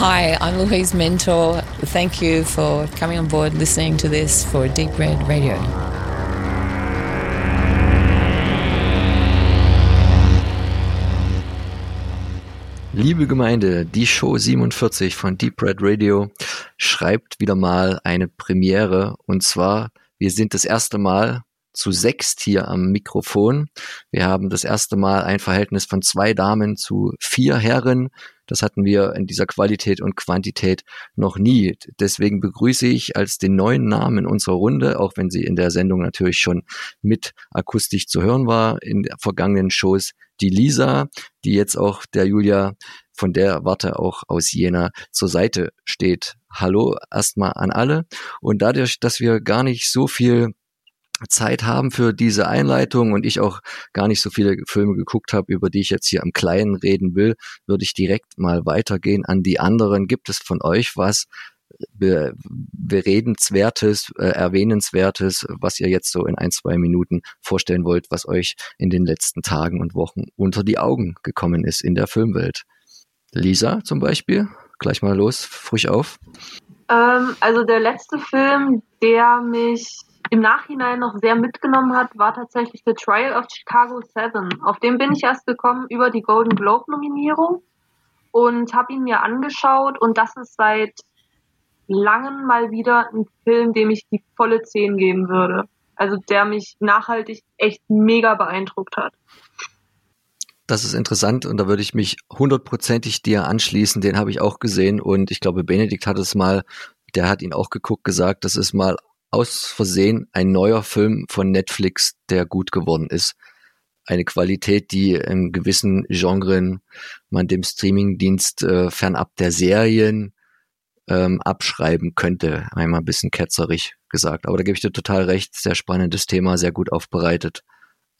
Hi, I'm Louise Mentor. Thank you for coming on board listening to this for Deep Red Radio. Liebe Gemeinde, die Show 47 von Deep Red Radio schreibt wieder mal eine Premiere und zwar, wir sind das erste Mal zu sechst hier am Mikrofon. Wir haben das erste Mal ein Verhältnis von zwei Damen zu vier Herren. Das hatten wir in dieser Qualität und Quantität noch nie. Deswegen begrüße ich als den neuen Namen unserer Runde, auch wenn sie in der Sendung natürlich schon mit akustisch zu hören war, in vergangenen Shows, die Lisa, die jetzt auch der Julia von der Warte auch aus Jena zur Seite steht. Hallo erstmal an alle. Und dadurch, dass wir gar nicht so viel Zeit haben für diese Einleitung und ich auch gar nicht so viele Filme geguckt habe, über die ich jetzt hier am Kleinen reden will, würde ich direkt mal weitergehen an die anderen. Gibt es von euch was be beredenswertes, äh, erwähnenswertes, was ihr jetzt so in ein, zwei Minuten vorstellen wollt, was euch in den letzten Tagen und Wochen unter die Augen gekommen ist in der Filmwelt? Lisa zum Beispiel, gleich mal los, frisch auf. Ähm, also der letzte Film, der mich im Nachhinein noch sehr mitgenommen hat, war tatsächlich The Trial of Chicago 7. Auf den bin ich erst gekommen über die Golden Globe Nominierung und habe ihn mir angeschaut und das ist seit langem mal wieder ein Film, dem ich die volle 10 geben würde. Also der mich nachhaltig echt mega beeindruckt hat. Das ist interessant und da würde ich mich hundertprozentig dir anschließen. Den habe ich auch gesehen und ich glaube, Benedikt hat es mal, der hat ihn auch geguckt, gesagt, das ist mal aus Versehen ein neuer Film von Netflix, der gut geworden ist. Eine Qualität, die in gewissen Genren man dem Streamingdienst äh, fernab der Serien ähm, abschreiben könnte. Einmal ein bisschen ketzerig gesagt. Aber da gebe ich dir total recht. Sehr spannendes Thema, sehr gut aufbereitet.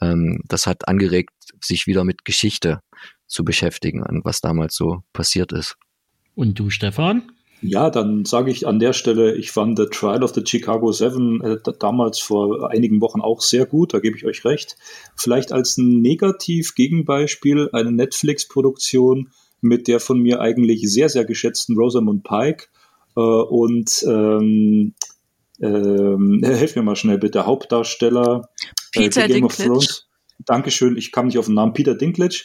Ähm, das hat angeregt, sich wieder mit Geschichte zu beschäftigen, an was damals so passiert ist. Und du, Stefan? Ja, dann sage ich an der Stelle, ich fand The Trial of the Chicago Seven äh, damals vor einigen Wochen auch sehr gut, da gebe ich euch recht. Vielleicht als ein Negativ-Gegenbeispiel eine Netflix-Produktion mit der von mir eigentlich sehr, sehr geschätzten Rosamund Pike äh, und ähm, ähm, helf mir mal schnell bitte, Hauptdarsteller äh, Peter äh, Game Dinklage. of Thrones. Dankeschön, ich kam nicht auf den Namen, Peter Dinklage.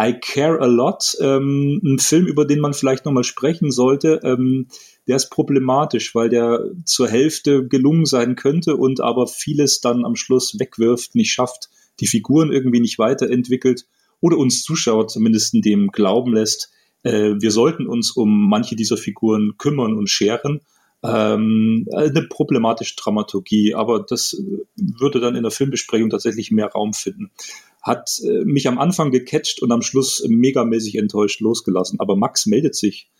I Care a Lot, ähm, ein Film, über den man vielleicht nochmal sprechen sollte. Ähm, der ist problematisch, weil der zur Hälfte gelungen sein könnte und aber vieles dann am Schluss wegwirft, nicht schafft, die Figuren irgendwie nicht weiterentwickelt oder uns Zuschauer zumindest in dem glauben lässt, äh, wir sollten uns um manche dieser Figuren kümmern und scheren. Ähm, eine problematische Dramaturgie, aber das würde dann in der Filmbesprechung tatsächlich mehr Raum finden hat äh, mich am Anfang gecatcht und am Schluss megamäßig enttäuscht losgelassen. Aber Max meldet sich.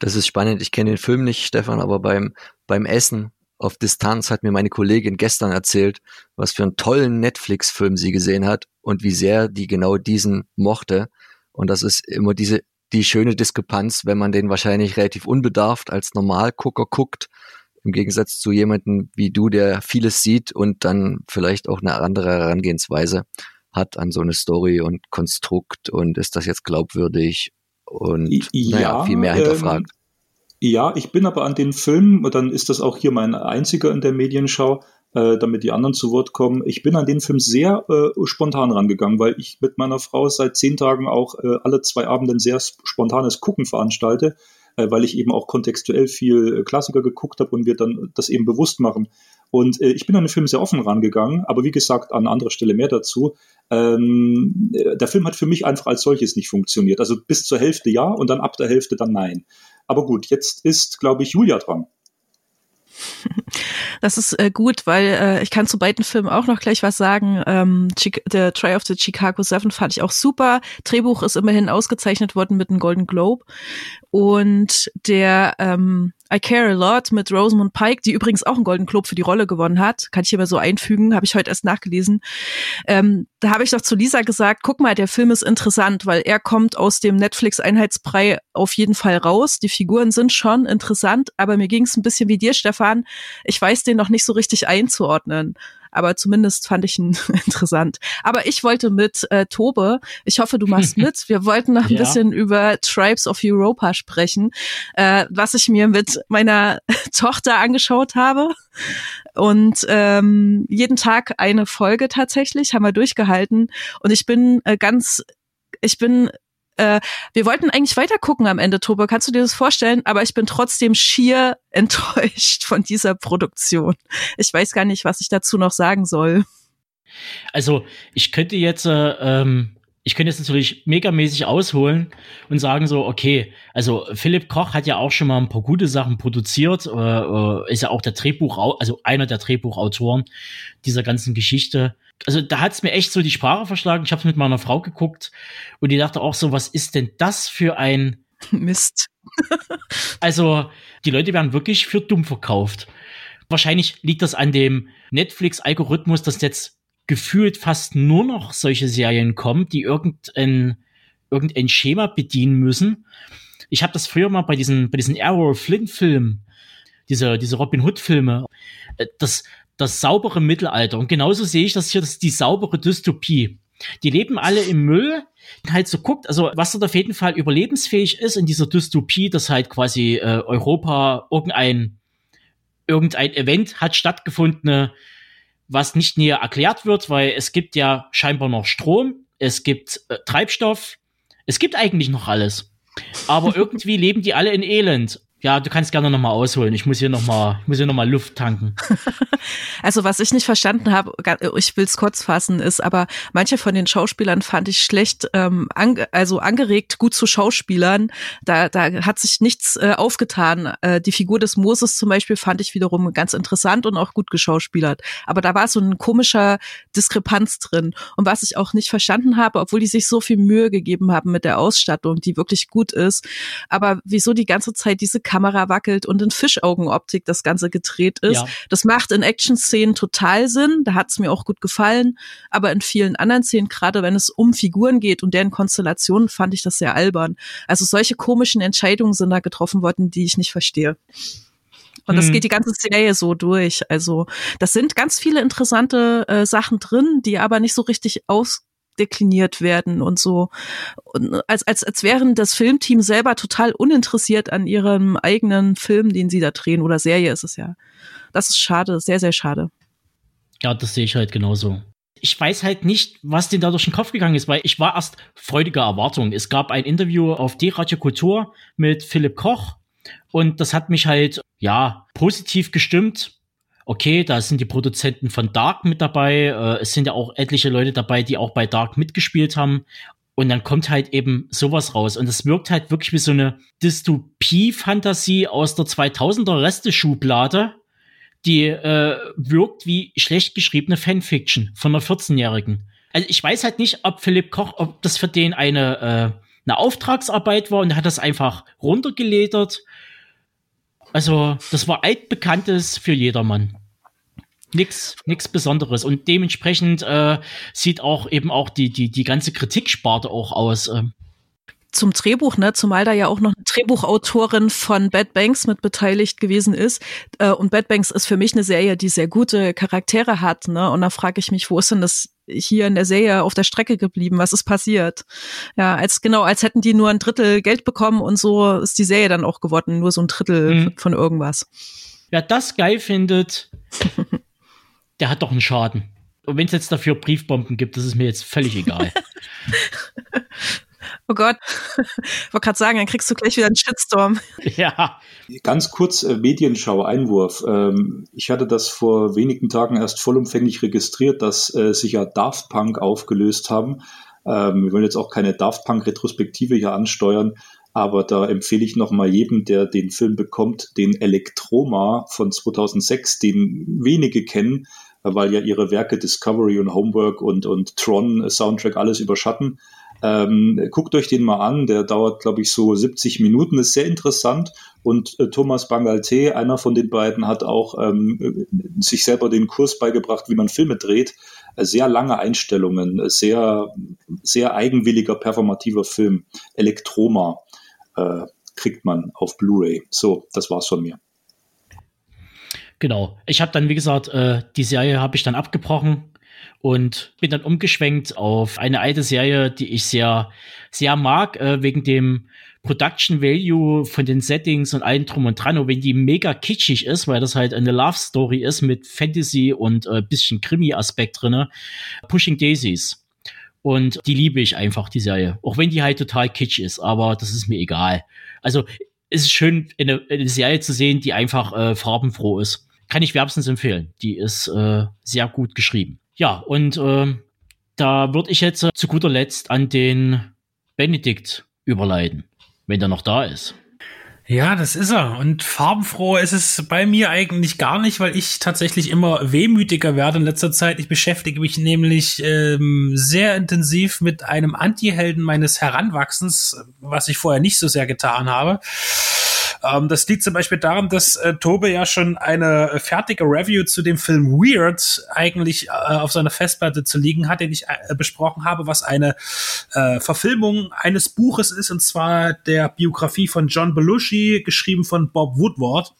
Das ist spannend. Ich kenne den Film nicht, Stefan, aber beim, beim Essen auf Distanz hat mir meine Kollegin gestern erzählt, was für einen tollen Netflix-Film sie gesehen hat und wie sehr die genau diesen mochte. Und das ist immer diese, die schöne Diskrepanz, wenn man den wahrscheinlich relativ unbedarft als Normalgucker guckt im Gegensatz zu jemandem wie du, der vieles sieht und dann vielleicht auch eine andere Herangehensweise hat an so eine Story und Konstrukt und ist das jetzt glaubwürdig und ja, naja, viel mehr hinterfragt. Ähm, ja, ich bin aber an den Film, dann ist das auch hier mein einziger in der Medienschau, äh, damit die anderen zu Wort kommen. Ich bin an den Film sehr äh, spontan rangegangen, weil ich mit meiner Frau seit zehn Tagen auch äh, alle zwei Abenden sehr spontanes Gucken veranstalte weil ich eben auch kontextuell viel äh, Klassiker geguckt habe und wir dann das eben bewusst machen. Und äh, ich bin an den Film sehr offen rangegangen, aber wie gesagt, an anderer Stelle mehr dazu. Ähm, äh, der Film hat für mich einfach als solches nicht funktioniert. Also bis zur Hälfte ja und dann ab der Hälfte dann nein. Aber gut, jetzt ist, glaube ich, Julia dran. Das ist äh, gut, weil äh, ich kann zu beiden Filmen auch noch gleich was sagen. Ähm, The Try of the Chicago Seven fand ich auch super. Drehbuch ist immerhin ausgezeichnet worden mit einem Golden Globe. Und der ähm, I Care a Lot mit Rosamund Pike, die übrigens auch einen Golden Globe für die Rolle gewonnen hat, kann ich hier mal so einfügen, habe ich heute erst nachgelesen. Ähm, da habe ich doch zu Lisa gesagt, guck mal, der Film ist interessant, weil er kommt aus dem Netflix-Einheitsbrei auf jeden Fall raus. Die Figuren sind schon interessant, aber mir ging es ein bisschen wie dir, Stefan. Ich weiß den noch nicht so richtig einzuordnen. Aber zumindest fand ich ihn interessant. Aber ich wollte mit äh, Tobe, ich hoffe, du machst mit. Wir wollten noch ein ja. bisschen über Tribes of Europa sprechen, äh, was ich mir mit meiner Tochter angeschaut habe. Und ähm, jeden Tag eine Folge tatsächlich, haben wir durchgehalten. Und ich bin äh, ganz, ich bin äh, wir wollten eigentlich weiter gucken am Ende, Tobe. Kannst du dir das vorstellen? Aber ich bin trotzdem schier enttäuscht von dieser Produktion. Ich weiß gar nicht, was ich dazu noch sagen soll. Also, ich könnte jetzt, äh, ähm, ich könnte jetzt natürlich megamäßig ausholen und sagen so, okay, also Philipp Koch hat ja auch schon mal ein paar gute Sachen produziert, äh, äh ist ja auch der Drehbuch, also einer der Drehbuchautoren dieser ganzen Geschichte also da hat's mir echt so die Sprache verschlagen. Ich habe mit meiner Frau geguckt und die dachte auch so, was ist denn das für ein Mist? also die Leute werden wirklich für dumm verkauft. Wahrscheinlich liegt das an dem Netflix-Algorithmus, dass jetzt gefühlt fast nur noch solche Serien kommen, die irgendein, irgendein Schema bedienen müssen. Ich habe das früher mal bei diesen, bei diesen Errol Flynn-Filmen, diese, diese Robin Hood-Filme, äh, das, das saubere Mittelalter. Und genauso sehe ich das hier, das ist die saubere Dystopie. Die leben alle im Müll, halt so guckt, also was dort auf jeden Fall überlebensfähig ist in dieser Dystopie, dass halt quasi äh, Europa irgendein irgendein Event hat stattgefunden, was nicht näher erklärt wird, weil es gibt ja scheinbar noch Strom, es gibt äh, Treibstoff, es gibt eigentlich noch alles. Aber irgendwie leben die alle in Elend. Ja, du kannst gerne nochmal ausholen. Ich muss hier nochmal, muss hier noch mal Luft tanken. also was ich nicht verstanden habe, ich will es kurz fassen, ist, aber manche von den Schauspielern fand ich schlecht, ähm, ange, also angeregt, gut zu Schauspielern. Da, da hat sich nichts äh, aufgetan. Äh, die Figur des Moses zum Beispiel fand ich wiederum ganz interessant und auch gut geschauspielert. Aber da war so ein komischer Diskrepanz drin. Und was ich auch nicht verstanden habe, obwohl die sich so viel Mühe gegeben haben mit der Ausstattung, die wirklich gut ist, aber wieso die ganze Zeit diese Kamera wackelt und in Fischaugenoptik das Ganze gedreht ist. Ja. Das macht in Action-Szenen total Sinn. Da hat es mir auch gut gefallen. Aber in vielen anderen Szenen, gerade wenn es um Figuren geht und deren Konstellationen, fand ich das sehr albern. Also solche komischen Entscheidungen sind da getroffen worden, die ich nicht verstehe. Und das mhm. geht die ganze Serie so durch. Also das sind ganz viele interessante äh, Sachen drin, die aber nicht so richtig aus dekliniert werden und so. Und als, als, als wären das Filmteam selber total uninteressiert an ihrem eigenen Film, den sie da drehen, oder Serie ist es ja. Das ist schade, sehr, sehr schade. Ja, das sehe ich halt genauso. Ich weiß halt nicht, was denen da durch den Kopf gegangen ist, weil ich war erst freudiger Erwartung. Es gab ein Interview auf D-Radio Kultur mit Philipp Koch und das hat mich halt, ja, positiv gestimmt okay, da sind die Produzenten von Dark mit dabei. Äh, es sind ja auch etliche Leute dabei, die auch bei Dark mitgespielt haben. Und dann kommt halt eben sowas raus. Und es wirkt halt wirklich wie so eine Dystopie-Fantasie aus der 2000er Reste-Schublade, die äh, wirkt wie schlecht geschriebene Fanfiction von einer 14-Jährigen. Also ich weiß halt nicht, ob Philipp Koch, ob das für den eine, äh, eine Auftragsarbeit war und er hat das einfach runtergeledert also, das war altbekanntes für jedermann. Nix, nix Besonderes. Und dementsprechend äh, sieht auch eben auch die, die, die ganze Kritiksparte auch aus. Äh. Zum Drehbuch, ne, zumal da ja auch noch eine Drehbuchautorin von Bad Banks mit beteiligt gewesen ist. Äh, und Bad Banks ist für mich eine Serie, die sehr gute Charaktere hat, ne? Und da frage ich mich, wo ist denn das hier in der Serie auf der Strecke geblieben? Was ist passiert? Ja, als genau, als hätten die nur ein Drittel Geld bekommen und so ist die Serie dann auch geworden, nur so ein Drittel mhm. von irgendwas. Wer das geil findet, der hat doch einen Schaden. Und wenn es jetzt dafür Briefbomben gibt, das ist mir jetzt völlig egal. Oh Gott, ich wollte gerade sagen, dann kriegst du gleich wieder einen Shitstorm. Ja. Ganz kurz äh, Medienschau, Einwurf. Ähm, ich hatte das vor wenigen Tagen erst vollumfänglich registriert, dass äh, sich ja Daft Punk aufgelöst haben. Ähm, wir wollen jetzt auch keine Daft Punk-Retrospektive hier ansteuern, aber da empfehle ich nochmal jedem, der den Film bekommt, den Elektroma von 2006, den wenige kennen, weil ja ihre Werke Discovery und Homework und, und Tron Soundtrack alles überschatten. Ähm, guckt euch den mal an, der dauert, glaube ich, so 70 Minuten, ist sehr interessant. Und äh, Thomas Bangalte, einer von den beiden, hat auch ähm, sich selber den Kurs beigebracht, wie man Filme dreht. Äh, sehr lange Einstellungen, sehr, sehr eigenwilliger, performativer Film. Elektroma äh, kriegt man auf Blu-ray. So, das war's von mir. Genau. Ich habe dann, wie gesagt, äh, die Serie habe ich dann abgebrochen und bin dann umgeschwenkt auf eine alte Serie, die ich sehr, sehr mag, äh, wegen dem Production Value von den Settings und allem drum und dran. Und wenn die mega kitschig ist, weil das halt eine Love Story ist mit Fantasy und äh, bisschen Krimi-Aspekt drinne, Pushing Daisies. Und die liebe ich einfach, die Serie. Auch wenn die halt total kitsch ist, aber das ist mir egal. Also es ist schön, eine, eine Serie zu sehen, die einfach äh, farbenfroh ist. Kann ich wärmstens empfehlen. Die ist äh, sehr gut geschrieben. Ja, und äh, da würde ich jetzt äh, zu guter Letzt an den Benedikt überleiten wenn der noch da ist. Ja, das ist er. Und farbenfroh ist es bei mir eigentlich gar nicht, weil ich tatsächlich immer wehmütiger werde in letzter Zeit. Ich beschäftige mich nämlich ähm, sehr intensiv mit einem Anti-Helden meines Heranwachsens, was ich vorher nicht so sehr getan habe. Ähm, das liegt zum Beispiel daran, dass äh, Tobe ja schon eine fertige Review zu dem Film Weird eigentlich äh, auf seiner Festplatte zu liegen hat, den ich äh, besprochen habe, was eine äh, Verfilmung eines Buches ist, und zwar der Biografie von John Belushi, geschrieben von Bob Woodward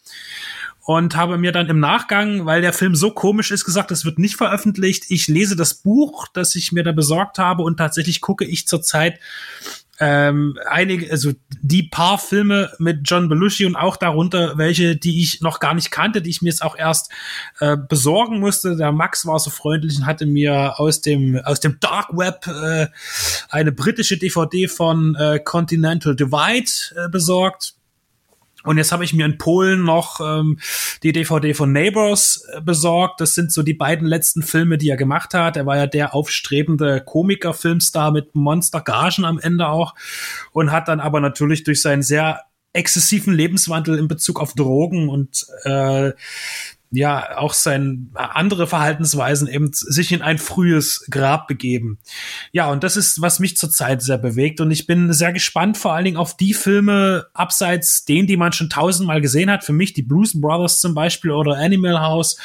und habe mir dann im Nachgang, weil der Film so komisch ist, gesagt, es wird nicht veröffentlicht. Ich lese das Buch, das ich mir da besorgt habe und tatsächlich gucke ich zurzeit ähm, einige, also die paar Filme mit John Belushi und auch darunter welche, die ich noch gar nicht kannte, die ich mir jetzt auch erst äh, besorgen musste. Der Max war so freundlich und hatte mir aus dem aus dem Dark Web äh, eine britische DVD von äh, Continental Divide äh, besorgt und jetzt habe ich mir in Polen noch ähm, die DVD von Neighbors äh, besorgt. Das sind so die beiden letzten Filme, die er gemacht hat. Er war ja der aufstrebende Komiker-Filmstar mit Monster-Gagen am Ende auch und hat dann aber natürlich durch seinen sehr exzessiven Lebenswandel in Bezug auf Drogen und äh, ja auch sein andere Verhaltensweisen eben sich in ein frühes Grab begeben. Ja, und das ist, was mich zurzeit sehr bewegt. Und ich bin sehr gespannt, vor allen Dingen auf die Filme abseits denen, die man schon tausendmal gesehen hat. Für mich die Blues Brothers zum Beispiel oder Animal House.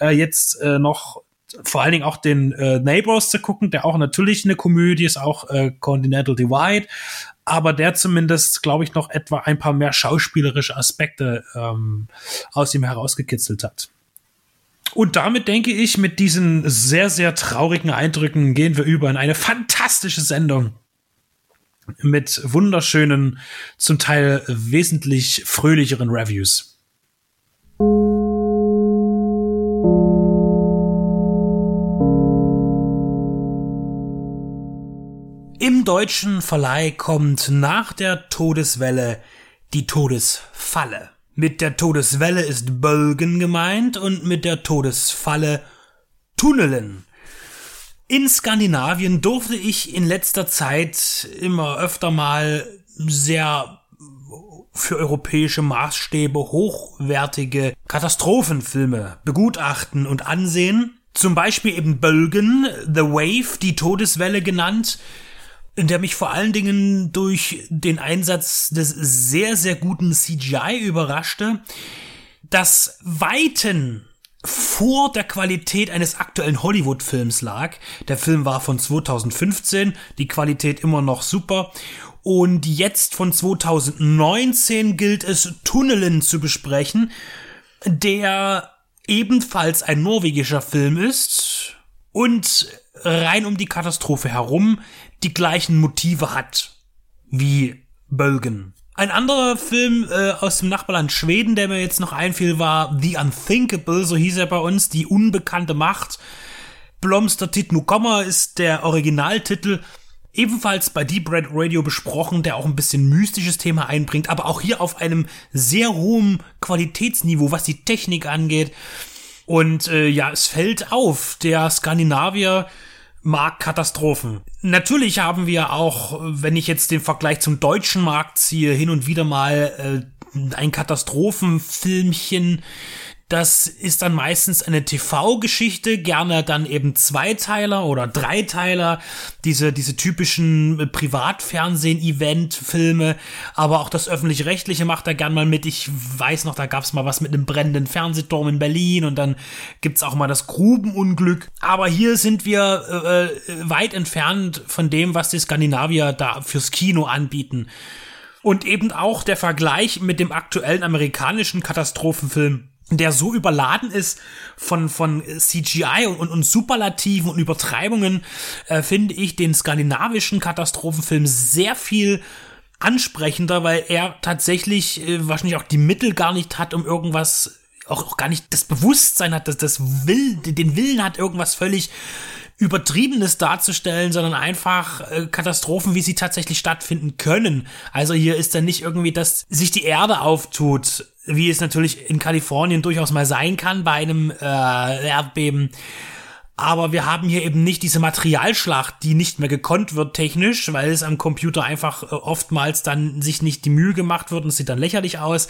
Äh, jetzt äh, noch vor allen Dingen auch den äh, Neighbors zu gucken, der auch natürlich eine Komödie ist, auch äh, Continental Divide, aber der zumindest, glaube ich, noch etwa ein paar mehr schauspielerische Aspekte ähm, aus ihm herausgekitzelt hat. Und damit denke ich, mit diesen sehr, sehr traurigen Eindrücken gehen wir über in eine fantastische Sendung mit wunderschönen, zum Teil wesentlich fröhlicheren Reviews. Im deutschen Verleih kommt nach der Todeswelle die Todesfalle. Mit der Todeswelle ist Bölgen gemeint und mit der Todesfalle Tunnelen. In Skandinavien durfte ich in letzter Zeit immer öfter mal sehr für europäische Maßstäbe hochwertige Katastrophenfilme begutachten und ansehen. Zum Beispiel eben Bölgen, The Wave, die Todeswelle genannt, der mich vor allen Dingen durch den Einsatz des sehr, sehr guten CGI überraschte, das Weiten vor der Qualität eines aktuellen Hollywood-Films lag. Der Film war von 2015, die Qualität immer noch super. Und jetzt von 2019 gilt es, Tunnelen zu besprechen, der ebenfalls ein norwegischer Film ist und rein um die Katastrophe herum die gleichen Motive hat wie Bölgen. Ein anderer Film äh, aus dem Nachbarland Schweden, der mir jetzt noch einfiel, war The Unthinkable, so hieß er bei uns, die unbekannte Macht. Blomster Titnukommer ist der Originaltitel. Ebenfalls bei Deep Red Radio besprochen, der auch ein bisschen mystisches Thema einbringt, aber auch hier auf einem sehr hohen Qualitätsniveau, was die Technik angeht. Und äh, ja, es fällt auf, der Skandinavier mag Katastrophen. Natürlich haben wir auch, wenn ich jetzt den Vergleich zum deutschen Markt ziehe, hin und wieder mal äh, ein Katastrophenfilmchen das ist dann meistens eine TV-Geschichte, gerne dann eben Zweiteiler oder Dreiteiler, diese, diese typischen Privatfernsehen-Event-Filme, aber auch das Öffentlich-Rechtliche macht da gern mal mit. Ich weiß noch, da gab's mal was mit einem brennenden Fernsehturm in Berlin und dann gibt's auch mal das Grubenunglück. Aber hier sind wir äh, weit entfernt von dem, was die Skandinavier da fürs Kino anbieten. Und eben auch der Vergleich mit dem aktuellen amerikanischen Katastrophenfilm der so überladen ist von, von CGI und, und, Superlativen und Übertreibungen, äh, finde ich den skandinavischen Katastrophenfilm sehr viel ansprechender, weil er tatsächlich äh, wahrscheinlich auch die Mittel gar nicht hat, um irgendwas, auch, auch gar nicht das Bewusstsein hat, dass das Will, den Willen hat, irgendwas völlig Übertriebenes darzustellen, sondern einfach äh, Katastrophen, wie sie tatsächlich stattfinden können. Also hier ist dann nicht irgendwie, dass sich die Erde auftut, wie es natürlich in Kalifornien durchaus mal sein kann bei einem äh, Erdbeben. Aber wir haben hier eben nicht diese Materialschlacht, die nicht mehr gekonnt wird technisch, weil es am Computer einfach äh, oftmals dann sich nicht die Mühe gemacht wird und es sieht dann lächerlich aus.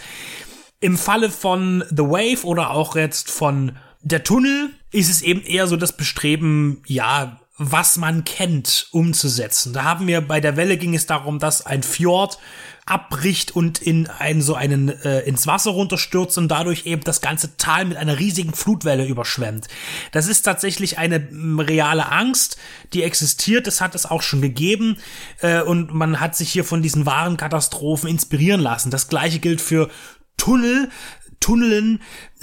Im Falle von The Wave oder auch jetzt von der Tunnel ist es eben eher so das Bestreben, ja, was man kennt, umzusetzen. Da haben wir bei der Welle ging es darum, dass ein Fjord abbricht und in einen so einen äh, ins Wasser runterstürzt und dadurch eben das ganze Tal mit einer riesigen Flutwelle überschwemmt. Das ist tatsächlich eine m, reale Angst, die existiert. Das hat es auch schon gegeben äh, und man hat sich hier von diesen wahren Katastrophen inspirieren lassen. Das gleiche gilt für Tunnel, Tunneln,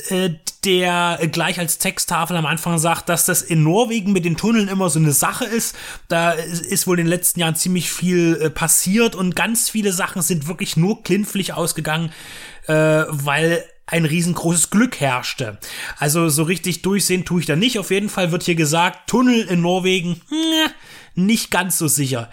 äh, der gleich als Texttafel am Anfang sagt, dass das in Norwegen mit den Tunneln immer so eine Sache ist. Da ist wohl in den letzten Jahren ziemlich viel äh, passiert und ganz viele Sachen sind wirklich nur klimpflich ausgegangen, äh, weil ein riesengroßes Glück herrschte. Also so richtig durchsehen tue ich da nicht. Auf jeden Fall wird hier gesagt, Tunnel in Norwegen, nicht ganz so sicher.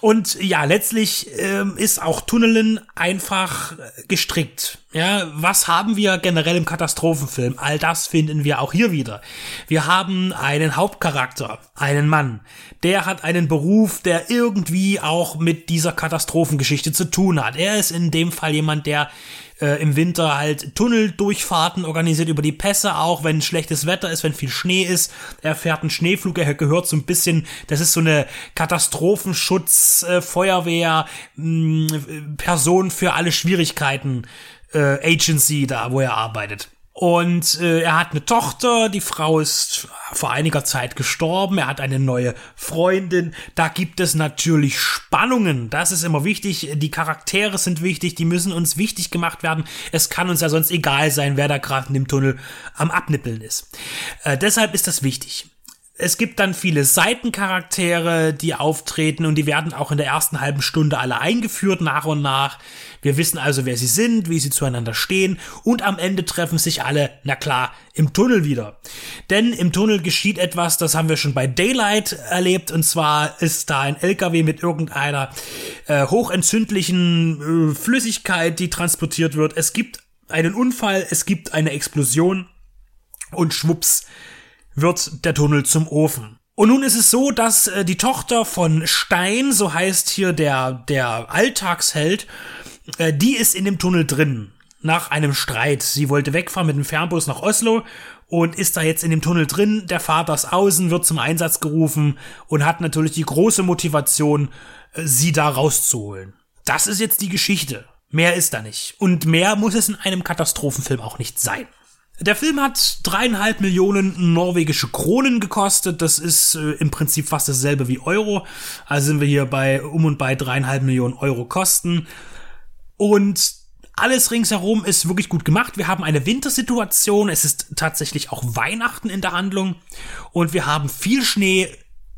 Und ja, letztlich ähm, ist auch Tunneln einfach gestrickt. Ja, was haben wir generell im Katastrophenfilm? All das finden wir auch hier wieder. Wir haben einen Hauptcharakter, einen Mann. Der hat einen Beruf, der irgendwie auch mit dieser Katastrophengeschichte zu tun hat. Er ist in dem Fall jemand, der äh, im Winter halt Tunneldurchfahrten organisiert über die Pässe, auch wenn schlechtes Wetter ist, wenn viel Schnee ist. Er fährt einen Schneeflug, er gehört so ein bisschen, das ist so eine Katastrophenschutz, äh, Feuerwehr, mh, Person für alle Schwierigkeiten äh, Agency da, wo er arbeitet. Und äh, er hat eine Tochter, die Frau ist vor einiger Zeit gestorben, er hat eine neue Freundin. Da gibt es natürlich Spannungen, das ist immer wichtig. Die Charaktere sind wichtig, die müssen uns wichtig gemacht werden. Es kann uns ja sonst egal sein, wer da gerade in dem Tunnel am Abnippeln ist. Äh, deshalb ist das wichtig. Es gibt dann viele Seitencharaktere, die auftreten und die werden auch in der ersten halben Stunde alle eingeführt nach und nach. Wir wissen also, wer sie sind, wie sie zueinander stehen und am Ende treffen sich alle, na klar, im Tunnel wieder. Denn im Tunnel geschieht etwas, das haben wir schon bei Daylight erlebt und zwar ist da ein LKW mit irgendeiner äh, hochentzündlichen äh, Flüssigkeit, die transportiert wird. Es gibt einen Unfall, es gibt eine Explosion und schwupps wird der Tunnel zum Ofen. Und nun ist es so, dass äh, die Tochter von Stein, so heißt hier der, der Alltagsheld, äh, die ist in dem Tunnel drin. Nach einem Streit. Sie wollte wegfahren mit dem Fernbus nach Oslo und ist da jetzt in dem Tunnel drin. Der Vater ist außen, wird zum Einsatz gerufen und hat natürlich die große Motivation, äh, sie da rauszuholen. Das ist jetzt die Geschichte. Mehr ist da nicht. Und mehr muss es in einem Katastrophenfilm auch nicht sein. Der Film hat dreieinhalb Millionen norwegische Kronen gekostet. Das ist äh, im Prinzip fast dasselbe wie Euro. Also sind wir hier bei um und bei dreieinhalb Millionen Euro Kosten. Und alles ringsherum ist wirklich gut gemacht. Wir haben eine Wintersituation. Es ist tatsächlich auch Weihnachten in der Handlung. Und wir haben viel Schnee,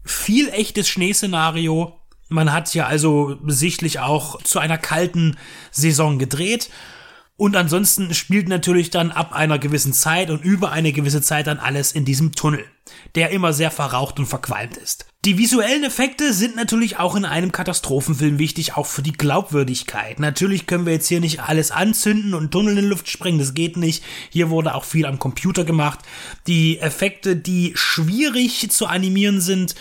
viel echtes Schneeszenario. Man hat hier also sichtlich auch zu einer kalten Saison gedreht. Und ansonsten spielt natürlich dann ab einer gewissen Zeit und über eine gewisse Zeit dann alles in diesem Tunnel, der immer sehr verraucht und verqualmt ist. Die visuellen Effekte sind natürlich auch in einem Katastrophenfilm wichtig, auch für die Glaubwürdigkeit. Natürlich können wir jetzt hier nicht alles anzünden und Tunnel in die Luft sprengen, das geht nicht. Hier wurde auch viel am Computer gemacht. Die Effekte, die schwierig zu animieren sind,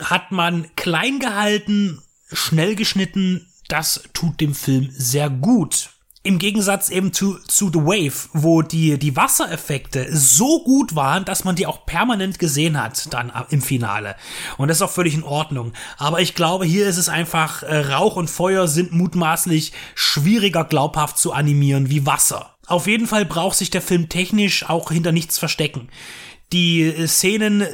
hat man klein gehalten, schnell geschnitten. Das tut dem Film sehr gut. Im Gegensatz eben zu, zu The Wave, wo die, die Wassereffekte so gut waren, dass man die auch permanent gesehen hat dann im Finale. Und das ist auch völlig in Ordnung. Aber ich glaube, hier ist es einfach, äh, Rauch und Feuer sind mutmaßlich schwieriger glaubhaft zu animieren wie Wasser. Auf jeden Fall braucht sich der Film technisch auch hinter nichts verstecken. Die äh, Szenen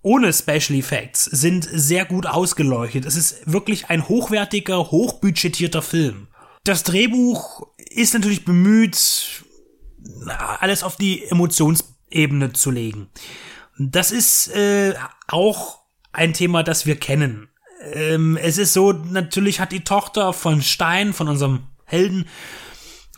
ohne Special Effects sind sehr gut ausgeleuchtet. Es ist wirklich ein hochwertiger, hochbudgetierter Film. Das Drehbuch ist natürlich bemüht, alles auf die Emotionsebene zu legen. Das ist äh, auch ein Thema, das wir kennen. Ähm, es ist so, natürlich hat die Tochter von Stein, von unserem Helden,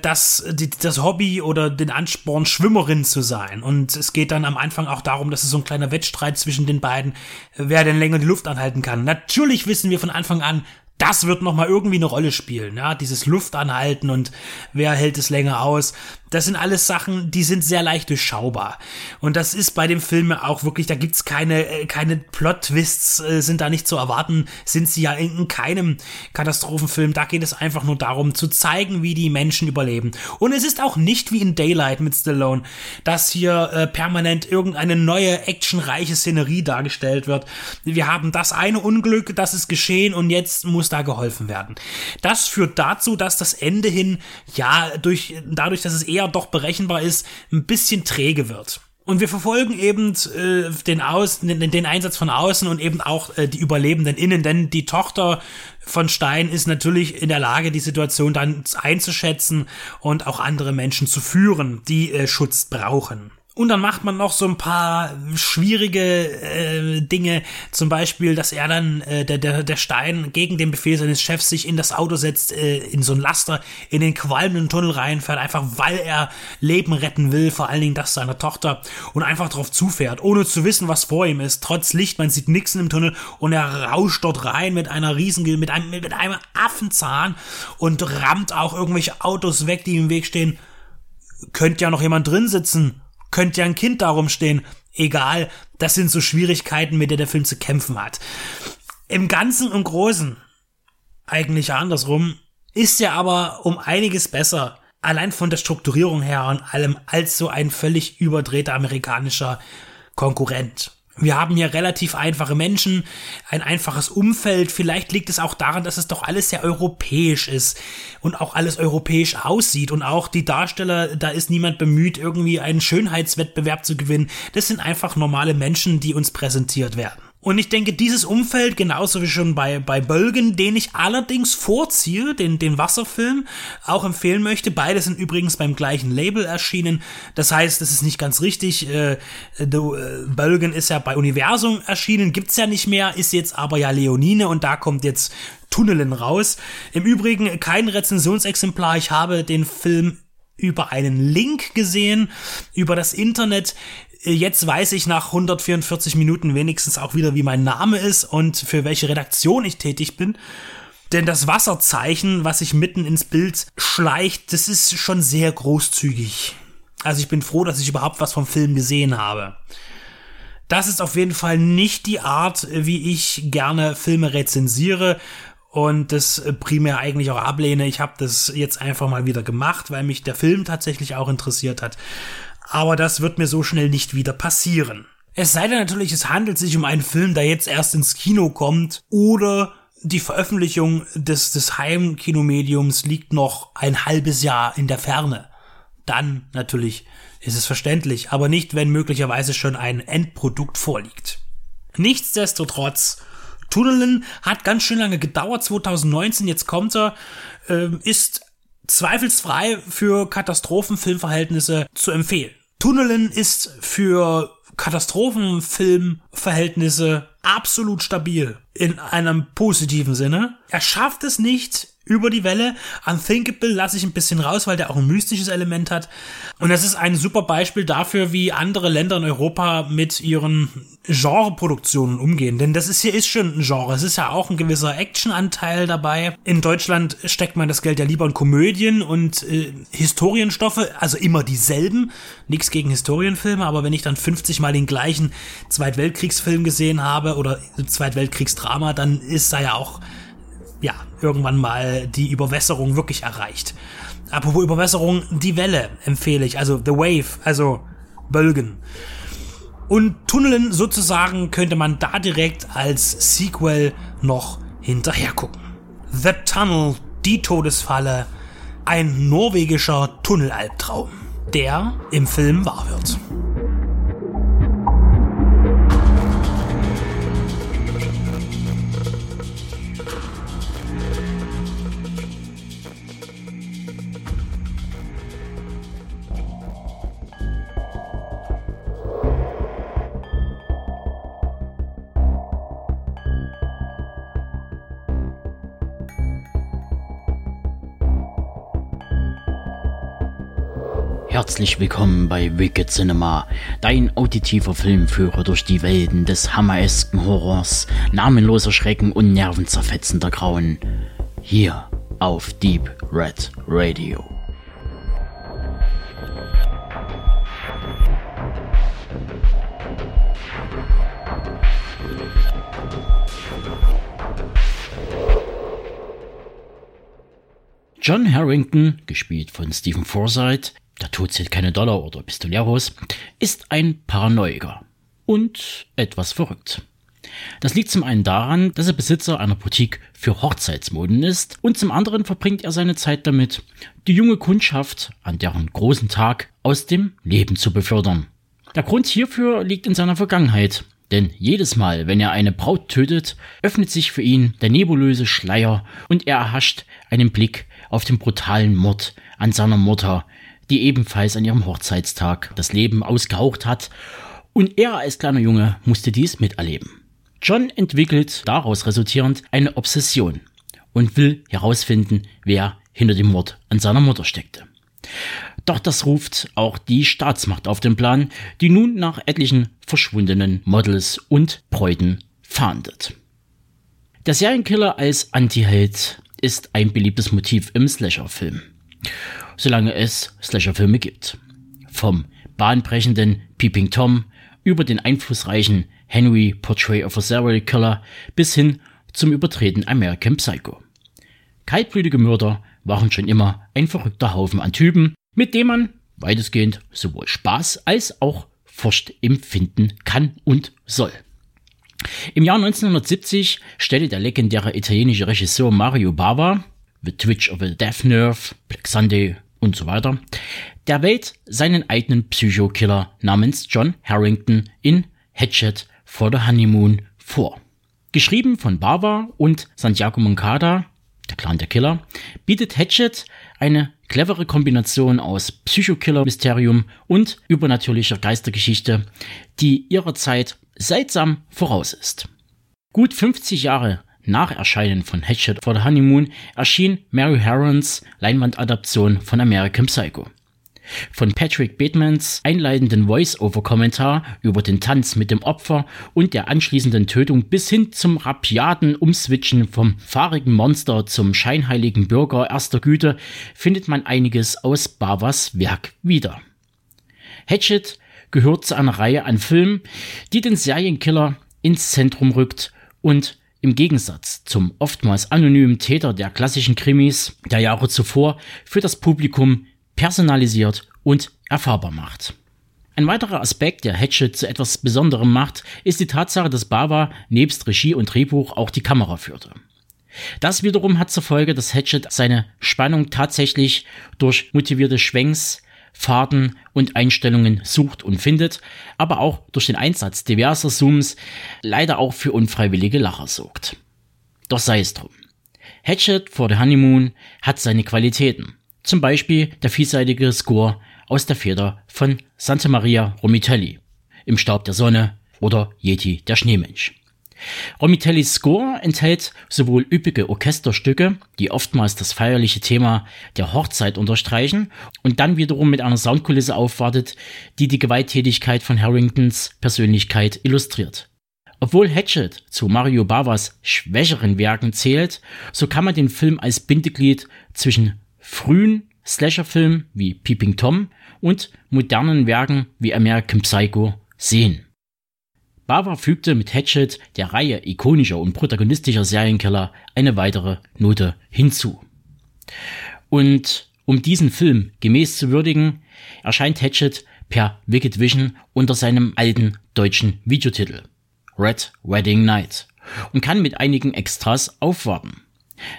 das, die, das Hobby oder den Ansporn, Schwimmerin zu sein. Und es geht dann am Anfang auch darum, dass es so ein kleiner Wettstreit zwischen den beiden, wer denn länger die Luft anhalten kann. Natürlich wissen wir von Anfang an, das wird noch mal irgendwie eine Rolle spielen, ja, dieses Luftanhalten und wer hält es länger aus. Das sind alles Sachen, die sind sehr leicht durchschaubar. Und das ist bei dem Film auch wirklich, da gibt's keine, äh, keine Plot-Twists, äh, sind da nicht zu erwarten, sind sie ja in keinem Katastrophenfilm. Da geht es einfach nur darum, zu zeigen, wie die Menschen überleben. Und es ist auch nicht wie in Daylight mit Stallone, dass hier äh, permanent irgendeine neue, actionreiche Szenerie dargestellt wird. Wir haben das eine Unglück, das ist geschehen und jetzt muss da geholfen werden. Das führt dazu, dass das Ende hin, ja, durch, dadurch, dass es eher doch berechenbar ist, ein bisschen träge wird. Und wir verfolgen eben äh, den, Außen, den, den Einsatz von außen und eben auch äh, die Überlebenden innen, denn die Tochter von Stein ist natürlich in der Lage, die Situation dann einzuschätzen und auch andere Menschen zu führen, die äh, Schutz brauchen. Und dann macht man noch so ein paar schwierige äh, Dinge, zum Beispiel, dass er dann, äh, der, der, der Stein gegen den Befehl seines Chefs sich in das Auto setzt, äh, in so ein Laster, in den qualmenden Tunnel reinfährt, einfach weil er Leben retten will, vor allen Dingen das seiner Tochter, und einfach drauf zufährt, ohne zu wissen, was vor ihm ist. Trotz Licht, man sieht nichts im Tunnel und er rauscht dort rein mit einer riesen, mit einem, mit einem Affenzahn und rammt auch irgendwelche Autos weg, die im Weg stehen. Könnte ja noch jemand drin sitzen könnte ja ein Kind darum stehen. Egal, das sind so Schwierigkeiten, mit der der Film zu kämpfen hat. Im Ganzen und Großen, eigentlich andersrum, ist er aber um einiges besser, allein von der Strukturierung her und allem, als so ein völlig überdrehter amerikanischer Konkurrent. Wir haben hier relativ einfache Menschen, ein einfaches Umfeld. Vielleicht liegt es auch daran, dass es doch alles sehr europäisch ist und auch alles europäisch aussieht. Und auch die Darsteller, da ist niemand bemüht, irgendwie einen Schönheitswettbewerb zu gewinnen. Das sind einfach normale Menschen, die uns präsentiert werden. Und ich denke, dieses Umfeld, genauso wie schon bei, bei Bölgen, den ich allerdings vorziehe, den, den Wasserfilm, auch empfehlen möchte. Beide sind übrigens beim gleichen Label erschienen. Das heißt, das ist nicht ganz richtig. Äh, äh, Bölgen ist ja bei Universum erschienen, gibt's ja nicht mehr, ist jetzt aber ja Leonine und da kommt jetzt Tunnelen raus. Im Übrigen kein Rezensionsexemplar. Ich habe den Film über einen Link gesehen, über das Internet. Jetzt weiß ich nach 144 Minuten wenigstens auch wieder, wie mein Name ist und für welche Redaktion ich tätig bin. Denn das Wasserzeichen, was sich mitten ins Bild schleicht, das ist schon sehr großzügig. Also ich bin froh, dass ich überhaupt was vom Film gesehen habe. Das ist auf jeden Fall nicht die Art, wie ich gerne Filme rezensiere und das primär eigentlich auch ablehne. Ich habe das jetzt einfach mal wieder gemacht, weil mich der Film tatsächlich auch interessiert hat aber das wird mir so schnell nicht wieder passieren. Es sei denn natürlich, es handelt sich um einen Film, der jetzt erst ins Kino kommt oder die Veröffentlichung des, des Heimkinomediums liegt noch ein halbes Jahr in der Ferne. Dann natürlich ist es verständlich, aber nicht, wenn möglicherweise schon ein Endprodukt vorliegt. Nichtsdestotrotz, Tunnelin hat ganz schön lange gedauert, 2019, jetzt kommt er, äh, ist zweifelsfrei für Katastrophenfilmverhältnisse zu empfehlen. Tunnelin ist für Katastrophenfilmverhältnisse absolut stabil in einem positiven Sinne. Er schafft es nicht, über die Welle. Unthinkable lasse ich ein bisschen raus, weil der auch ein mystisches Element hat. Und das ist ein super Beispiel dafür, wie andere Länder in Europa mit ihren Genreproduktionen umgehen. Denn das ist hier ist schon ein Genre. Es ist ja auch ein gewisser Actionanteil dabei. In Deutschland steckt man das Geld ja lieber in Komödien und äh, Historienstoffe, also immer dieselben. Nichts gegen Historienfilme, aber wenn ich dann 50 mal den gleichen Zweitweltkriegsfilm gesehen habe oder Zweitweltkriegsdrama, dann ist da ja auch ja, irgendwann mal die Überwässerung wirklich erreicht. Apropos Überwässerung, die Welle empfehle ich, also The Wave, also Bölgen. Und Tunneln sozusagen könnte man da direkt als Sequel noch hinterher gucken. The Tunnel, die Todesfalle, ein norwegischer Tunnelalbtraum, der im Film wahr wird. Herzlich willkommen bei Wicked Cinema, dein auditiver Filmführer durch die Welten des hammeresken Horrors, namenloser Schrecken und nervenzerfetzender Grauen. Hier auf Deep Red Radio. John Harrington, gespielt von Stephen Forsythe, der Tod zählt keine Dollar oder Pistoleros, ist ein Paranoiker und etwas verrückt. Das liegt zum einen daran, dass er Besitzer einer Boutique für Hochzeitsmoden ist und zum anderen verbringt er seine Zeit damit, die junge Kundschaft an deren großen Tag aus dem Leben zu befördern. Der Grund hierfür liegt in seiner Vergangenheit, denn jedes Mal, wenn er eine Braut tötet, öffnet sich für ihn der nebulöse Schleier und er erhascht einen Blick auf den brutalen Mord an seiner Mutter, die ebenfalls an ihrem Hochzeitstag das Leben ausgehaucht hat, und er als kleiner Junge musste dies miterleben. John entwickelt daraus resultierend eine Obsession und will herausfinden, wer hinter dem Mord an seiner Mutter steckte. Doch das ruft auch die Staatsmacht auf den Plan, die nun nach etlichen verschwundenen Models und Bräuten fahndet. Der Serienkiller als Antiheld ist ein beliebtes Motiv im Slasher-Film. Solange es Slasher-Filme gibt. Vom bahnbrechenden Peeping Tom über den einflussreichen Henry Portrait of a Serial Killer bis hin zum übertreten American Psycho. Kaltblütige Mörder waren schon immer ein verrückter Haufen an Typen, mit dem man weitestgehend sowohl Spaß als auch Furcht empfinden kann und soll. Im Jahr 1970 stellte der legendäre italienische Regisseur Mario Bava, The Twitch of a Death Nerve, Black Sunday und so weiter, der Welt seinen eigenen Psychokiller namens John Harrington in Hatchet for the Honeymoon vor. Geschrieben von Bava und Santiago Moncada, der Clan der Killer, bietet Hatchet eine clevere Kombination aus Psychokiller-Mysterium und übernatürlicher Geistergeschichte, die ihrer Zeit seltsam voraus ist. Gut 50 Jahre nach Erscheinen von Hatchet for the Honeymoon erschien Mary Herons Leinwandadaption von American Psycho. Von Patrick Batemans einleitenden Voice-Over-Kommentar über den Tanz mit dem Opfer und der anschließenden Tötung bis hin zum rapiaten Umswitchen vom fahrigen Monster zum scheinheiligen Bürger erster Güte findet man einiges aus Bavas Werk wieder. Hatchet gehört zu einer Reihe an Filmen, die den Serienkiller ins Zentrum rückt und im Gegensatz zum oftmals anonymen Täter der klassischen Krimis der Jahre zuvor für das Publikum personalisiert und erfahrbar macht. Ein weiterer Aspekt, der Hatchet zu etwas Besonderem macht, ist die Tatsache, dass Bava nebst Regie und Drehbuch auch die Kamera führte. Das wiederum hat zur Folge, dass Hatchet seine Spannung tatsächlich durch motivierte Schwenks Faden und Einstellungen sucht und findet, aber auch durch den Einsatz diverser Zooms leider auch für unfreiwillige Lacher sorgt. Doch sei es drum. Hatchet for the Honeymoon hat seine Qualitäten. Zum Beispiel der vielseitige Score aus der Feder von Santa Maria Romitelli, Im Staub der Sonne oder Yeti der Schneemensch. Romitellis Score enthält sowohl üppige Orchesterstücke, die oftmals das feierliche Thema der Hochzeit unterstreichen und dann wiederum mit einer Soundkulisse aufwartet, die die Gewalttätigkeit von Harringtons Persönlichkeit illustriert. Obwohl Hatchet zu Mario Bavas schwächeren Werken zählt, so kann man den Film als Bindeglied zwischen frühen Slasher-Filmen wie Peeping Tom und modernen Werken wie American Psycho sehen. Bava fügte mit Hatchet der Reihe ikonischer und protagonistischer Serienkiller eine weitere Note hinzu. Und um diesen Film gemäß zu würdigen, erscheint Hatchet per Wicked Vision unter seinem alten deutschen Videotitel Red Wedding Night und kann mit einigen Extras aufwarten.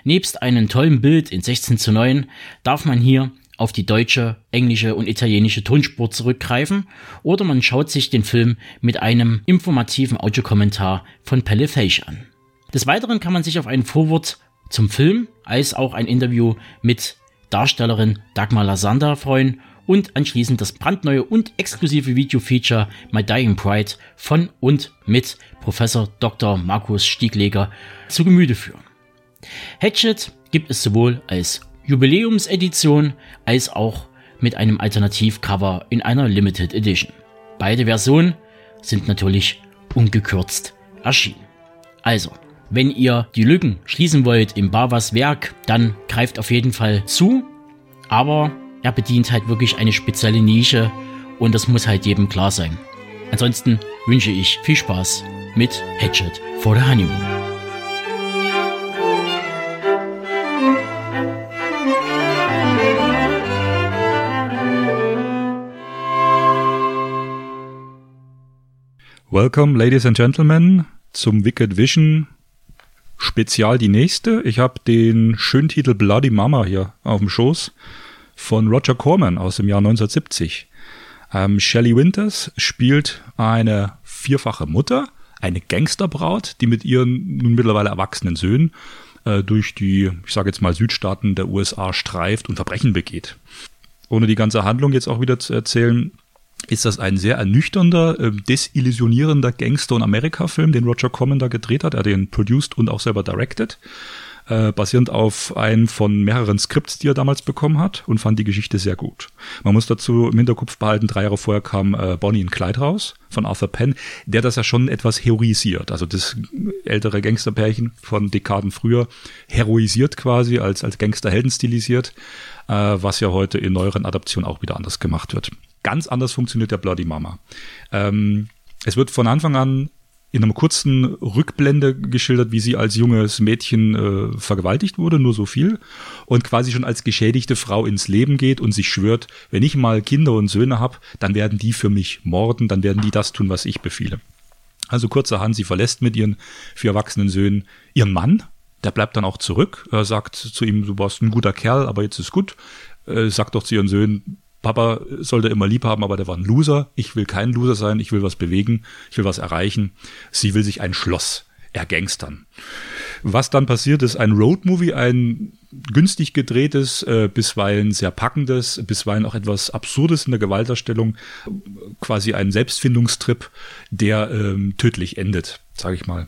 Nebst einem tollen Bild in 16 zu 9 darf man hier auf die deutsche, englische und italienische Tonspur zurückgreifen oder man schaut sich den Film mit einem informativen Audiokommentar von Pelle Feich an. Des Weiteren kann man sich auf ein Vorwort zum Film als auch ein Interview mit Darstellerin Dagmar Lasander freuen und anschließend das brandneue und exklusive Video-Feature My Dying Pride von und mit Professor Dr. Markus Stiegleger zu Gemüte führen. Hatchet gibt es sowohl als Jubiläumsedition als auch mit einem Alternativcover in einer Limited Edition. Beide Versionen sind natürlich ungekürzt erschienen. Also, wenn ihr die Lücken schließen wollt im Bavas Werk, dann greift auf jeden Fall zu. Aber er bedient halt wirklich eine spezielle Nische und das muss halt jedem klar sein. Ansonsten wünsche ich viel Spaß mit Hatchet for the Honeymoon. Welcome, ladies and gentlemen, zum Wicked Vision Spezial die nächste. Ich habe den schönen Titel Bloody Mama hier auf dem Schoß von Roger Corman aus dem Jahr 1970. Ähm, Shelley Winters spielt eine vierfache Mutter, eine Gangsterbraut, die mit ihren nun mittlerweile erwachsenen Söhnen äh, durch die, ich sage jetzt mal, Südstaaten der USA streift und Verbrechen begeht. Ohne die ganze Handlung jetzt auch wieder zu erzählen, ist das ein sehr ernüchternder, äh, desillusionierender Gangster- und Amerika-Film, den Roger Corman da gedreht hat. Er hat den produced und auch selber directed, äh, basierend auf einem von mehreren Skripts, die er damals bekommen hat und fand die Geschichte sehr gut. Man muss dazu im Hinterkopf behalten, drei Jahre vorher kam äh, Bonnie in Clyde raus von Arthur Penn, der das ja schon etwas heroisiert. Also das ältere Gangsterpärchen von Dekaden früher heroisiert quasi, als, als Gangsterhelden stilisiert, äh, was ja heute in neueren Adaptionen auch wieder anders gemacht wird. Ganz anders funktioniert der Bloody Mama. Ähm, es wird von Anfang an in einer kurzen Rückblende geschildert, wie sie als junges Mädchen äh, vergewaltigt wurde, nur so viel, und quasi schon als geschädigte Frau ins Leben geht und sich schwört, wenn ich mal Kinder und Söhne habe, dann werden die für mich morden, dann werden die das tun, was ich befehle. Also kurzerhand, sie verlässt mit ihren vier erwachsenen Söhnen ihren Mann, der bleibt dann auch zurück, er sagt zu ihm, du warst ein guter Kerl, aber jetzt ist gut, äh, sagt doch zu ihren Söhnen, Papa sollte immer lieb haben, aber der war ein Loser. Ich will kein Loser sein, ich will was bewegen, ich will was erreichen. Sie will sich ein Schloss ergangstern. Was dann passiert, ist ein Roadmovie, ein günstig gedrehtes, äh, bisweilen sehr packendes, bisweilen auch etwas Absurdes in der Gewalterstellung, quasi ein Selbstfindungstrip, der ähm, tödlich endet, sage ich mal.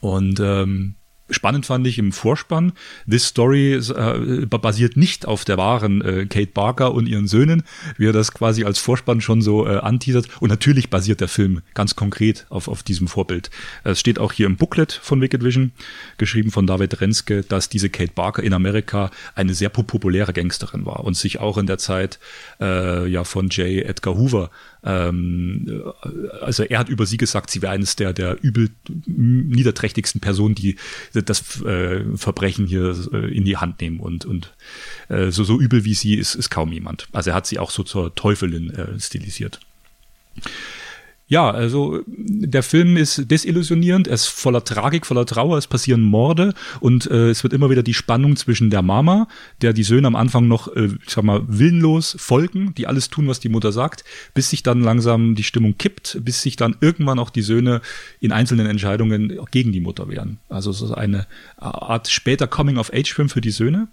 Und ähm, Spannend fand ich im Vorspann, This Story äh, basiert nicht auf der wahren äh, Kate Barker und ihren Söhnen, wie er das quasi als Vorspann schon so äh, anteasert. Und natürlich basiert der Film ganz konkret auf, auf diesem Vorbild. Es steht auch hier im Booklet von Wicked Vision, geschrieben von David Renske, dass diese Kate Barker in Amerika eine sehr populäre Gangsterin war und sich auch in der Zeit äh, ja von J. Edgar Hoover ähm, also er hat über sie gesagt, sie wäre eines der, der übel niederträchtigsten Personen, die das äh, Verbrechen hier äh, in die Hand nehmen und, und äh, so, so übel wie sie ist, ist kaum jemand. Also er hat sie auch so zur Teufelin äh, stilisiert. Ja, also der Film ist desillusionierend, er ist voller Tragik, voller Trauer, es passieren Morde und äh, es wird immer wieder die Spannung zwischen der Mama, der die Söhne am Anfang noch, äh, ich sag mal, willenlos folgen, die alles tun, was die Mutter sagt, bis sich dann langsam die Stimmung kippt, bis sich dann irgendwann auch die Söhne in einzelnen Entscheidungen gegen die Mutter wehren. Also es ist eine Art später Coming-of-Age-Film für die Söhne.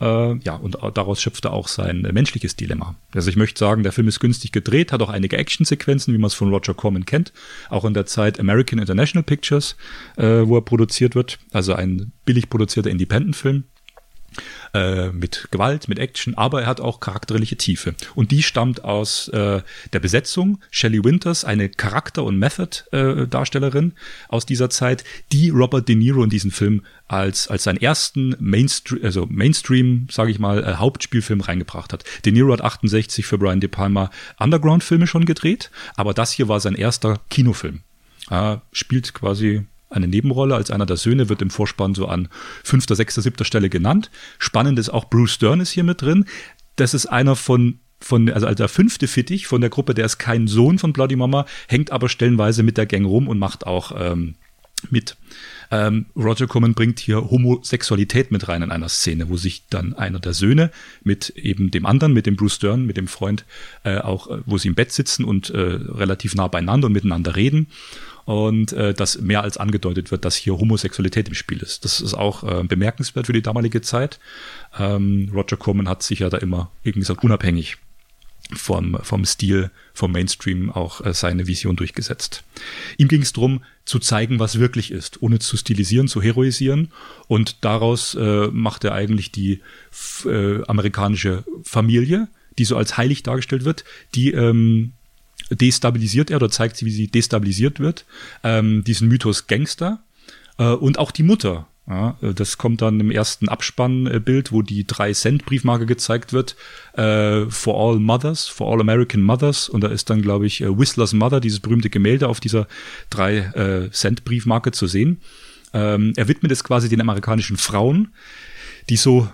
Äh, ja, und daraus schöpft er auch sein äh, menschliches Dilemma. Also ich möchte sagen, der Film ist günstig gedreht, hat auch einige Actionsequenzen, wie man es von Roger Corman kennt, auch in der Zeit American International Pictures, äh, wo er produziert wird, also ein billig produzierter Independent-Film äh, mit Gewalt, mit Action, aber er hat auch charakterliche Tiefe. Und die stammt aus äh, der Besetzung. Shelley Winters, eine Charakter- und Method-Darstellerin äh, aus dieser Zeit, die Robert De Niro in diesen Film als, als seinen ersten Mainstream, also Mainstream, sage ich mal, äh, Hauptspielfilm reingebracht hat. De Niro hat 68 für Brian De Palma Underground-Filme schon gedreht, aber das hier war sein erster Kinofilm. Er spielt quasi eine Nebenrolle als einer der Söhne, wird im Vorspann so an fünfter, sechster, siebter Stelle genannt. Spannend ist auch Bruce Dern ist hier mit drin. Das ist einer von von, also der fünfte Fittich von der Gruppe, der ist kein Sohn von Bloody Mama, hängt aber stellenweise mit der Gang rum und macht auch ähm, mit. Ähm, Roger Corman bringt hier Homosexualität mit rein in einer Szene, wo sich dann einer der Söhne mit eben dem anderen, mit dem Bruce Dern, mit dem Freund, äh, auch, äh, wo sie im Bett sitzen und äh, relativ nah beieinander und miteinander reden und äh, dass mehr als angedeutet wird, dass hier Homosexualität im Spiel ist. Das ist auch äh, bemerkenswert für die damalige Zeit. Ähm, Roger Corman hat sich ja da immer, wie gesagt, unabhängig vom, vom Stil, vom Mainstream auch äh, seine Vision durchgesetzt. Ihm ging es darum, zu zeigen, was wirklich ist, ohne zu stilisieren, zu heroisieren. Und daraus äh, macht er eigentlich die äh, amerikanische Familie, die so als heilig dargestellt wird, die ähm, destabilisiert er oder zeigt sie, wie sie destabilisiert wird. Ähm, diesen Mythos Gangster äh, und auch die Mutter. Ja, äh, das kommt dann im ersten Abspannbild, wo die 3-Cent-Briefmarke gezeigt wird. Äh, for all mothers, for all American mothers. Und da ist dann, glaube ich, äh, Whistler's Mother, dieses berühmte Gemälde auf dieser 3-Cent-Briefmarke zu sehen. Ähm, er widmet es quasi den amerikanischen Frauen, die so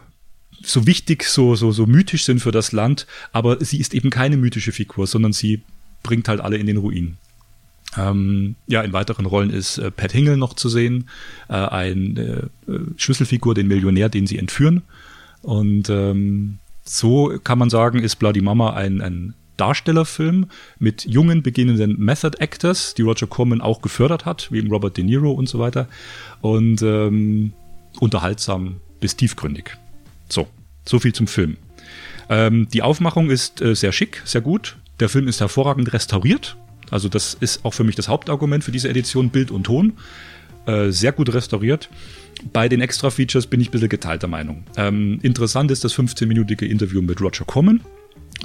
so wichtig, so, so, so mythisch sind für das Land, aber sie ist eben keine mythische Figur, sondern sie bringt halt alle in den Ruin. Ähm, ja, in weiteren Rollen ist äh, Pat Hingle noch zu sehen, äh, eine äh, Schlüsselfigur, den Millionär, den sie entführen. Und ähm, so kann man sagen, ist Bloody Mama ein, ein Darstellerfilm mit jungen, beginnenden Method Actors, die Roger Corman auch gefördert hat, wie Robert De Niro und so weiter. Und ähm, unterhaltsam bis tiefgründig. So, so viel zum Film. Ähm, die Aufmachung ist äh, sehr schick, sehr gut. Der Film ist hervorragend restauriert. Also das ist auch für mich das Hauptargument für diese Edition, Bild und Ton. Äh, sehr gut restauriert. Bei den Extra-Features bin ich ein bisschen geteilter Meinung. Ähm, interessant ist das 15-minütige Interview mit Roger Corman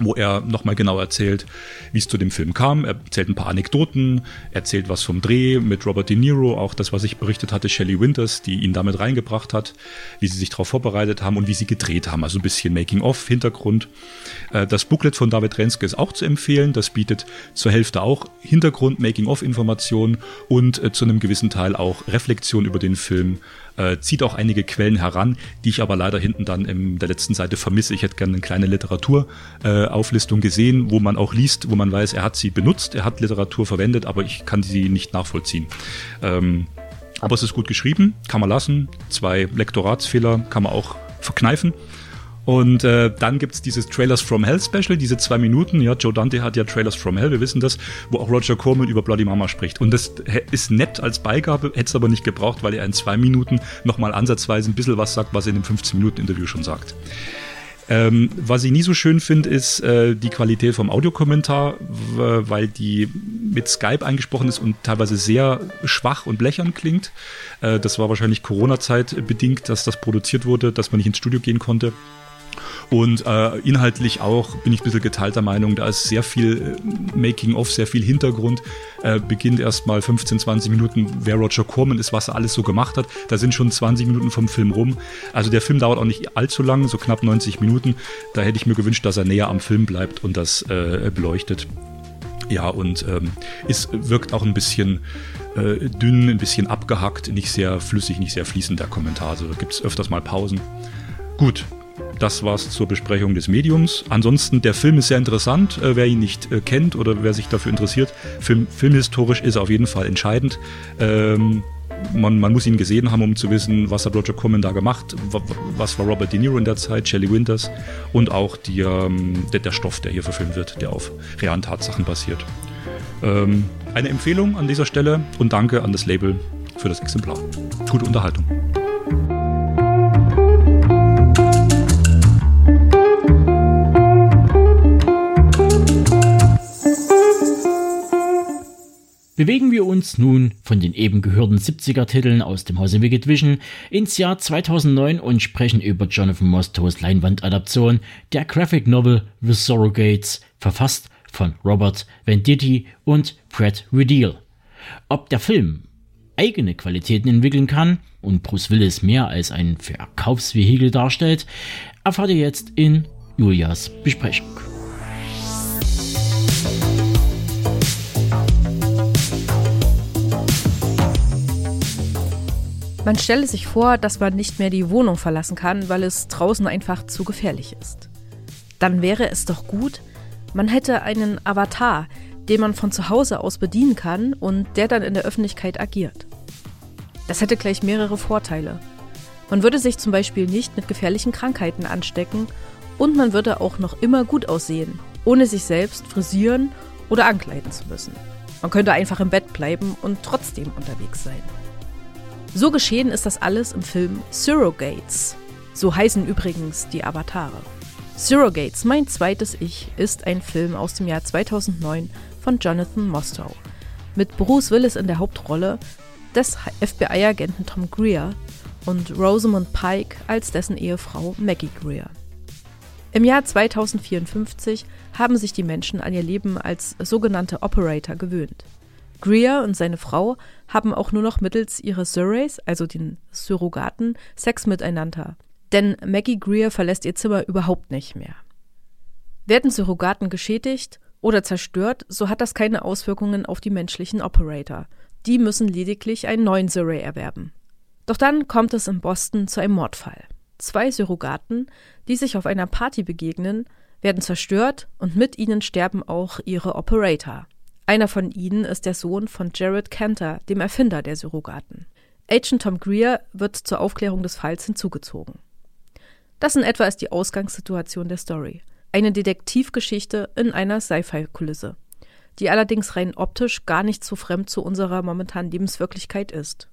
wo er nochmal genau erzählt, wie es zu dem Film kam. Er erzählt ein paar Anekdoten, erzählt was vom Dreh mit Robert De Niro, auch das, was ich berichtet hatte, Shelley Winters, die ihn damit reingebracht hat, wie sie sich darauf vorbereitet haben und wie sie gedreht haben. Also ein bisschen Making-of, Hintergrund. Äh, das Booklet von David Renske ist auch zu empfehlen. Das bietet zur Hälfte auch Hintergrund, Making-of-Informationen und äh, zu einem gewissen Teil auch Reflexion über den Film äh, zieht auch einige Quellen heran, die ich aber leider hinten dann in der letzten Seite vermisse. Ich hätte gerne eine kleine Literaturauflistung äh, gesehen, wo man auch liest, wo man weiß, er hat sie benutzt, er hat Literatur verwendet, aber ich kann sie nicht nachvollziehen. Ähm, aber es ist gut geschrieben, kann man lassen. Zwei Lektoratsfehler kann man auch verkneifen. Und äh, dann gibt's dieses Trailers from Hell Special, diese zwei Minuten. Ja, Joe Dante hat ja Trailers from Hell, wir wissen das, wo auch Roger Corman über Bloody Mama spricht. Und das ist nett als Beigabe, hätte es aber nicht gebraucht, weil er in zwei Minuten nochmal ansatzweise ein bisschen was sagt, was er in dem 15-Minuten-Interview schon sagt. Ähm, was ich nie so schön finde, ist äh, die Qualität vom Audiokommentar, weil die mit Skype eingesprochen ist und teilweise sehr schwach und blechern klingt. Äh, das war wahrscheinlich Corona-Zeit bedingt, dass das produziert wurde, dass man nicht ins Studio gehen konnte. Und äh, inhaltlich auch bin ich ein bisschen geteilter Meinung, da ist sehr viel äh, Making-of, sehr viel Hintergrund. Äh, beginnt erst mal 15, 20 Minuten, wer Roger Corman ist, was er alles so gemacht hat. Da sind schon 20 Minuten vom Film rum. Also der Film dauert auch nicht allzu lang, so knapp 90 Minuten. Da hätte ich mir gewünscht, dass er näher am Film bleibt und das äh, beleuchtet. Ja, und ähm, es wirkt auch ein bisschen äh, dünn, ein bisschen abgehackt, nicht sehr flüssig, nicht sehr fließend der Kommentar. Also da gibt es öfters mal Pausen. Gut, das war's zur Besprechung des Mediums. Ansonsten, der Film ist sehr interessant. Äh, wer ihn nicht äh, kennt oder wer sich dafür interessiert, Film, filmhistorisch ist er auf jeden Fall entscheidend. Ähm, man, man, muss ihn gesehen haben, um zu wissen, was hat Roger Corman da gemacht, was war Robert De Niro in der Zeit, Shelley Winters und auch die, ähm, der, der, Stoff, der hier verfilmt wird, der auf realen Tatsachen basiert. Ähm, eine Empfehlung an dieser Stelle und danke an das Label für das Exemplar. Gute Unterhaltung. Bewegen wir uns nun von den eben gehörten 70er-Titeln aus dem Hause Wicked Vision ins Jahr 2009 und sprechen über Jonathan Mostows Leinwandadaption der Graphic Novel The Surrogates, verfasst von Robert Venditti und Brad Riddell. Ob der Film eigene Qualitäten entwickeln kann und Bruce Willis mehr als ein Verkaufsvehikel darstellt, erfahrt ihr jetzt in Julias Besprechung. Man stelle sich vor, dass man nicht mehr die Wohnung verlassen kann, weil es draußen einfach zu gefährlich ist. Dann wäre es doch gut, man hätte einen Avatar, den man von zu Hause aus bedienen kann und der dann in der Öffentlichkeit agiert. Das hätte gleich mehrere Vorteile. Man würde sich zum Beispiel nicht mit gefährlichen Krankheiten anstecken und man würde auch noch immer gut aussehen, ohne sich selbst frisieren oder ankleiden zu müssen. Man könnte einfach im Bett bleiben und trotzdem unterwegs sein. So geschehen ist das alles im Film Surrogates. So heißen übrigens die Avatare. Surrogates, mein zweites Ich, ist ein Film aus dem Jahr 2009 von Jonathan Mostow. Mit Bruce Willis in der Hauptrolle, des FBI-Agenten Tom Greer und Rosamund Pike als dessen Ehefrau Maggie Greer. Im Jahr 2054 haben sich die Menschen an ihr Leben als sogenannte Operator gewöhnt. Greer und seine Frau haben auch nur noch mittels ihrer Surveys, also den Surrogaten, Sex miteinander. Denn Maggie Greer verlässt ihr Zimmer überhaupt nicht mehr. Werden Surrogaten geschädigt oder zerstört, so hat das keine Auswirkungen auf die menschlichen Operator. Die müssen lediglich einen neuen Surrey erwerben. Doch dann kommt es in Boston zu einem Mordfall. Zwei Surrogaten, die sich auf einer Party begegnen, werden zerstört und mit ihnen sterben auch ihre Operator. Einer von ihnen ist der Sohn von Jared Cantor, dem Erfinder der Surrogaten. Agent Tom Greer wird zur Aufklärung des Falls hinzugezogen. Das in etwa ist die Ausgangssituation der Story. Eine Detektivgeschichte in einer Sci-Fi-Kulisse, die allerdings rein optisch gar nicht so fremd zu unserer momentanen Lebenswirklichkeit ist.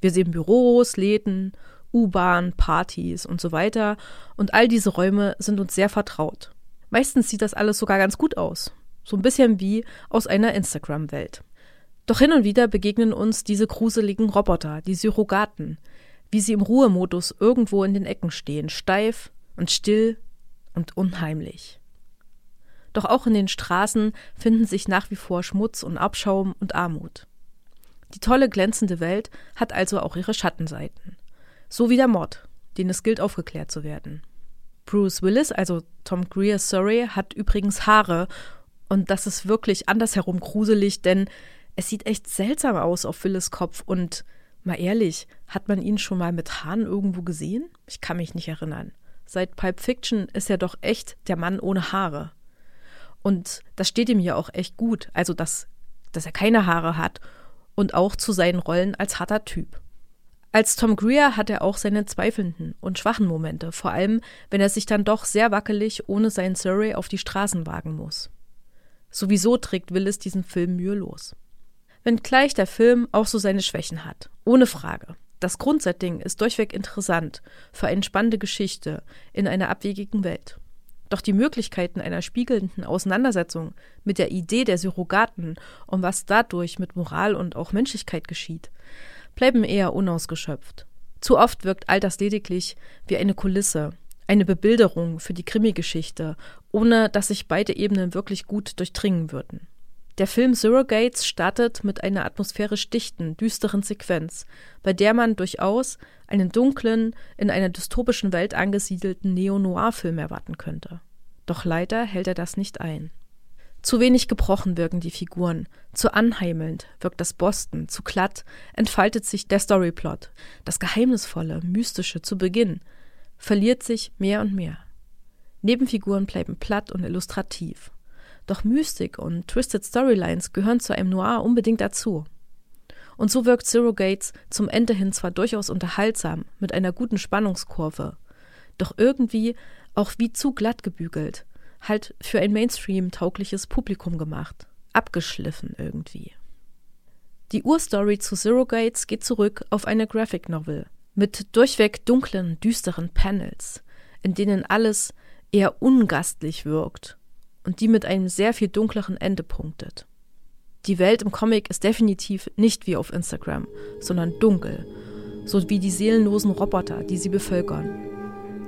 Wir sehen Büros, Läden, U-Bahn, Partys und so weiter, und all diese Räume sind uns sehr vertraut. Meistens sieht das alles sogar ganz gut aus, so ein bisschen wie aus einer Instagram-Welt. Doch hin und wieder begegnen uns diese gruseligen Roboter, die Surrogaten, wie sie im Ruhemodus irgendwo in den Ecken stehen, steif und still und unheimlich. Doch auch in den Straßen finden sich nach wie vor Schmutz und Abschaum und Armut. Die tolle glänzende Welt hat also auch ihre Schattenseiten. So wie der Mord, den es gilt aufgeklärt zu werden. Bruce Willis, also Tom Greer Surrey, hat übrigens Haare und das ist wirklich andersherum gruselig, denn es sieht echt seltsam aus auf Willis Kopf und mal ehrlich, hat man ihn schon mal mit Haaren irgendwo gesehen? Ich kann mich nicht erinnern. Seit Pulp Fiction ist er doch echt der Mann ohne Haare. Und das steht ihm ja auch echt gut, also dass, dass er keine Haare hat und auch zu seinen Rollen als harter Typ. Als Tom Greer hat er auch seine zweifelnden und schwachen Momente, vor allem wenn er sich dann doch sehr wackelig ohne seinen Surrey auf die Straßen wagen muss. Sowieso trägt Willis diesen Film mühelos. Wenngleich der Film auch so seine Schwächen hat, ohne Frage. Das Grundsetting ist durchweg interessant für eine spannende Geschichte in einer abwegigen Welt. Doch die Möglichkeiten einer spiegelnden Auseinandersetzung mit der Idee der Surrogaten und was dadurch mit Moral und auch Menschlichkeit geschieht, bleiben eher unausgeschöpft. Zu oft wirkt all das lediglich wie eine Kulisse, eine Bebilderung für die Krimi-Geschichte, ohne dass sich beide Ebenen wirklich gut durchdringen würden. Der Film Surrogates startet mit einer atmosphärisch dichten, düsteren Sequenz, bei der man durchaus einen dunklen, in einer dystopischen Welt angesiedelten Neo-Noir-Film erwarten könnte. Doch leider hält er das nicht ein. Zu wenig gebrochen wirken die Figuren, zu anheimelnd wirkt das Boston, zu glatt entfaltet sich der Storyplot. Das Geheimnisvolle, Mystische zu Beginn verliert sich mehr und mehr. Nebenfiguren bleiben platt und illustrativ. Doch Mystik und Twisted Storylines gehören zu einem Noir unbedingt dazu. Und so wirkt Zero Gates zum Ende hin zwar durchaus unterhaltsam, mit einer guten Spannungskurve, doch irgendwie auch wie zu glatt gebügelt, halt für ein Mainstream-taugliches Publikum gemacht. Abgeschliffen irgendwie. Die Urstory zu Zero Gates geht zurück auf eine Graphic Novel mit durchweg dunklen, düsteren Panels, in denen alles eher ungastlich wirkt und die mit einem sehr viel dunkleren Ende punktet. Die Welt im Comic ist definitiv nicht wie auf Instagram, sondern dunkel, so wie die seelenlosen Roboter, die sie bevölkern.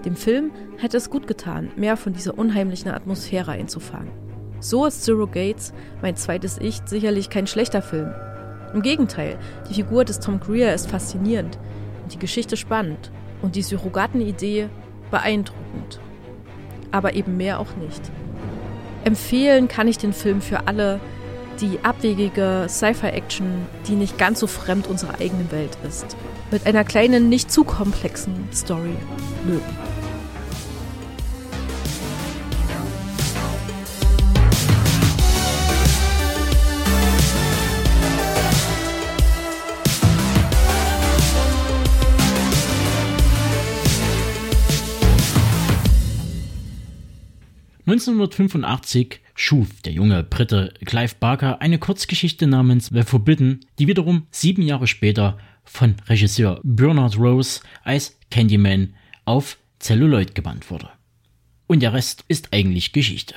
Dem Film hätte es gut getan, mehr von dieser unheimlichen Atmosphäre einzufangen. So ist Zero Gates, mein zweites Ich, sicherlich kein schlechter Film. Im Gegenteil, die Figur des Tom Greer ist faszinierend, die Geschichte spannend und die Surrogatenidee beeindruckend. Aber eben mehr auch nicht. Empfehlen kann ich den Film für alle, die abwegige Sci-Fi-Action, die nicht ganz so fremd unserer eigenen Welt ist, mit einer kleinen, nicht zu komplexen Story mögen. 1985 schuf der junge Brite Clive Barker eine Kurzgeschichte namens The Forbidden, die wiederum sieben Jahre später von Regisseur Bernard Rose als Candyman auf Celluloid gebannt wurde. Und der Rest ist eigentlich Geschichte.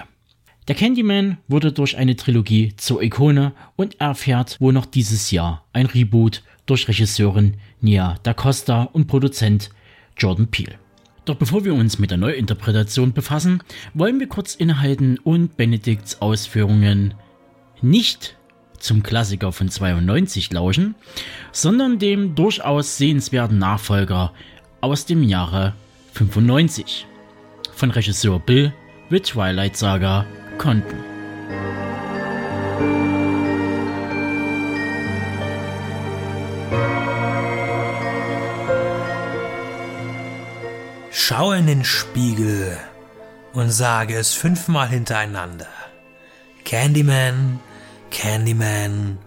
Der Candyman wurde durch eine Trilogie zur Ikone und erfährt wohl noch dieses Jahr ein Reboot durch Regisseurin Nia Da Costa und Produzent Jordan Peele. Doch bevor wir uns mit der Neuinterpretation befassen, wollen wir kurz innehalten und Benedikts Ausführungen nicht zum Klassiker von 92 lauschen, sondern dem durchaus sehenswerten Nachfolger aus dem Jahre 95 von Regisseur Bill The Twilight Saga Conten. Schau in den Spiegel und sage es fünfmal hintereinander. Candyman, Candyman,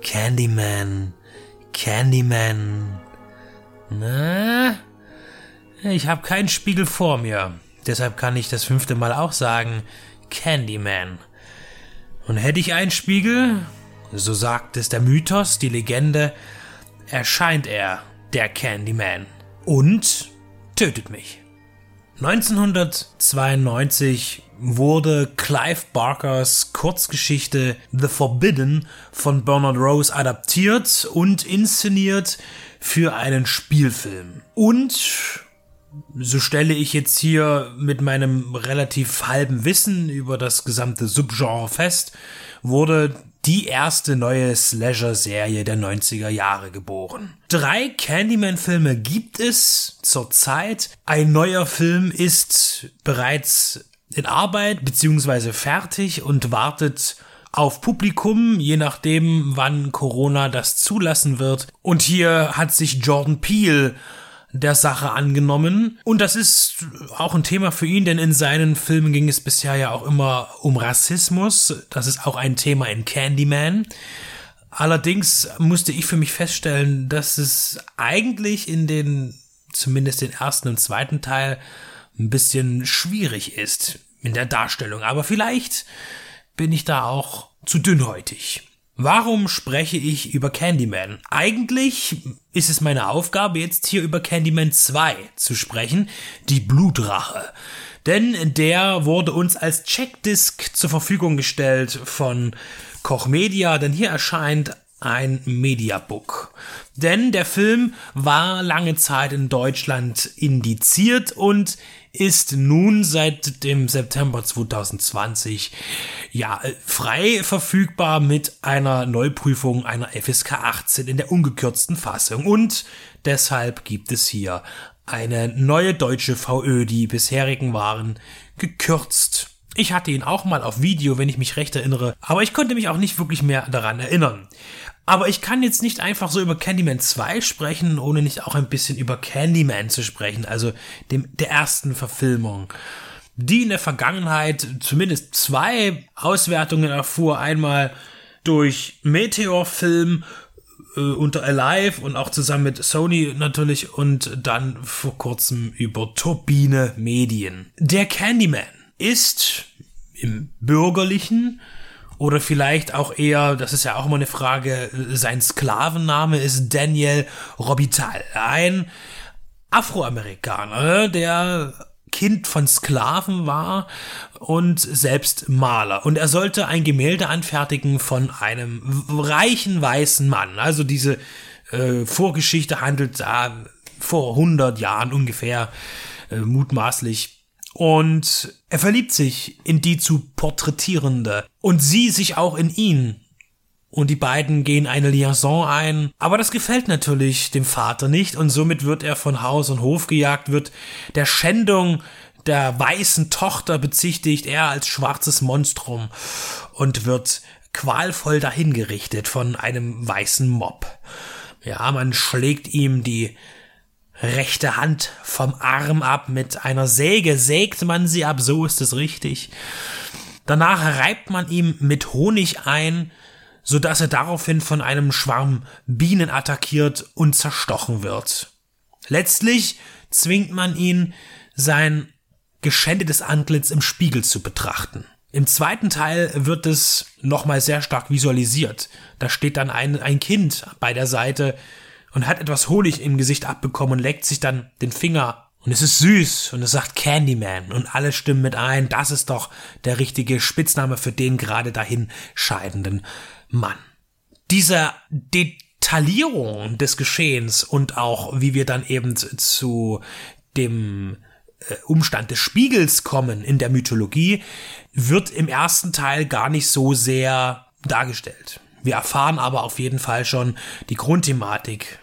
Candyman, Candyman. Na? Ich habe keinen Spiegel vor mir. Deshalb kann ich das fünfte Mal auch sagen Candyman. Und hätte ich einen Spiegel, so sagt es der Mythos, die Legende, erscheint er, der Candyman, und tötet mich. 1992 wurde Clive Barkers Kurzgeschichte The Forbidden von Bernard Rose adaptiert und inszeniert für einen Spielfilm. Und so stelle ich jetzt hier mit meinem relativ halben Wissen über das gesamte Subgenre fest, wurde die erste neue Slasher-Serie der 90er Jahre geboren. Drei Candyman-Filme gibt es zurzeit. Ein neuer Film ist bereits in Arbeit bzw. fertig und wartet auf Publikum, je nachdem, wann Corona das zulassen wird. Und hier hat sich Jordan Peele der Sache angenommen. Und das ist auch ein Thema für ihn, denn in seinen Filmen ging es bisher ja auch immer um Rassismus. Das ist auch ein Thema in Candyman. Allerdings musste ich für mich feststellen, dass es eigentlich in den, zumindest den ersten und zweiten Teil, ein bisschen schwierig ist in der Darstellung. Aber vielleicht bin ich da auch zu dünnhäutig. Warum spreche ich über Candyman? Eigentlich ist es meine Aufgabe, jetzt hier über Candyman 2 zu sprechen, die Blutrache. Denn der wurde uns als Checkdisk zur Verfügung gestellt von Koch Media, denn hier erscheint ein Mediabook. Denn der Film war lange Zeit in Deutschland indiziert und ist nun seit dem September 2020 ja frei verfügbar mit einer Neuprüfung einer FSK 18 in der ungekürzten Fassung und deshalb gibt es hier eine neue deutsche VÖ, die bisherigen waren gekürzt. Ich hatte ihn auch mal auf Video, wenn ich mich recht erinnere, aber ich konnte mich auch nicht wirklich mehr daran erinnern. Aber ich kann jetzt nicht einfach so über Candyman 2 sprechen, ohne nicht auch ein bisschen über Candyman zu sprechen, also dem, der ersten Verfilmung. Die in der Vergangenheit zumindest zwei Auswertungen erfuhr. Einmal durch Meteor Film äh, unter Alive und auch zusammen mit Sony natürlich und dann vor kurzem über Turbine Medien. Der Candyman ist im bürgerlichen oder vielleicht auch eher, das ist ja auch immer eine Frage, sein Sklavenname ist Daniel Robital. Ein Afroamerikaner, der Kind von Sklaven war und selbst Maler. Und er sollte ein Gemälde anfertigen von einem reichen weißen Mann. Also diese äh, Vorgeschichte handelt da vor 100 Jahren ungefähr, äh, mutmaßlich und er verliebt sich in die zu porträtierende und sie sich auch in ihn. Und die beiden gehen eine Liaison ein, aber das gefällt natürlich dem Vater nicht und somit wird er von Haus und Hof gejagt, wird der Schändung der weißen Tochter bezichtigt, er als schwarzes Monstrum und wird qualvoll dahingerichtet von einem weißen Mob. Ja, man schlägt ihm die rechte Hand vom Arm ab. Mit einer Säge sägt man sie ab, so ist es richtig. Danach reibt man ihm mit Honig ein, so dass er daraufhin von einem Schwarm Bienen attackiert und zerstochen wird. Letztlich zwingt man ihn, sein geschändetes Antlitz im Spiegel zu betrachten. Im zweiten Teil wird es nochmal sehr stark visualisiert. Da steht dann ein, ein Kind bei der Seite, und hat etwas Honig im Gesicht abbekommen und leckt sich dann den Finger und es ist süß und es sagt Candyman und alle stimmen mit ein, das ist doch der richtige Spitzname für den gerade dahin scheidenden Mann. Dieser Detaillierung des Geschehens und auch wie wir dann eben zu dem äh, Umstand des Spiegels kommen in der Mythologie, wird im ersten Teil gar nicht so sehr dargestellt. Wir erfahren aber auf jeden Fall schon die Grundthematik,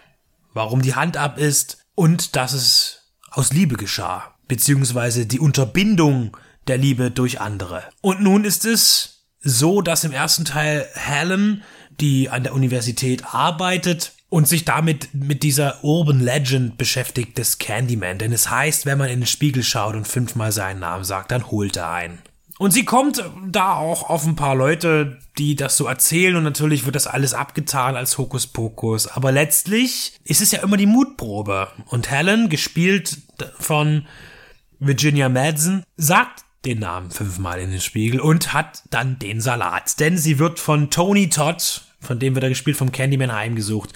warum die Hand ab ist und dass es aus Liebe geschah, beziehungsweise die Unterbindung der Liebe durch andere. Und nun ist es so, dass im ersten Teil Helen, die an der Universität arbeitet, und sich damit mit dieser Urban Legend beschäftigt des Candyman. Denn es heißt, wenn man in den Spiegel schaut und fünfmal seinen Namen sagt, dann holt er einen. Und sie kommt da auch auf ein paar Leute, die das so erzählen und natürlich wird das alles abgetan als Hokuspokus. Aber letztlich ist es ja immer die Mutprobe. Und Helen, gespielt von Virginia Madsen, sagt den Namen fünfmal in den Spiegel und hat dann den Salat. Denn sie wird von Tony Todd, von dem wird er gespielt, vom Candyman heimgesucht.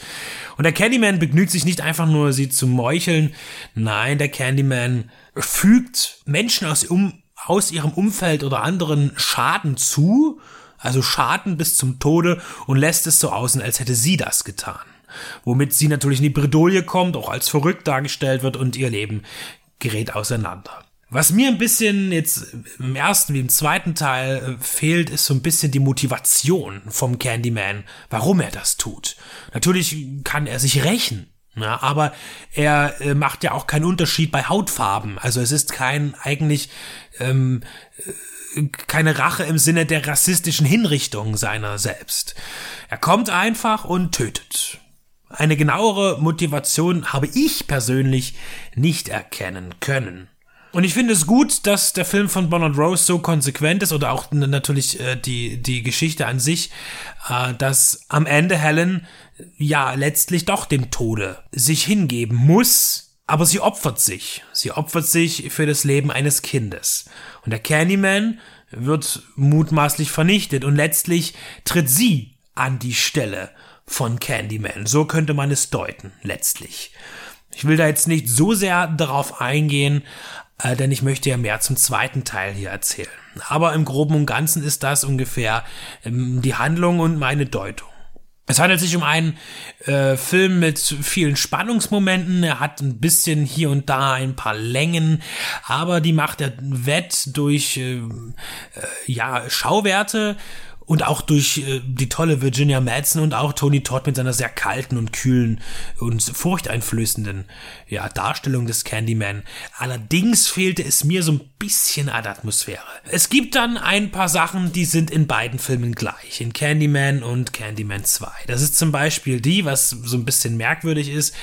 Und der Candyman begnügt sich nicht einfach nur, sie zu meucheln. Nein, der Candyman fügt Menschen aus, um, aus ihrem Umfeld oder anderen Schaden zu, also Schaden bis zum Tode und lässt es so außen, als hätte sie das getan. Womit sie natürlich in die Bredouille kommt, auch als verrückt dargestellt wird und ihr Leben gerät auseinander. Was mir ein bisschen jetzt im ersten wie im zweiten Teil äh, fehlt, ist so ein bisschen die Motivation vom Candyman, warum er das tut. Natürlich kann er sich rächen, ja, aber er äh, macht ja auch keinen Unterschied bei Hautfarben. Also es ist kein eigentlich ähm, äh, keine Rache im Sinne der rassistischen Hinrichtung seiner selbst. Er kommt einfach und tötet. Eine genauere Motivation habe ich persönlich nicht erkennen können. Und ich finde es gut, dass der Film von Bernard Rose so konsequent ist oder auch natürlich äh, die, die Geschichte an sich, äh, dass am Ende Helen ja letztlich doch dem Tode sich hingeben muss, aber sie opfert sich. Sie opfert sich für das Leben eines Kindes. Und der Candyman wird mutmaßlich vernichtet und letztlich tritt sie an die Stelle von Candyman. So könnte man es deuten, letztlich. Ich will da jetzt nicht so sehr darauf eingehen, äh, denn ich möchte ja mehr zum zweiten Teil hier erzählen. Aber im groben und ganzen ist das ungefähr ähm, die Handlung und meine Deutung. Es handelt sich um einen äh, Film mit vielen Spannungsmomenten. Er hat ein bisschen hier und da ein paar Längen, aber die macht er wett durch äh, äh, ja Schauwerte und auch durch äh, die tolle Virginia Madsen und auch Tony Todd mit seiner sehr kalten und kühlen und furchteinflößenden ja, Darstellung des Candyman. Allerdings fehlte es mir so ein bisschen an Atmosphäre. Es gibt dann ein paar Sachen, die sind in beiden Filmen gleich, in Candyman und Candyman 2. Das ist zum Beispiel die, was so ein bisschen merkwürdig ist,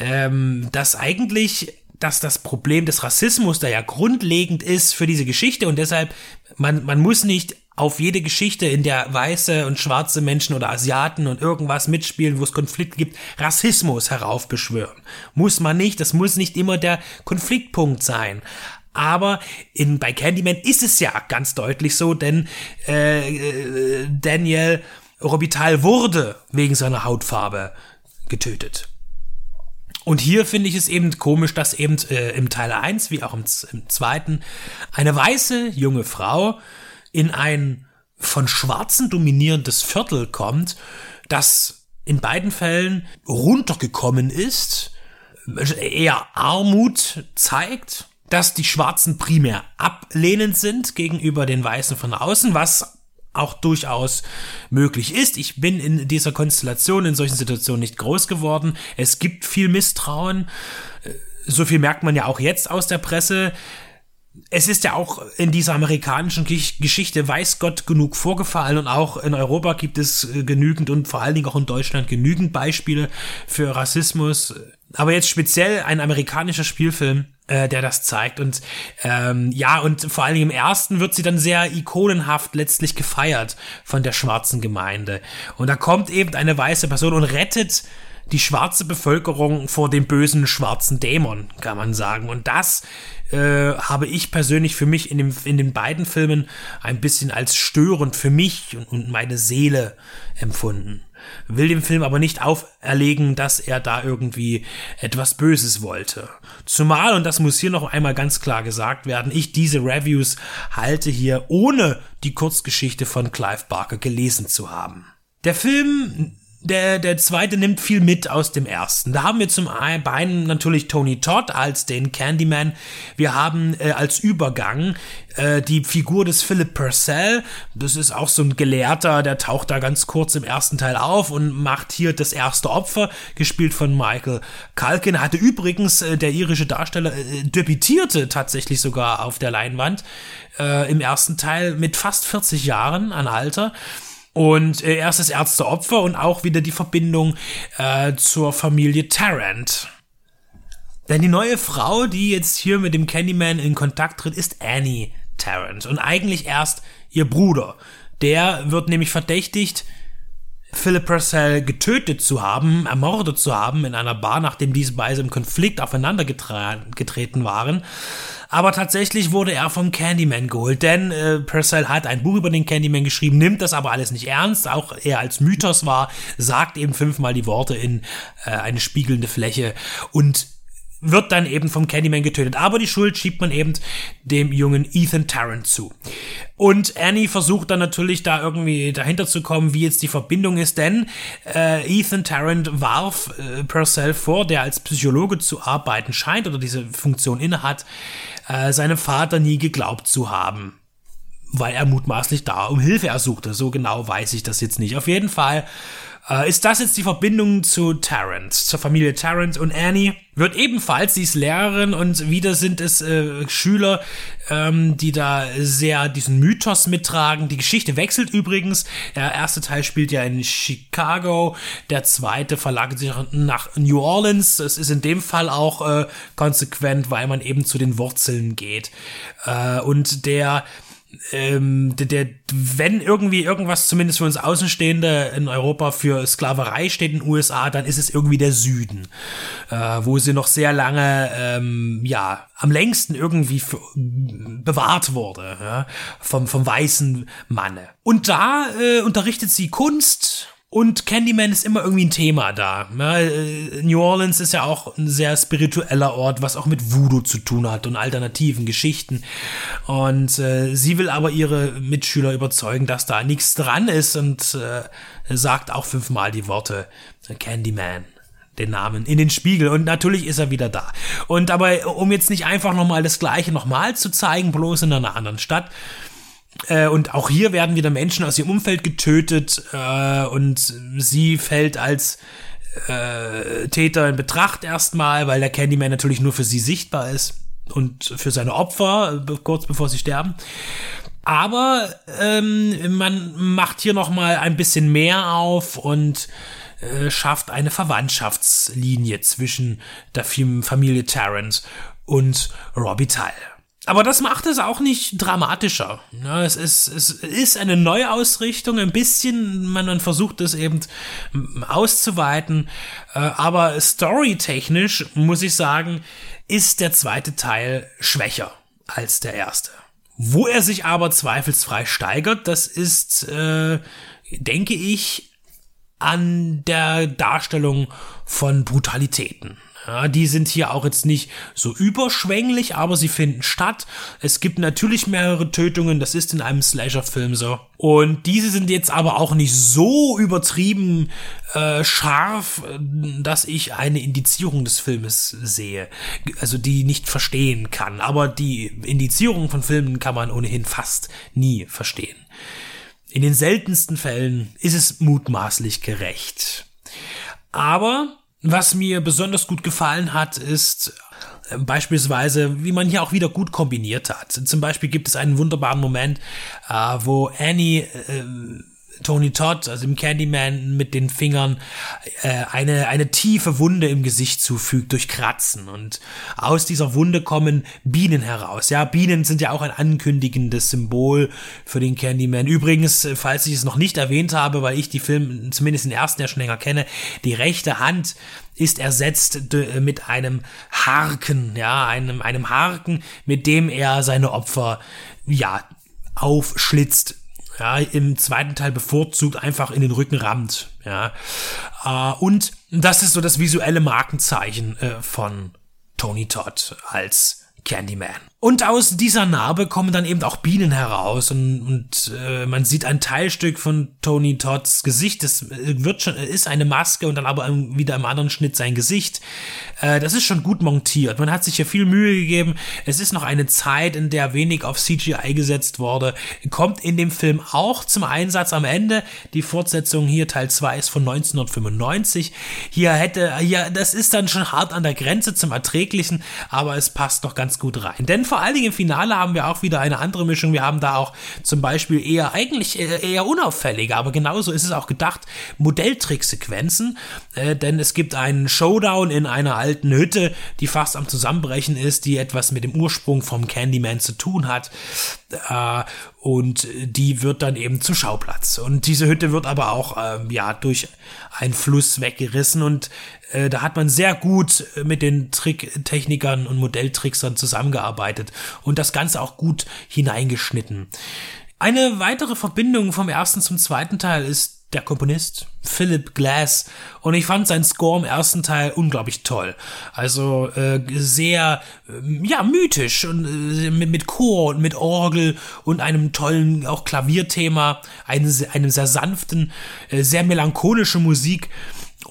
ähm, dass eigentlich dass das Problem des Rassismus da ja grundlegend ist für diese Geschichte und deshalb man, man muss nicht auf jede Geschichte, in der weiße und schwarze Menschen oder Asiaten und irgendwas mitspielen, wo es Konflikt gibt, Rassismus heraufbeschwören. Muss man nicht, das muss nicht immer der Konfliktpunkt sein. Aber in, bei Candyman ist es ja ganz deutlich so, denn äh, äh Daniel Robital wurde wegen seiner Hautfarbe getötet. Und hier finde ich es eben komisch, dass eben äh, im Teil 1 wie auch im, im zweiten eine weiße junge Frau in ein von Schwarzen dominierendes Viertel kommt, das in beiden Fällen runtergekommen ist, eher Armut zeigt, dass die Schwarzen primär ablehnend sind gegenüber den Weißen von außen, was auch durchaus möglich ist. Ich bin in dieser Konstellation, in solchen Situationen nicht groß geworden. Es gibt viel Misstrauen. So viel merkt man ja auch jetzt aus der Presse es ist ja auch in dieser amerikanischen Geschichte, weiß Gott, genug vorgefallen und auch in Europa gibt es äh, genügend und vor allen Dingen auch in Deutschland genügend Beispiele für Rassismus. Aber jetzt speziell ein amerikanischer Spielfilm, äh, der das zeigt. Und ähm, ja, und vor allen Dingen im ersten wird sie dann sehr ikonenhaft letztlich gefeiert von der schwarzen Gemeinde. Und da kommt eben eine weiße Person und rettet die schwarze Bevölkerung vor dem bösen schwarzen Dämon, kann man sagen. Und das äh, habe ich persönlich für mich in, dem, in den beiden Filmen ein bisschen als störend für mich und, und meine Seele empfunden. Will dem Film aber nicht auferlegen, dass er da irgendwie etwas Böses wollte. Zumal, und das muss hier noch einmal ganz klar gesagt werden, ich diese Reviews halte hier ohne die Kurzgeschichte von Clive Barker gelesen zu haben. Der Film der, der zweite nimmt viel mit aus dem ersten. Da haben wir zum einen natürlich Tony Todd als den Candyman. Wir haben äh, als Übergang äh, die Figur des Philip Purcell. Das ist auch so ein Gelehrter, der taucht da ganz kurz im ersten Teil auf und macht hier das erste Opfer, gespielt von Michael Culkin. Hatte übrigens äh, der irische Darsteller äh, debütierte tatsächlich sogar auf der Leinwand äh, im ersten Teil mit fast 40 Jahren an Alter. Und äh, er ist das erste Opfer und auch wieder die Verbindung äh, zur Familie Tarrant. Denn die neue Frau, die jetzt hier mit dem Candyman in Kontakt tritt, ist Annie Tarrant und eigentlich erst ihr Bruder. Der wird nämlich verdächtigt, Philip Purcell getötet zu haben, ermordet zu haben in einer Bar, nachdem diese beiden im Konflikt aufeinander getreten waren. Aber tatsächlich wurde er vom Candyman geholt, denn äh, Purcell hat ein Buch über den Candyman geschrieben, nimmt das aber alles nicht ernst, auch er als Mythos war, sagt eben fünfmal die Worte in äh, eine spiegelnde Fläche und wird dann eben vom Candyman getötet. Aber die Schuld schiebt man eben dem jungen Ethan Tarrant zu. Und Annie versucht dann natürlich da irgendwie dahinter zu kommen, wie jetzt die Verbindung ist, denn äh, Ethan Tarrant warf äh, Purcell vor, der als Psychologe zu arbeiten scheint oder diese Funktion innehat, äh, seinem Vater nie geglaubt zu haben. Weil er mutmaßlich da um Hilfe ersuchte. So genau weiß ich das jetzt nicht. Auf jeden Fall äh, ist das jetzt die Verbindung zu Tarrant, zur Familie Tarrant und Annie wird ebenfalls, sie ist Lehrerin und wieder sind es äh, Schüler, ähm, die da sehr diesen Mythos mittragen. Die Geschichte wechselt übrigens. Der erste Teil spielt ja in Chicago, der zweite verlagert sich nach New Orleans. Das ist in dem Fall auch äh, konsequent, weil man eben zu den Wurzeln geht. Äh, und der ähm, der, der, wenn irgendwie irgendwas zumindest für uns Außenstehende in Europa für Sklaverei steht in den USA, dann ist es irgendwie der Süden, äh, wo sie noch sehr lange, ähm, ja, am längsten irgendwie für, bewahrt wurde ja, vom, vom weißen Manne. Und da äh, unterrichtet sie Kunst und Candyman ist immer irgendwie ein Thema da. Äh, New Orleans ist ja auch ein sehr spiritueller Ort, was auch mit Voodoo zu tun hat und alternativen Geschichten. Und äh, sie will aber ihre Mitschüler überzeugen, dass da nichts dran ist und äh, sagt auch fünfmal die Worte Candyman den Namen in den Spiegel und natürlich ist er wieder da. Und aber um jetzt nicht einfach nochmal das gleiche nochmal zu zeigen, bloß in einer anderen Stadt, äh, und auch hier werden wieder Menschen aus ihrem Umfeld getötet äh, und sie fällt als äh, Täter in Betracht erstmal, weil der Candyman natürlich nur für sie sichtbar ist und für seine Opfer, kurz bevor sie sterben. Aber ähm, man macht hier noch mal ein bisschen mehr auf und äh, schafft eine Verwandtschaftslinie zwischen der Familie Tarrant und Robbie Tile. Aber das macht es auch nicht dramatischer. Ja, es, ist, es ist eine Neuausrichtung, ein bisschen, man, man versucht es eben auszuweiten. Äh, aber storytechnisch, muss ich sagen, ist der zweite Teil schwächer als der erste. Wo er sich aber zweifelsfrei steigert, das ist, äh, denke ich, an der Darstellung von Brutalitäten. Ja, die sind hier auch jetzt nicht so überschwänglich, aber sie finden statt. Es gibt natürlich mehrere Tötungen, das ist in einem Slasher-Film so. Und diese sind jetzt aber auch nicht so übertrieben äh, scharf, dass ich eine Indizierung des Filmes sehe. Also die nicht verstehen kann. Aber die Indizierung von Filmen kann man ohnehin fast nie verstehen. In den seltensten Fällen ist es mutmaßlich gerecht. Aber was mir besonders gut gefallen hat, ist äh, beispielsweise, wie man hier auch wieder gut kombiniert hat. Zum Beispiel gibt es einen wunderbaren Moment, äh, wo Annie äh, Tony Todd, also im Candyman, mit den Fingern äh, eine, eine tiefe Wunde im Gesicht zufügt durch Kratzen. Und aus dieser Wunde kommen Bienen heraus. Ja, Bienen sind ja auch ein ankündigendes Symbol für den Candyman. Übrigens, falls ich es noch nicht erwähnt habe, weil ich die Filme zumindest den ersten ja schon länger kenne, die rechte Hand ist ersetzt mit einem Harken, ja, einem, einem Harken, mit dem er seine Opfer, ja, aufschlitzt ja, im zweiten Teil bevorzugt einfach in den Rücken rammt, ja. Äh, und das ist so das visuelle Markenzeichen äh, von Tony Todd als Candyman. Und aus dieser Narbe kommen dann eben auch Bienen heraus und, und äh, man sieht ein Teilstück von Tony Todds Gesicht. Das äh, wird schon ist eine Maske und dann aber wieder im anderen Schnitt sein Gesicht. Äh, das ist schon gut montiert. Man hat sich hier viel Mühe gegeben. Es ist noch eine Zeit, in der wenig auf CGI gesetzt wurde. Kommt in dem Film auch zum Einsatz am Ende. Die Fortsetzung hier Teil 2 ist von 1995. Hier hätte hier das ist dann schon hart an der Grenze zum erträglichen, aber es passt noch ganz gut rein. Denn vor allen Dingen im Finale haben wir auch wieder eine andere Mischung. Wir haben da auch zum Beispiel eher eigentlich äh, eher unauffällige, aber genauso ist es auch gedacht, Modelltricksequenzen. Äh, denn es gibt einen Showdown in einer alten Hütte, die fast am Zusammenbrechen ist, die etwas mit dem Ursprung vom Candyman zu tun hat. Äh, und die wird dann eben zum Schauplatz. Und diese Hütte wird aber auch äh, ja durch einen Fluss weggerissen und äh, da hat man sehr gut mit den Tricktechnikern und Modelltricksern zusammengearbeitet und das Ganze auch gut hineingeschnitten. Eine weitere Verbindung vom ersten zum zweiten Teil ist der Komponist Philip Glass und ich fand seinen Score im ersten Teil unglaublich toll. Also äh, sehr äh, ja mythisch und äh, mit, mit Chor und mit Orgel und einem tollen auch Klavierthema, einem, einem sehr sanften, äh, sehr melancholische Musik.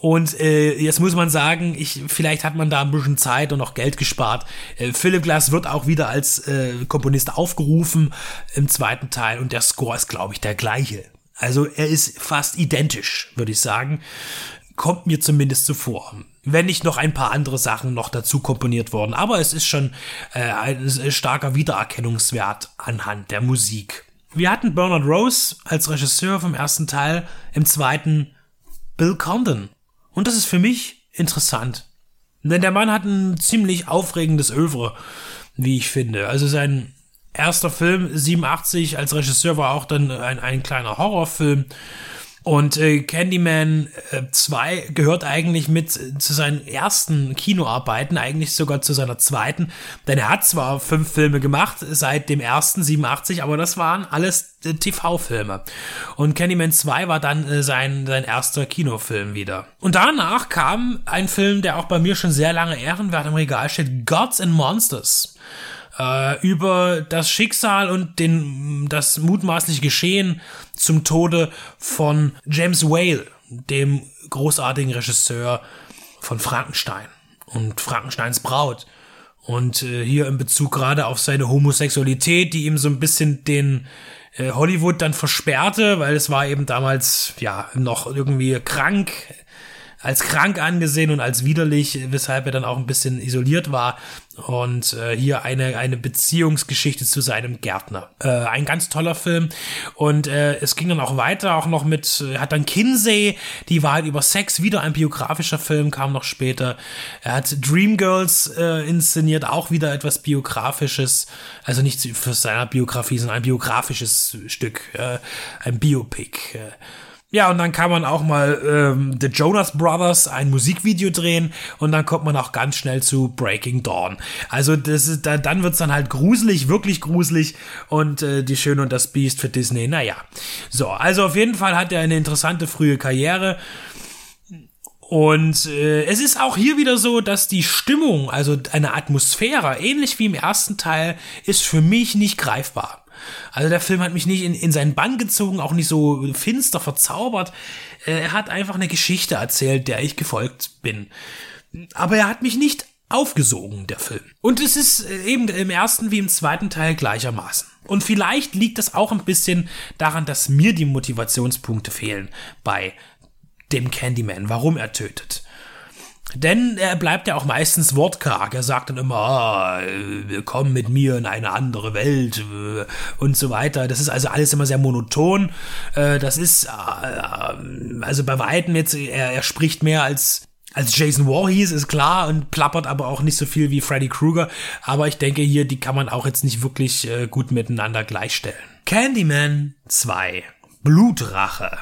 Und äh, jetzt muss man sagen, ich, vielleicht hat man da ein bisschen Zeit und auch Geld gespart. Äh, Philip Glass wird auch wieder als äh, Komponist aufgerufen im zweiten Teil und der Score ist, glaube ich, der gleiche. Also er ist fast identisch, würde ich sagen. Kommt mir zumindest so vor. Wenn nicht noch ein paar andere Sachen noch dazu komponiert worden. Aber es ist schon äh, ein starker Wiedererkennungswert anhand der Musik. Wir hatten Bernard Rose als Regisseur vom ersten Teil, im zweiten Bill Condon. Und das ist für mich interessant. Denn der Mann hat ein ziemlich aufregendes Övre, wie ich finde. Also sein erster Film 87 als Regisseur war auch dann ein, ein kleiner Horrorfilm. Und äh, Candyman äh, 2 gehört eigentlich mit zu seinen ersten Kinoarbeiten, eigentlich sogar zu seiner zweiten. Denn er hat zwar fünf Filme gemacht seit dem ersten 87, aber das waren alles äh, TV-Filme. Und Candyman 2 war dann äh, sein, sein erster Kinofilm wieder. Und danach kam ein Film, der auch bei mir schon sehr lange ehrenwert im Regal steht, Gods and Monsters äh, über das Schicksal und den, das mutmaßliche Geschehen zum Tode von James Whale, dem großartigen Regisseur von Frankenstein und Frankensteins Braut. Und äh, hier in Bezug gerade auf seine Homosexualität, die ihm so ein bisschen den äh, Hollywood dann versperrte, weil es war eben damals ja noch irgendwie krank als krank angesehen und als widerlich, weshalb er dann auch ein bisschen isoliert war. Und äh, hier eine, eine Beziehungsgeschichte zu seinem Gärtner. Äh, ein ganz toller Film. Und äh, es ging dann auch weiter, auch noch mit, er hat dann Kinsey, die Wahrheit über Sex, wieder ein biografischer Film, kam noch später. Er hat Dreamgirls äh, inszeniert, auch wieder etwas biografisches. Also nicht für seine Biografie, sondern ein biografisches Stück, äh, ein Biopic. Äh. Ja, und dann kann man auch mal ähm, The Jonas Brothers ein Musikvideo drehen und dann kommt man auch ganz schnell zu Breaking Dawn. Also das ist, da, dann wird's dann halt gruselig, wirklich gruselig und äh, die Schöne und das Biest für Disney, naja. So, also auf jeden Fall hat er eine interessante frühe Karriere. Und äh, es ist auch hier wieder so, dass die Stimmung, also eine Atmosphäre, ähnlich wie im ersten Teil, ist für mich nicht greifbar. Also der Film hat mich nicht in, in seinen Bann gezogen, auch nicht so finster verzaubert. Äh, er hat einfach eine Geschichte erzählt, der ich gefolgt bin. Aber er hat mich nicht aufgesogen, der Film. Und es ist äh, eben im ersten wie im zweiten Teil gleichermaßen. Und vielleicht liegt das auch ein bisschen daran, dass mir die Motivationspunkte fehlen bei dem Candyman, warum er tötet. Denn er bleibt ja auch meistens wortkarg. Er sagt dann immer, ah, komm mit mir in eine andere Welt äh, und so weiter. Das ist also alles immer sehr monoton. Äh, das ist, äh, also bei Weitem jetzt, er, er spricht mehr als als Jason Voorhees ist klar und plappert aber auch nicht so viel wie Freddy Krueger. Aber ich denke hier, die kann man auch jetzt nicht wirklich gut miteinander gleichstellen. Candyman 2. Blutrache.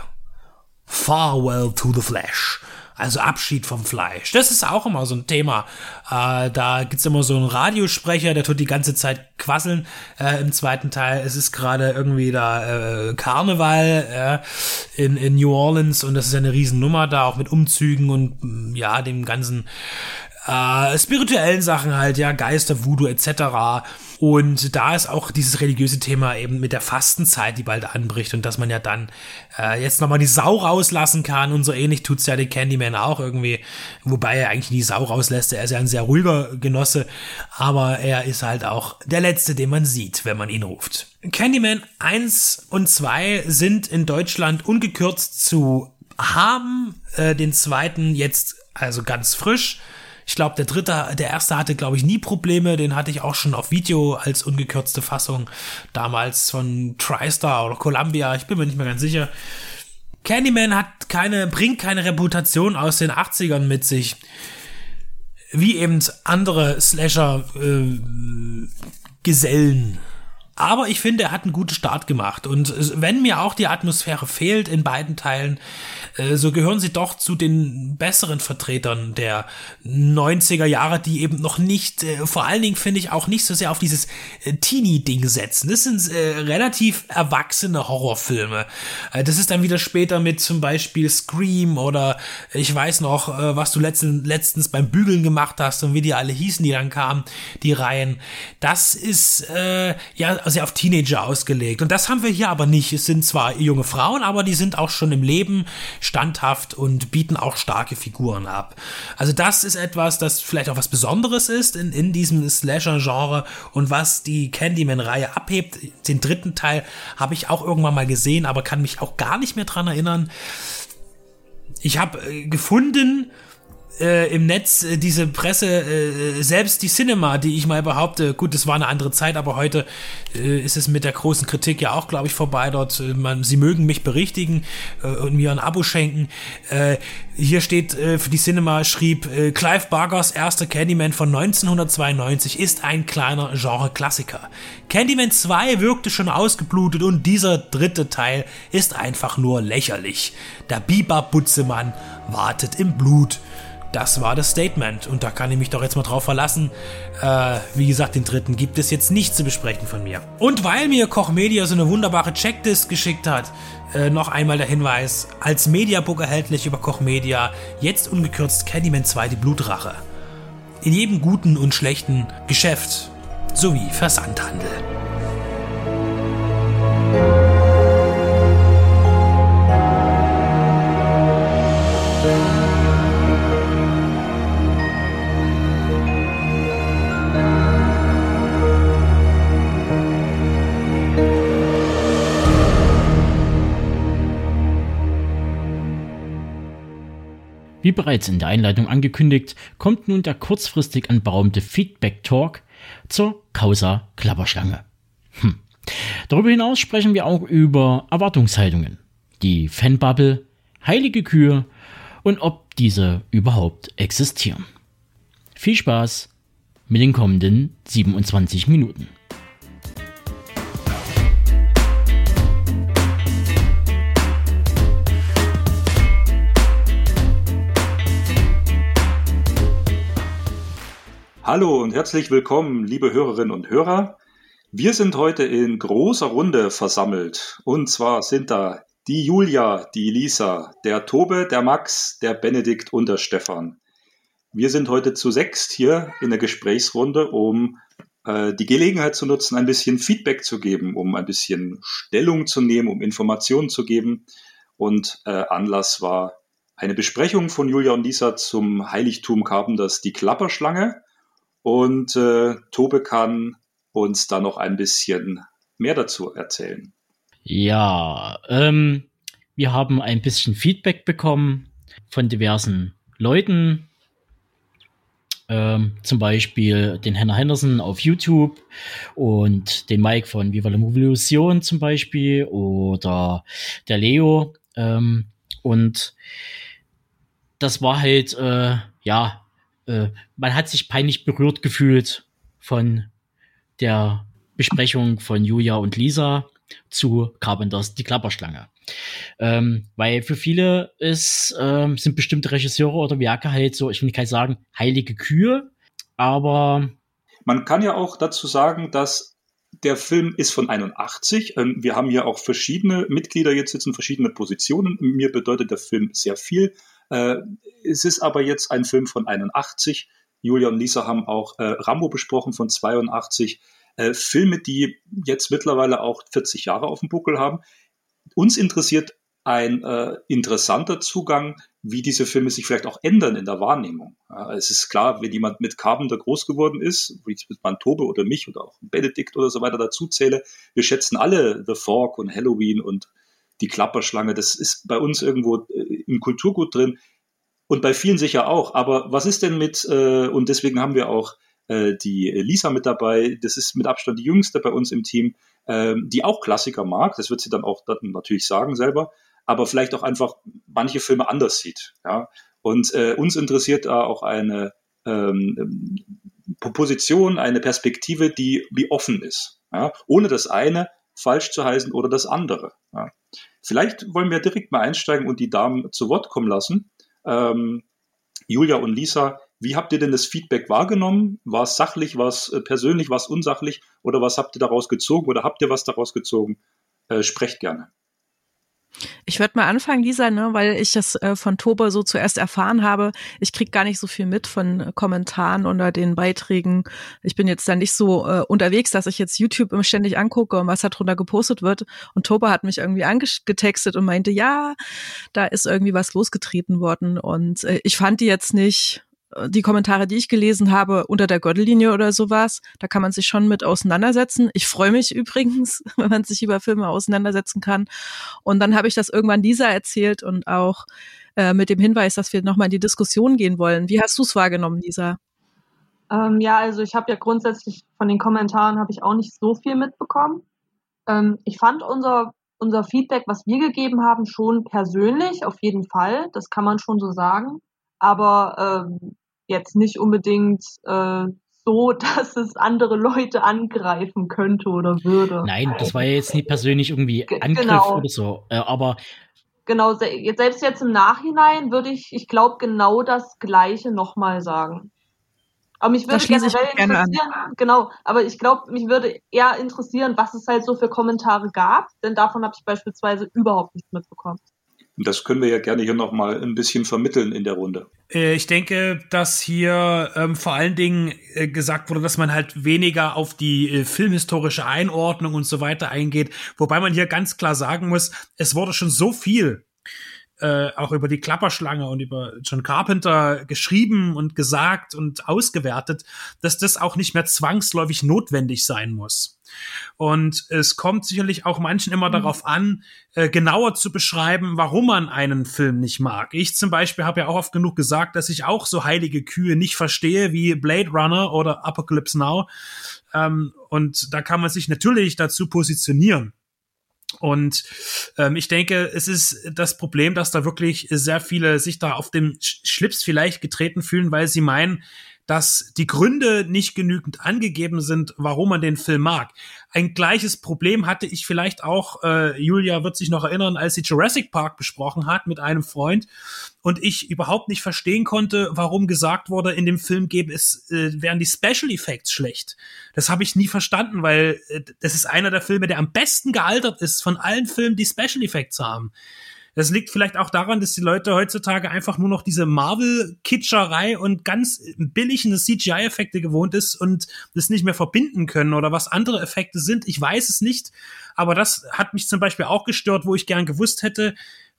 Farewell to the Flesh also Abschied vom Fleisch. Das ist auch immer so ein Thema. Äh, da gibt's immer so einen Radiosprecher, der tut die ganze Zeit quasseln äh, im zweiten Teil. Es ist gerade irgendwie da äh, Karneval äh, in, in New Orleans und das ist eine Riesennummer da, auch mit Umzügen und mm, ja, dem ganzen äh, spirituellen Sachen halt, ja, Geister, Voodoo etc. Und da ist auch dieses religiöse Thema eben mit der Fastenzeit, die bald anbricht und dass man ja dann äh, jetzt nochmal die Sau rauslassen kann und so ähnlich tut's ja den Candyman auch irgendwie, wobei er eigentlich die Sau rauslässt. Er ist ja ein sehr ruhiger Genosse, aber er ist halt auch der Letzte, den man sieht, wenn man ihn ruft. Candyman 1 und 2 sind in Deutschland ungekürzt zu haben, äh, den zweiten jetzt also ganz frisch ich glaube, der dritte, der erste hatte, glaube ich, nie Probleme. Den hatte ich auch schon auf Video als ungekürzte Fassung. Damals von TriStar oder Columbia. Ich bin mir nicht mehr ganz sicher. Candyman hat keine, bringt keine Reputation aus den 80ern mit sich. Wie eben andere Slasher-Gesellen. Äh, aber ich finde, er hat einen guten Start gemacht. Und wenn mir auch die Atmosphäre fehlt in beiden Teilen, äh, so gehören sie doch zu den besseren Vertretern der 90er Jahre, die eben noch nicht, äh, vor allen Dingen finde ich auch nicht so sehr auf dieses äh, Teenie-Ding setzen. Das sind relativ erwachsene Horrorfilme. das ist dann wieder später mit zum Beispiel Scream oder ich weiß noch, was du letzten, letztens beim Bügeln gemacht hast und wie die alle hießen, die dann kamen, die Reihen. Das ist äh, ja sehr auf Teenager ausgelegt. Und das haben wir hier aber nicht. Es sind zwar junge Frauen, aber die sind auch schon im Leben standhaft und bieten auch starke Figuren ab. Also das ist etwas, das vielleicht auch was Besonderes ist in, in diesem Slasher-Genre und was die Candyman-Reihe abhebt. Den dritten Teil habe ich auch irgendwann mal gesehen, aber kann mich auch gar nicht mehr dran erinnern. Ich habe äh, gefunden, äh, im Netz äh, diese Presse, äh, selbst die Cinema, die ich mal behaupte, gut, das war eine andere Zeit, aber heute äh, ist es mit der großen Kritik ja auch, glaube ich, vorbei dort. Äh, man, sie mögen mich berichtigen äh, und mir ein Abo schenken. hier steht für die Cinema, schrieb Clive Bargers erster Candyman von 1992 ist ein kleiner Genre-Klassiker. Candyman 2 wirkte schon ausgeblutet und dieser dritte Teil ist einfach nur lächerlich. Der Biber-Butzemann wartet im Blut. Das war das Statement und da kann ich mich doch jetzt mal drauf verlassen. Äh, wie gesagt, den dritten gibt es jetzt nicht zu besprechen von mir. Und weil mir Koch Media so eine wunderbare Checklist geschickt hat, äh, noch einmal der Hinweis, als Mediabook erhältlich über Koch Media, jetzt ungekürzt Candyman 2 die Blutrache. In jedem guten und schlechten Geschäft sowie Versandhandel. Wie bereits in der Einleitung angekündigt, kommt nun der kurzfristig anberaumte Feedback Talk zur Causa Klapperschlange. Hm. Darüber hinaus sprechen wir auch über Erwartungshaltungen, die Fanbubble, heilige Kühe und ob diese überhaupt existieren. Viel Spaß mit den kommenden 27 Minuten. Hallo und herzlich willkommen, liebe Hörerinnen und Hörer. Wir sind heute in großer Runde versammelt. Und zwar sind da die Julia, die Lisa, der Tobe, der Max, der Benedikt und der Stefan. Wir sind heute zu sechst hier in der Gesprächsrunde, um äh, die Gelegenheit zu nutzen, ein bisschen Feedback zu geben, um ein bisschen Stellung zu nehmen, um Informationen zu geben. Und äh, Anlass war eine Besprechung von Julia und Lisa zum Heiligtum Carpenters Die Klapperschlange. Und äh, Tobe kann uns da noch ein bisschen mehr dazu erzählen. Ja, ähm, wir haben ein bisschen Feedback bekommen von diversen Leuten. Ähm, zum Beispiel den Henner Henderson auf YouTube und den Mike von Viva la Revolution zum Beispiel oder der Leo. Ähm, und das war halt, äh, ja, äh, man hat sich peinlich berührt gefühlt von der Besprechung von Julia und Lisa zu Carpenters Die Klapperschlange. Ähm, weil für viele ist, ähm, sind bestimmte Regisseure oder Werke halt so, ich will nicht sagen, heilige Kühe, aber. Man kann ja auch dazu sagen, dass der Film ist von 81. Ähm, wir haben hier auch verschiedene Mitglieder jetzt sitzen, verschiedene Positionen. Mir bedeutet der Film sehr viel. Äh, es ist aber jetzt ein Film von 81, Julia und Lisa haben auch äh, Rambo besprochen von 82. Äh, Filme, die jetzt mittlerweile auch 40 Jahre auf dem Buckel haben. Uns interessiert ein äh, interessanter Zugang, wie diese Filme sich vielleicht auch ändern in der Wahrnehmung. Ja, es ist klar, wenn jemand mit Carpenter groß geworden ist, wie ich mit Mantobe oder mich oder auch Benedikt oder so weiter dazu zähle, wir schätzen alle The Fork und Halloween und die Klapperschlange. Das ist bei uns irgendwo äh, im Kulturgut drin und bei vielen sicher auch. Aber was ist denn mit, äh, und deswegen haben wir auch äh, die Lisa mit dabei, das ist mit Abstand die jüngste bei uns im Team, äh, die auch Klassiker mag, das wird sie dann auch dann natürlich sagen selber, aber vielleicht auch einfach manche Filme anders sieht. Ja? Und äh, uns interessiert da auch eine ähm, Position, eine Perspektive, die wie offen ist, ja? ohne das eine falsch zu heißen oder das andere. Ja? Vielleicht wollen wir direkt mal einsteigen und die Damen zu Wort kommen lassen. Ähm, Julia und Lisa, wie habt ihr denn das Feedback wahrgenommen? War es sachlich, war es äh, persönlich, war es unsachlich oder was habt ihr daraus gezogen oder habt ihr was daraus gezogen? Äh, sprecht gerne. Ich würde mal anfangen, Lisa, ne, weil ich das äh, von Toba so zuerst erfahren habe. Ich krieg gar nicht so viel mit von äh, Kommentaren oder den Beiträgen. Ich bin jetzt da nicht so äh, unterwegs, dass ich jetzt YouTube ständig angucke und was da drunter gepostet wird. Und Toba hat mich irgendwie angetextet und meinte, ja, da ist irgendwie was losgetreten worden. Und äh, ich fand die jetzt nicht die Kommentare, die ich gelesen habe, unter der Gürtellinie oder sowas. Da kann man sich schon mit auseinandersetzen. Ich freue mich übrigens, wenn man sich über Filme auseinandersetzen kann. Und dann habe ich das irgendwann Lisa erzählt und auch äh, mit dem Hinweis, dass wir nochmal in die Diskussion gehen wollen. Wie hast du es wahrgenommen, Lisa? Ähm, ja, also ich habe ja grundsätzlich von den Kommentaren habe ich auch nicht so viel mitbekommen. Ähm, ich fand unser unser Feedback, was wir gegeben haben, schon persönlich, auf jeden Fall. Das kann man schon so sagen. Aber ähm, jetzt nicht unbedingt äh, so, dass es andere Leute angreifen könnte oder würde. Nein, das war ja jetzt nicht persönlich irgendwie Angriff genau. oder so, äh, aber genau, selbst jetzt im Nachhinein würde ich, ich glaube, genau das Gleiche nochmal sagen. Aber mich würde generell interessieren, genau, aber ich glaube, mich würde eher interessieren, was es halt so für Kommentare gab, denn davon habe ich beispielsweise überhaupt nichts mitbekommen. Und das können wir ja gerne hier nochmal ein bisschen vermitteln in der Runde. Äh, ich denke, dass hier ähm, vor allen Dingen äh, gesagt wurde, dass man halt weniger auf die äh, filmhistorische Einordnung und so weiter eingeht. Wobei man hier ganz klar sagen muss, es wurde schon so viel äh, auch über die Klapperschlange und über John Carpenter geschrieben und gesagt und ausgewertet, dass das auch nicht mehr zwangsläufig notwendig sein muss. Und es kommt sicherlich auch manchen immer mhm. darauf an, äh, genauer zu beschreiben, warum man einen Film nicht mag. Ich zum Beispiel habe ja auch oft genug gesagt, dass ich auch so heilige Kühe nicht verstehe wie Blade Runner oder Apocalypse Now. Ähm, und da kann man sich natürlich dazu positionieren. Und ähm, ich denke, es ist das Problem, dass da wirklich sehr viele sich da auf dem Schlips vielleicht getreten fühlen, weil sie meinen, dass die Gründe nicht genügend angegeben sind, warum man den Film mag. Ein gleiches Problem hatte ich vielleicht auch, äh, Julia wird sich noch erinnern, als sie Jurassic Park besprochen hat mit einem Freund und ich überhaupt nicht verstehen konnte, warum gesagt wurde, in dem Film gäbe es, äh, wären die Special Effects schlecht. Das habe ich nie verstanden, weil äh, das ist einer der Filme, der am besten gealtert ist von allen Filmen, die Special Effects haben. Das liegt vielleicht auch daran, dass die Leute heutzutage einfach nur noch diese Marvel-Kitscherei und ganz billigen CGI-Effekte gewohnt ist und das nicht mehr verbinden können oder was andere Effekte sind. Ich weiß es nicht, aber das hat mich zum Beispiel auch gestört, wo ich gern gewusst hätte,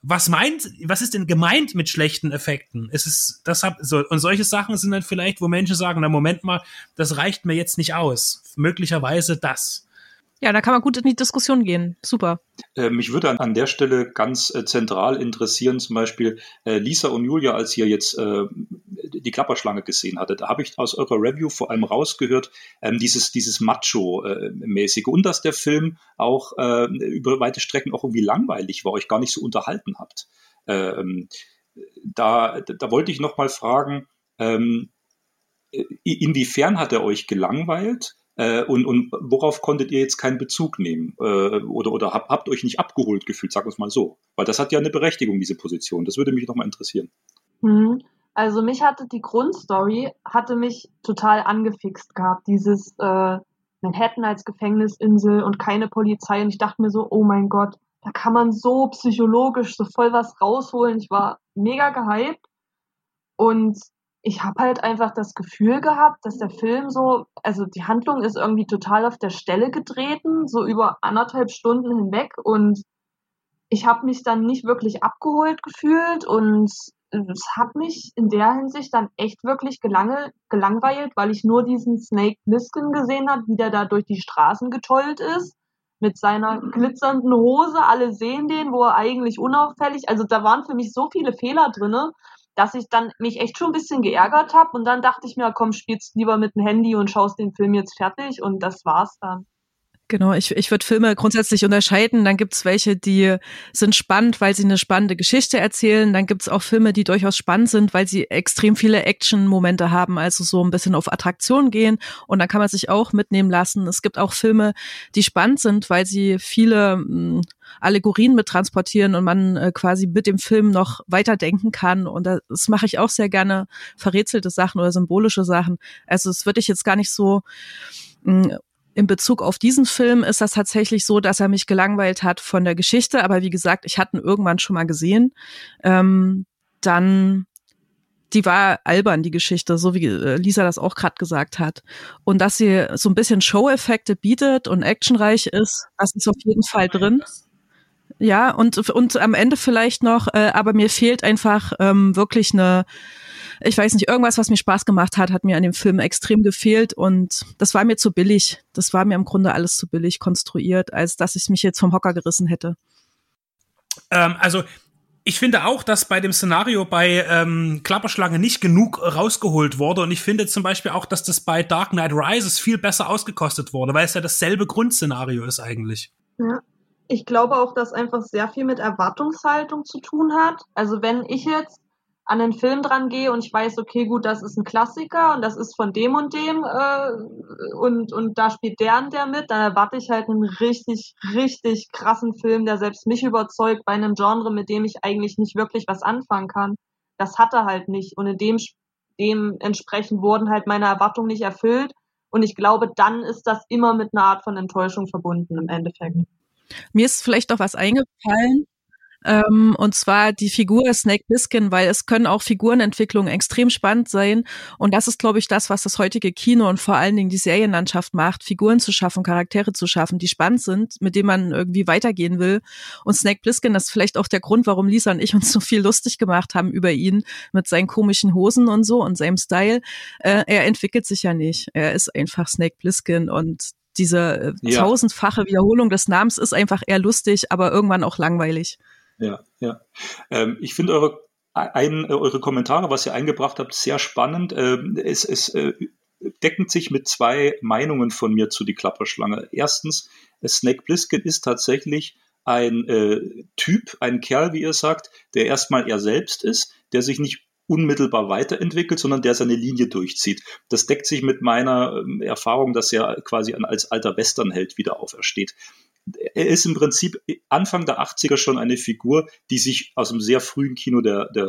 was meint, was ist denn gemeint mit schlechten Effekten? Es ist, das hab, so, und solche Sachen sind dann vielleicht, wo Menschen sagen, na Moment mal, das reicht mir jetzt nicht aus. Möglicherweise das. Ja, da kann man gut in die Diskussion gehen. Super. Äh, mich würde an, der Stelle ganz äh, zentral interessieren, zum Beispiel äh, Lisa und Julia, als ihr jetzt äh, die Klapperschlange gesehen hattet, da habe ich aus eurer Review vor allem rausgehört, ähm, dieses, dieses Macho-mäßige und dass der Film auch äh, über weite Strecken auch irgendwie langweilig war, euch gar nicht so unterhalten habt. Ähm, da, da wollte ich noch mal fragen, ähm, inwiefern hat er euch gelangweilt? Äh, und, und worauf konntet ihr jetzt keinen Bezug nehmen? Äh, oder oder habt, habt euch nicht abgeholt gefühlt, sagen wir es mal so. Weil das hat ja eine Berechtigung, diese Position. Das würde mich nochmal interessieren. Mhm. Also mich hatte die Grundstory, hatte mich total angefixt gehabt. Dieses äh, Manhattan als Gefängnisinsel und keine Polizei. Und ich dachte mir so, oh mein Gott, da kann man so psychologisch so voll was rausholen. Ich war mega gehypt. Und ich habe halt einfach das Gefühl gehabt, dass der Film so, also die Handlung ist irgendwie total auf der Stelle getreten, so über anderthalb Stunden hinweg und ich habe mich dann nicht wirklich abgeholt gefühlt und es hat mich in der Hinsicht dann echt wirklich gelange, gelangweilt, weil ich nur diesen Snake Plissken gesehen habe, wie der da durch die Straßen getollt ist mit seiner glitzernden Hose. Alle sehen den, wo er eigentlich unauffällig. Also da waren für mich so viele Fehler drinne, dass ich dann mich echt schon ein bisschen geärgert habe und dann dachte ich mir, komm, spielst lieber mit dem Handy und schaust den Film jetzt fertig und das war's dann. Genau, ich, ich würde Filme grundsätzlich unterscheiden. Dann gibt's welche, die sind spannend, weil sie eine spannende Geschichte erzählen. Dann gibt's auch Filme, die durchaus spannend sind, weil sie extrem viele Action-Momente haben, also so ein bisschen auf Attraktion gehen. Und dann kann man sich auch mitnehmen lassen. Es gibt auch Filme, die spannend sind, weil sie viele mh, hm, Allegorien mit transportieren und man äh, quasi mit dem Film noch weiterdenken kann. Und das mache ich auch sehr gerne, verrätselte Sachen oder symbolische Sachen. Also es würde ich jetzt gar nicht so mh, hm, in Bezug auf diesen Film ist das tatsächlich so, dass er mich gelangweilt hat von der Geschichte. Aber wie gesagt, ich hatte ihn irgendwann schon mal gesehen. Ähm, dann, die war albern, die Geschichte, so wie äh, Lisa das auch gerade gesagt hat. Und dass sie so ein bisschen Show-Effekte bietet und actionreich ist, das ist auf jeden Fall drin. Ja, und, und am Ende vielleicht noch, äh, aber mir fehlt einfach ähm, wirklich eine ich weiß nicht, irgendwas, was mir Spaß gemacht hat, hat mir an dem Film extrem gefehlt und das war mir zu billig. Das war mir im Grunde alles zu billig konstruiert, als dass ich mich jetzt vom Hocker gerissen hätte. Ähm, also ich finde auch, dass bei dem Szenario bei ähm, Klapperschlange nicht genug rausgeholt wurde. Und ich finde zum Beispiel auch, dass das bei Dark Knight Rises viel besser ausgekostet wurde, weil es ja dasselbe Grundszenario ist eigentlich. Ja. Ich glaube auch, dass einfach sehr viel mit Erwartungshaltung zu tun hat. Also wenn ich jetzt an den Film dran gehe und ich weiß, okay, gut, das ist ein Klassiker und das ist von dem und dem äh, und, und da spielt der und der mit, dann erwarte ich halt einen richtig, richtig krassen Film, der selbst mich überzeugt bei einem Genre, mit dem ich eigentlich nicht wirklich was anfangen kann. Das hat er halt nicht und in dem dementsprechend wurden halt meine Erwartungen nicht erfüllt und ich glaube, dann ist das immer mit einer Art von Enttäuschung verbunden im Endeffekt. Mir ist vielleicht auch was eingefallen, ähm, und zwar die Figur Snake Biskin, weil es können auch Figurenentwicklungen extrem spannend sein. Und das ist, glaube ich, das, was das heutige Kino und vor allen Dingen die Serienlandschaft macht, Figuren zu schaffen, Charaktere zu schaffen, die spannend sind, mit denen man irgendwie weitergehen will. Und Snake Bliskin, das ist vielleicht auch der Grund, warum Lisa und ich uns so viel lustig gemacht haben über ihn mit seinen komischen Hosen und so und seinem Style. Äh, er entwickelt sich ja nicht. Er ist einfach Snake Bliskin und diese äh, ja. tausendfache Wiederholung des Namens ist einfach eher lustig, aber irgendwann auch langweilig. Ja, ja. Ähm, ich finde eure, ein, eure Kommentare, was ihr eingebracht habt, sehr spannend. Ähm, es es äh, deckend sich mit zwei Meinungen von mir zu die Klapperschlange. Erstens, Snake Plissken ist tatsächlich ein äh, Typ, ein Kerl, wie ihr sagt, der erstmal er selbst ist, der sich nicht unmittelbar weiterentwickelt, sondern der seine Linie durchzieht. Das deckt sich mit meiner ähm, Erfahrung, dass er quasi als alter Westernheld wieder aufersteht er ist im Prinzip Anfang der 80er schon eine Figur, die sich aus dem sehr frühen Kino der, der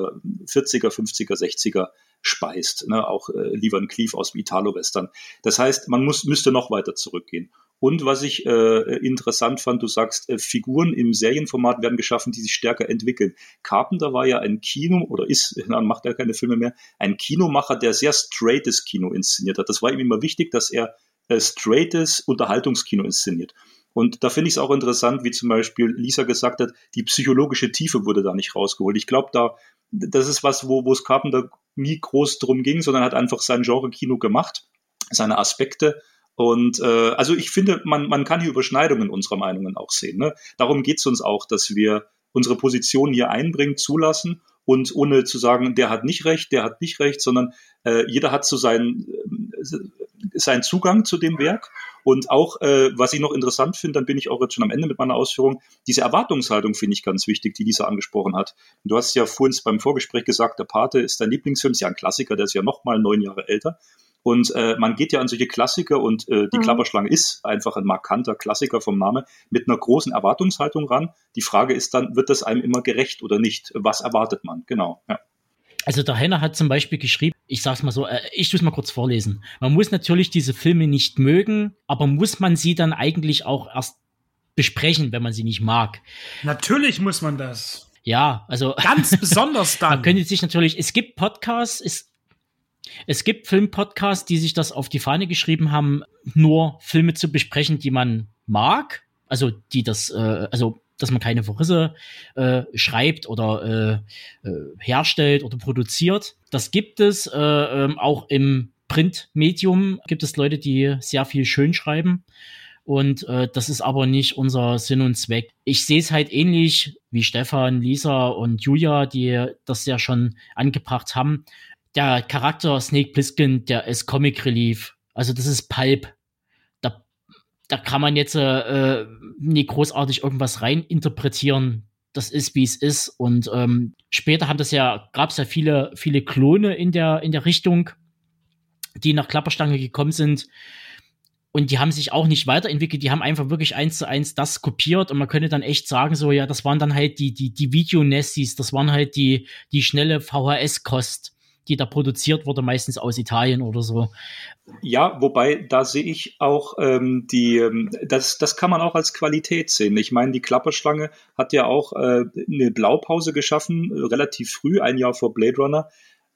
40er, 50er, 60er speist. Ne? Auch äh, Lee Van Cleef aus dem Italo-Western. Das heißt, man muss, müsste noch weiter zurückgehen. Und was ich äh, interessant fand, du sagst, äh, Figuren im Serienformat werden geschaffen, die sich stärker entwickeln. Carpenter war ja ein Kino, oder ist, na, macht er keine Filme mehr, ein Kinomacher, der sehr straightes Kino inszeniert hat. Das war ihm immer wichtig, dass er äh, straightes Unterhaltungskino inszeniert. Und da finde ich es auch interessant, wie zum Beispiel Lisa gesagt hat, die psychologische Tiefe wurde da nicht rausgeholt. Ich glaube, da, das ist was, wo, wo es Carpenter nie groß drum ging, sondern hat einfach sein Genre-Kino gemacht, seine Aspekte. Und äh, also ich finde, man, man kann hier Überschneidungen unserer Meinungen auch sehen. Ne? Darum geht es uns auch, dass wir unsere Position hier einbringen, zulassen und ohne zu sagen, der hat nicht recht, der hat nicht recht, sondern äh, jeder hat so seinen, seinen Zugang zu dem Werk und auch, äh, was ich noch interessant finde, dann bin ich auch jetzt schon am Ende mit meiner Ausführung, diese Erwartungshaltung finde ich ganz wichtig, die Lisa angesprochen hat. Und du hast ja vorhin beim Vorgespräch gesagt, der Pate ist dein Lieblingsfilm, ist ja ein Klassiker, der ist ja noch mal neun Jahre älter. Und äh, man geht ja an solche Klassiker und äh, die mhm. Klapperschlange ist einfach ein markanter Klassiker vom Name mit einer großen Erwartungshaltung ran. Die Frage ist dann, wird das einem immer gerecht oder nicht? Was erwartet man? Genau. Ja. Also der Heiner hat zum Beispiel geschrieben, ich sag's mal so, äh, ich tue es mal kurz vorlesen. Man muss natürlich diese Filme nicht mögen, aber muss man sie dann eigentlich auch erst besprechen, wenn man sie nicht mag? Natürlich muss man das. Ja, also ganz besonders dann. man könnte sich natürlich, es gibt Podcasts, es Es gibt Filmpodcasts, die sich das auf die Fahne geschrieben haben, nur Filme zu besprechen, die man mag. Also die das, äh, also dass man keine Verrisse äh, schreibt oder äh, äh, herstellt oder produziert. Das gibt es äh, ähm, auch im Printmedium gibt es Leute, die sehr viel schön schreiben. Und äh, das ist aber nicht unser Sinn und Zweck. Ich sehe es halt ähnlich wie Stefan, Lisa und Julia, die das ja schon angebracht haben. Der Charakter Snake Plissken, der ist Comic Relief. Also das ist Pulp. Da, kann man jetzt äh, nie großartig irgendwas rein interpretieren. Das ist, wie es ist. Und ähm, später haben das ja, gab es ja viele, viele Klone in der, in der Richtung, die nach Klapperstange gekommen sind. Und die haben sich auch nicht weiterentwickelt, die haben einfach wirklich eins zu eins das kopiert. Und man könnte dann echt sagen, so, ja, das waren dann halt die, die, die Videonessis, das waren halt die, die schnelle VHS-Kost, die da produziert wurde, meistens aus Italien oder so. Ja, wobei, da sehe ich auch ähm, die, ähm, das, das kann man auch als Qualität sehen. Ich meine, die Klapperschlange hat ja auch äh, eine Blaupause geschaffen, äh, relativ früh, ein Jahr vor Blade Runner,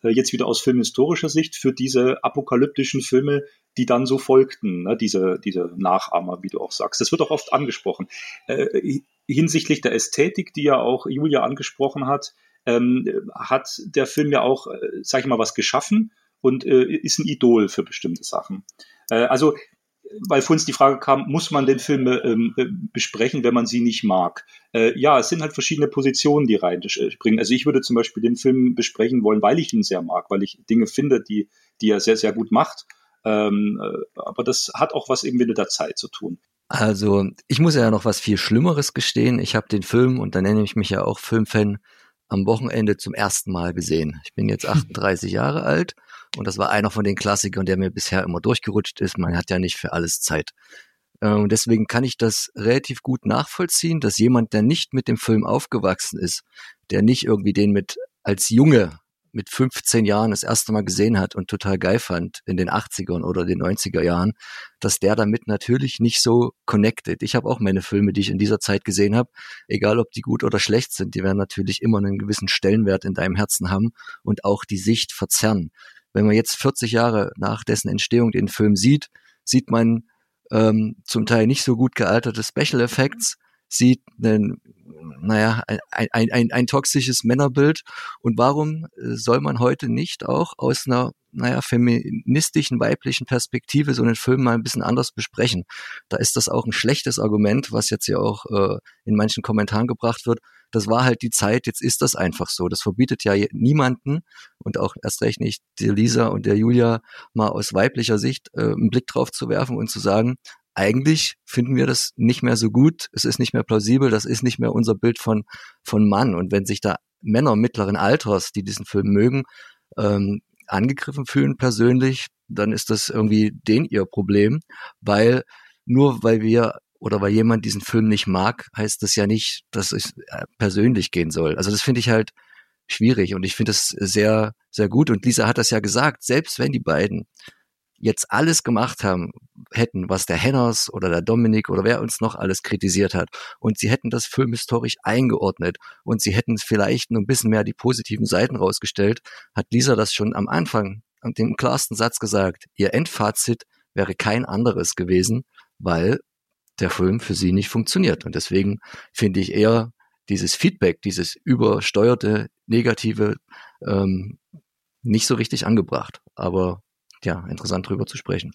äh, jetzt wieder aus filmhistorischer Sicht für diese apokalyptischen Filme, die dann so folgten, ne, diese, diese Nachahmer, wie du auch sagst. Das wird auch oft angesprochen. Äh, hinsichtlich der Ästhetik, die ja auch Julia angesprochen hat, ähm, hat der Film ja auch, äh, sag ich mal, was geschaffen und äh, ist ein Idol für bestimmte Sachen. Äh, also, weil vor uns die Frage kam, muss man den Film ähm, äh, besprechen, wenn man sie nicht mag? Äh, ja, es sind halt verschiedene Positionen, die reinspringen. Also ich würde zum Beispiel den Film besprechen wollen, weil ich ihn sehr mag, weil ich Dinge finde, die, die er sehr, sehr gut macht. Ähm, äh, aber das hat auch was eben mit der Zeit zu tun. Also, ich muss ja noch was viel Schlimmeres gestehen. Ich habe den Film, und da nenne ich mich ja auch Filmfan, am Wochenende zum ersten Mal gesehen. Ich bin jetzt 38 Jahre alt und das war einer von den Klassikern, der mir bisher immer durchgerutscht ist. Man hat ja nicht für alles Zeit. Und deswegen kann ich das relativ gut nachvollziehen, dass jemand, der nicht mit dem Film aufgewachsen ist, der nicht irgendwie den mit als Junge mit 15 Jahren das erste Mal gesehen hat und total geil fand in den 80ern oder den 90er Jahren, dass der damit natürlich nicht so connected. Ich habe auch meine Filme, die ich in dieser Zeit gesehen habe, egal ob die gut oder schlecht sind, die werden natürlich immer einen gewissen Stellenwert in deinem Herzen haben und auch die Sicht verzerren. Wenn man jetzt 40 Jahre nach dessen Entstehung den Film sieht, sieht man ähm, zum Teil nicht so gut gealterte Special Effects, sieht einen naja, ein, ein, ein, ein toxisches Männerbild. Und warum äh, soll man heute nicht auch aus einer, naja, feministischen, weiblichen Perspektive so einen Film mal ein bisschen anders besprechen? Da ist das auch ein schlechtes Argument, was jetzt ja auch äh, in manchen Kommentaren gebracht wird. Das war halt die Zeit, jetzt ist das einfach so. Das verbietet ja niemanden und auch erst recht nicht der Lisa und der Julia mal aus weiblicher Sicht äh, einen Blick drauf zu werfen und zu sagen, eigentlich finden wir das nicht mehr so gut, es ist nicht mehr plausibel, das ist nicht mehr unser Bild von, von Mann. Und wenn sich da Männer mittleren Alters, die diesen Film mögen, ähm, angegriffen fühlen persönlich, dann ist das irgendwie den ihr Problem, weil nur weil wir oder weil jemand diesen Film nicht mag, heißt das ja nicht, dass es äh, persönlich gehen soll. Also das finde ich halt schwierig und ich finde das sehr, sehr gut. Und Lisa hat das ja gesagt, selbst wenn die beiden jetzt alles gemacht haben, hätten, was der Henners oder der Dominik oder wer uns noch alles kritisiert hat. Und sie hätten das filmhistorisch eingeordnet und sie hätten vielleicht nur ein bisschen mehr die positiven Seiten rausgestellt, hat Lisa das schon am Anfang den klarsten Satz gesagt. Ihr Endfazit wäre kein anderes gewesen, weil der Film für sie nicht funktioniert. Und deswegen finde ich eher dieses Feedback, dieses übersteuerte, negative, ähm, nicht so richtig angebracht. Aber ja, interessant drüber zu sprechen.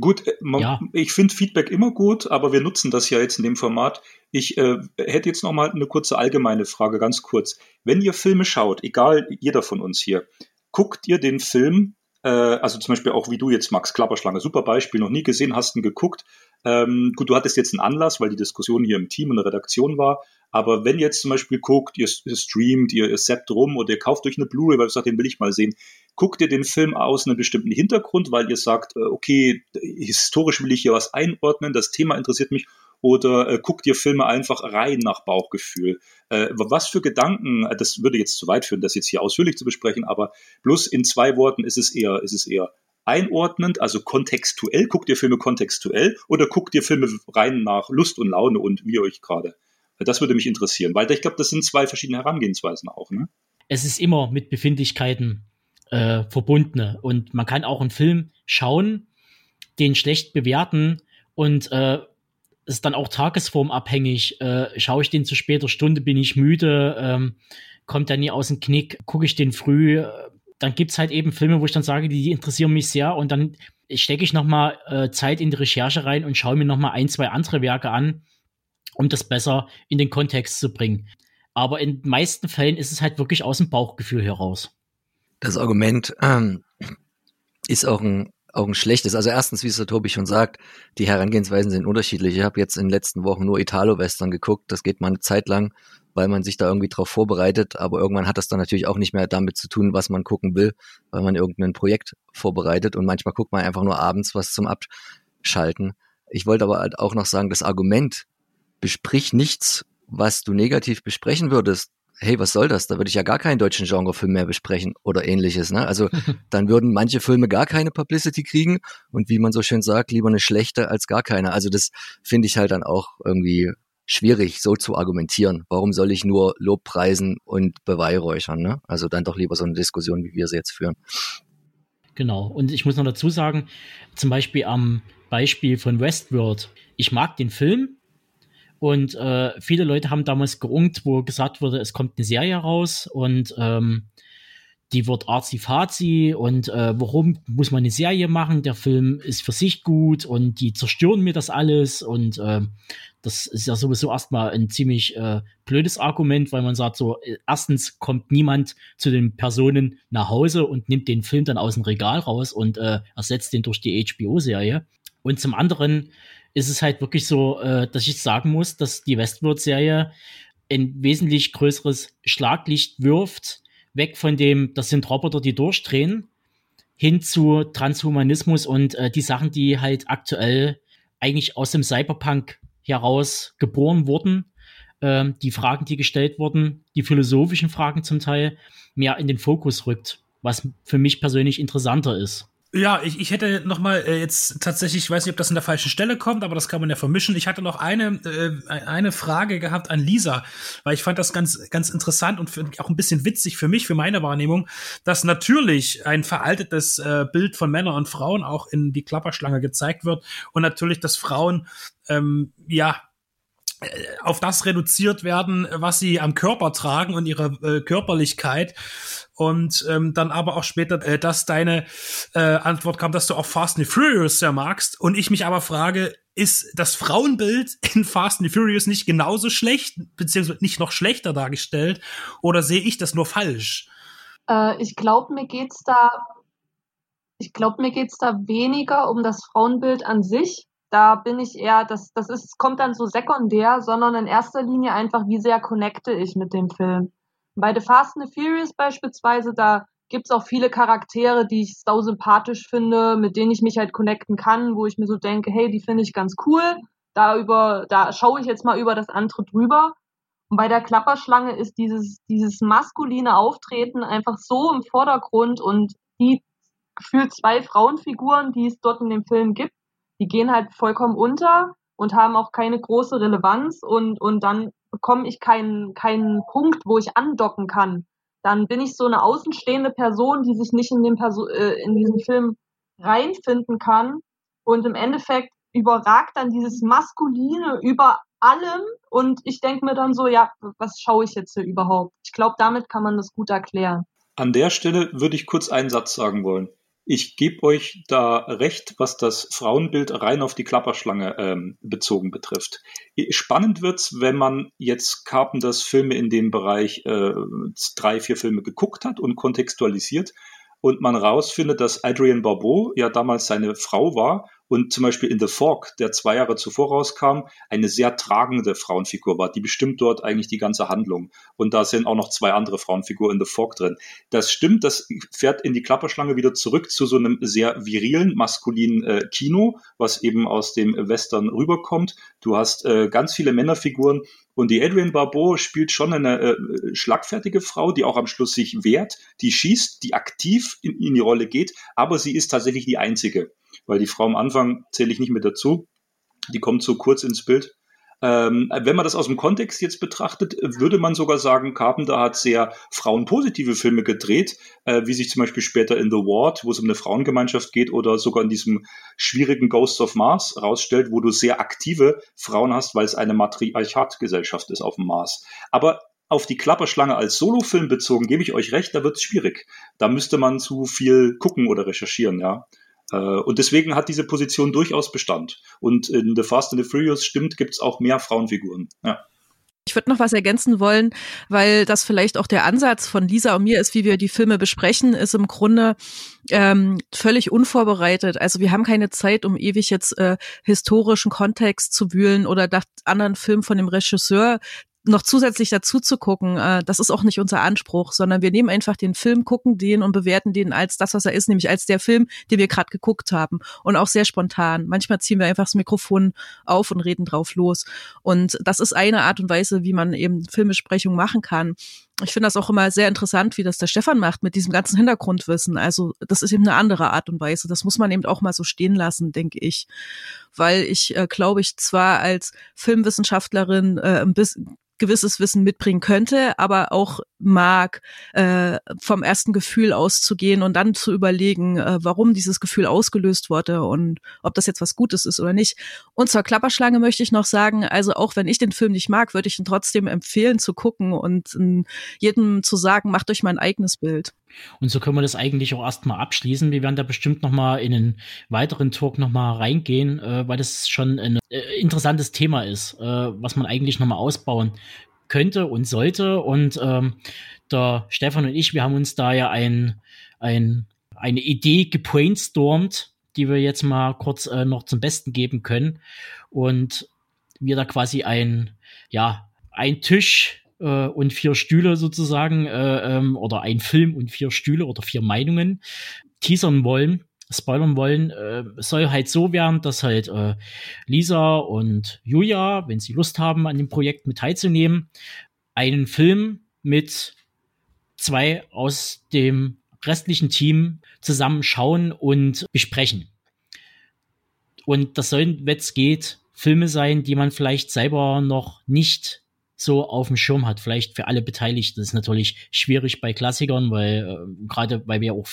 Gut, äh, man, ja. ich finde Feedback immer gut, aber wir nutzen das ja jetzt in dem Format. Ich äh, hätte jetzt noch mal eine kurze allgemeine Frage, ganz kurz. Wenn ihr Filme schaut, egal jeder von uns hier, guckt ihr den Film, äh, also zum Beispiel auch wie du jetzt Max Klapperschlange, super Beispiel, noch nie gesehen, hast ihn geguckt. Ähm, gut, du hattest jetzt einen Anlass, weil die Diskussion hier im Team in der Redaktion war, aber wenn ihr jetzt zum Beispiel guckt, ihr, streamt, ihr, ihr seppt rum oder ihr kauft euch eine Blu-ray, weil ihr sagt, den will ich mal sehen, guckt ihr den Film aus einem bestimmten Hintergrund, weil ihr sagt, äh, okay, historisch will ich hier was einordnen, das Thema interessiert mich, oder äh, guckt ihr Filme einfach rein nach Bauchgefühl? Äh, was für Gedanken, äh, das würde jetzt zu weit führen, das jetzt hier ausführlich zu besprechen, aber bloß in zwei Worten ist es eher, ist es eher einordnend, also kontextuell, guckt ihr Filme kontextuell oder guckt ihr Filme rein nach Lust und Laune und wie euch gerade das würde mich interessieren, weil ich glaube, das sind zwei verschiedene Herangehensweisen auch. Ne? Es ist immer mit Befindlichkeiten äh, verbundene. Und man kann auch einen Film schauen, den schlecht bewerten und äh, ist dann auch tagesformabhängig. Äh, schaue ich den zu später Stunde, bin ich müde, ähm, kommt er nie aus dem Knick, gucke ich den früh. Dann gibt's halt eben Filme, wo ich dann sage, die, die interessieren mich sehr und dann stecke ich nochmal äh, Zeit in die Recherche rein und schaue mir nochmal ein, zwei andere Werke an, um das besser in den Kontext zu bringen. Aber in den meisten Fällen ist es halt wirklich aus dem Bauchgefühl heraus. Das Argument ähm, ist auch ein auch ein schlechtes. Also erstens, wie es der Tobi schon sagt, die Herangehensweisen sind unterschiedlich. Ich habe jetzt in den letzten Wochen nur Italo-Western geguckt. Das geht mal eine Zeit lang, weil man sich da irgendwie drauf vorbereitet. Aber irgendwann hat das dann natürlich auch nicht mehr damit zu tun, was man gucken will, weil man irgendein Projekt vorbereitet. Und manchmal guckt man einfach nur abends was zum Abschalten. Ich wollte aber halt auch noch sagen, das Argument, besprich nichts, was du negativ besprechen würdest, hey, was soll das? Da würde ich ja gar keinen deutschen Genrefilm mehr besprechen oder ähnliches. Ne? Also dann würden manche Filme gar keine Publicity kriegen und wie man so schön sagt, lieber eine schlechte als gar keine. Also das finde ich halt dann auch irgendwie schwierig, so zu argumentieren. Warum soll ich nur Lob preisen und beweihräuchern? Ne? Also dann doch lieber so eine Diskussion, wie wir sie jetzt führen. Genau. Und ich muss noch dazu sagen, zum Beispiel am Beispiel von Westworld, ich mag den Film, und äh, viele Leute haben damals geungt, wo gesagt wurde, es kommt eine Serie raus und ähm, die wird arzi-fazi und äh, warum muss man eine Serie machen? Der Film ist für sich gut und die zerstören mir das alles und äh, das ist ja sowieso erstmal ein ziemlich äh, blödes Argument, weil man sagt so, äh, erstens kommt niemand zu den Personen nach Hause und nimmt den Film dann aus dem Regal raus und äh, ersetzt den durch die HBO-Serie. Und zum anderen ist es halt wirklich so, äh, dass ich sagen muss, dass die Westworld-Serie ein wesentlich größeres Schlaglicht wirft, weg von dem, das sind Roboter, die durchdrehen, hin zu Transhumanismus und äh, die Sachen, die halt aktuell eigentlich aus dem Cyberpunk heraus geboren wurden, äh, die Fragen, die gestellt wurden, die philosophischen Fragen zum Teil, mehr in den Fokus rückt, was für mich persönlich interessanter ist. Ja, ich, ich hätte noch mal äh, jetzt tatsächlich, ich weiß nicht, ob das an der falschen Stelle kommt, aber das kann man ja vermischen. Ich hatte noch eine äh, eine Frage gehabt an Lisa, weil ich fand das ganz ganz interessant und für, auch ein bisschen witzig für mich, für meine Wahrnehmung, dass natürlich ein veraltetes äh, Bild von Männern und Frauen auch in die Klapperschlange gezeigt wird und natürlich, dass Frauen ähm, ja äh, auf das reduziert werden, was sie am Körper tragen und ihre äh, Körperlichkeit und ähm, dann aber auch später, äh, dass deine äh, Antwort kam, dass du auch Fast and Furious sehr magst und ich mich aber frage, ist das Frauenbild in Fast and Furious nicht genauso schlecht, beziehungsweise nicht noch schlechter dargestellt oder sehe ich das nur falsch? Äh, ich glaube, mir geht's da, ich glaube, mir geht's da weniger um das Frauenbild an sich. Da bin ich eher, das, das ist, kommt dann so sekundär, sondern in erster Linie einfach, wie sehr connecte ich mit dem Film. Bei The Fast and the Furious beispielsweise, da gibt's auch viele Charaktere, die ich sau sympathisch finde, mit denen ich mich halt connecten kann, wo ich mir so denke, hey, die finde ich ganz cool. Da über, da schaue ich jetzt mal über das andere drüber. Und bei der Klapperschlange ist dieses, dieses maskuline Auftreten einfach so im Vordergrund und die gefühlt zwei Frauenfiguren, die es dort in dem Film gibt, die gehen halt vollkommen unter und haben auch keine große Relevanz und, und dann bekomme ich keinen, keinen Punkt, wo ich andocken kann. Dann bin ich so eine außenstehende Person, die sich nicht in, den Perso äh, in diesen Film reinfinden kann. Und im Endeffekt überragt dann dieses Maskuline über allem. Und ich denke mir dann so, ja, was schaue ich jetzt hier überhaupt? Ich glaube, damit kann man das gut erklären. An der Stelle würde ich kurz einen Satz sagen wollen. Ich gebe euch da recht, was das Frauenbild rein auf die Klapperschlange ähm, bezogen betrifft. Spannend wird's, wenn man jetzt Carpenters Filme in dem Bereich äh, drei, vier Filme geguckt hat und kontextualisiert und man rausfindet, dass Adrian Barbeau ja damals seine Frau war und zum Beispiel in The Fog, der zwei Jahre zuvor rauskam, eine sehr tragende Frauenfigur war. Die bestimmt dort eigentlich die ganze Handlung. Und da sind auch noch zwei andere Frauenfiguren in The Fog drin. Das stimmt, das fährt in die Klapperschlange wieder zurück zu so einem sehr virilen, maskulinen äh, Kino, was eben aus dem Western rüberkommt. Du hast äh, ganz viele Männerfiguren, und die Adrian Barbeau spielt schon eine äh, schlagfertige Frau, die auch am Schluss sich wehrt, die schießt, die aktiv in, in die Rolle geht, aber sie ist tatsächlich die einzige weil die Frau am Anfang zähle ich nicht mit dazu. Die kommt so kurz ins Bild. Ähm, wenn man das aus dem Kontext jetzt betrachtet, würde man sogar sagen, Carpenter hat sehr frauenpositive Filme gedreht, äh, wie sich zum Beispiel später in The Ward, wo es um eine Frauengemeinschaft geht, oder sogar in diesem schwierigen Ghosts of Mars rausstellt, wo du sehr aktive Frauen hast, weil es eine Matriarchatgesellschaft ist auf dem Mars. Aber auf die Klapperschlange als Solofilm bezogen, gebe ich euch recht, da wird es schwierig. Da müsste man zu viel gucken oder recherchieren, ja. Äh, und deswegen hat diese Position durchaus Bestand. Und in The Fast and the Furious stimmt, gibt es auch mehr Frauenfiguren. Ja. Ich würde noch was ergänzen wollen, weil das vielleicht auch der Ansatz von Lisa und mir ist, wie wir die Filme besprechen, ist im Grunde ähm, völlig unvorbereitet. Also wir haben keine Zeit, um ewig jetzt äh, historischen Kontext zu wühlen oder nach anderen Filmen von dem Regisseur noch zusätzlich dazu zu gucken, äh, das ist auch nicht unser Anspruch, sondern wir nehmen einfach den Film, gucken den und bewerten den als das, was er ist, nämlich als der Film, den wir gerade geguckt haben. Und auch sehr spontan. Manchmal ziehen wir einfach das Mikrofon auf und reden drauf los. Und das ist eine Art und Weise, wie man eben Filmbesprechung machen kann. Ich finde das auch immer sehr interessant, wie das der Stefan macht mit diesem ganzen Hintergrundwissen. Also das ist eben eine andere Art und Weise. Das muss man eben auch mal so stehen lassen, denke ich. Weil ich, äh, glaube ich, zwar als Filmwissenschaftlerin äh, ein bisschen gewisses Wissen mitbringen könnte, aber auch mag, äh, vom ersten Gefühl auszugehen und dann zu überlegen, äh, warum dieses Gefühl ausgelöst wurde und ob das jetzt was Gutes ist oder nicht. Und zur Klapperschlange möchte ich noch sagen, also auch wenn ich den Film nicht mag, würde ich ihn trotzdem empfehlen zu gucken und äh, jedem zu sagen, macht euch mal ein eigenes Bild. Und so können wir das eigentlich auch erstmal abschließen. Wir werden da bestimmt nochmal in einen weiteren Talk nochmal reingehen, äh, weil das schon ein äh, interessantes Thema ist, äh, was man eigentlich nochmal ausbauen könnte und sollte. Und ähm, der Stefan und ich, wir haben uns da ja ein, ein, eine Idee gebrainstormt, die wir jetzt mal kurz äh, noch zum Besten geben können. Und wir da quasi ein, ja, ein Tisch äh, und vier Stühle sozusagen äh, ähm, oder ein Film und vier Stühle oder vier Meinungen teasern wollen, spoilern wollen, äh, soll halt so werden, dass halt äh, Lisa und Julia, wenn sie Lust haben, an dem Projekt mit teilzunehmen, einen Film mit zwei aus dem restlichen Team zusammen schauen und besprechen. Und das sollen, wenn es geht, Filme sein, die man vielleicht selber noch nicht so auf dem Schirm hat. Vielleicht für alle Beteiligten das ist natürlich schwierig bei Klassikern, weil äh, gerade weil wir auch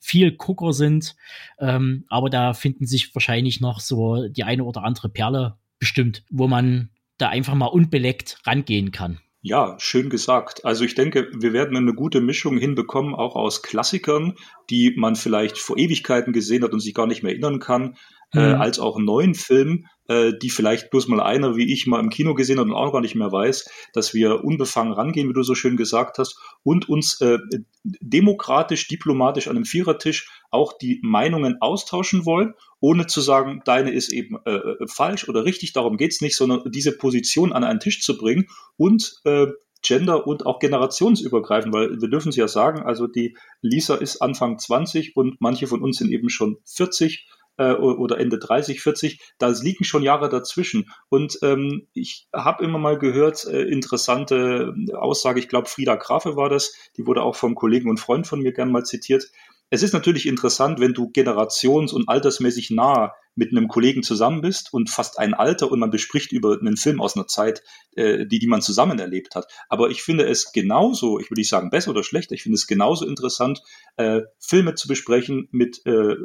viel Gucker sind. Ähm, aber da finden sich wahrscheinlich noch so die eine oder andere Perle bestimmt, wo man da einfach mal unbeleckt rangehen kann. Ja, schön gesagt. Also ich denke, wir werden eine gute Mischung hinbekommen, auch aus Klassikern, die man vielleicht vor Ewigkeiten gesehen hat und sich gar nicht mehr erinnern kann, mhm. äh, als auch neuen Filmen, äh, die vielleicht bloß mal einer wie ich mal im Kino gesehen hat und auch gar nicht mehr weiß, dass wir unbefangen rangehen, wie du so schön gesagt hast, und uns äh, demokratisch, diplomatisch an einem Vierertisch auch die Meinungen austauschen wollen, ohne zu sagen, deine ist eben äh, äh falsch oder richtig, darum geht's nicht, sondern diese Position an einen Tisch zu bringen und äh, gender- und auch generationsübergreifend, weil wir dürfen es ja sagen, also die Lisa ist Anfang 20 und manche von uns sind eben schon 40 äh, oder Ende 30, 40, da liegen schon Jahre dazwischen. Und ähm, ich habe immer mal gehört, äh, interessante Aussage, ich glaube Frieda Grafe war das, die wurde auch vom Kollegen und Freund von mir gern mal zitiert, es ist natürlich interessant, wenn du generations- und altersmäßig nah mit einem Kollegen zusammen bist und fast ein Alter und man bespricht über einen Film aus einer Zeit, äh, die, die man zusammen erlebt hat. Aber ich finde es genauso, ich würde nicht sagen besser oder schlechter, ich finde es genauso interessant, äh, Filme zu besprechen mit äh,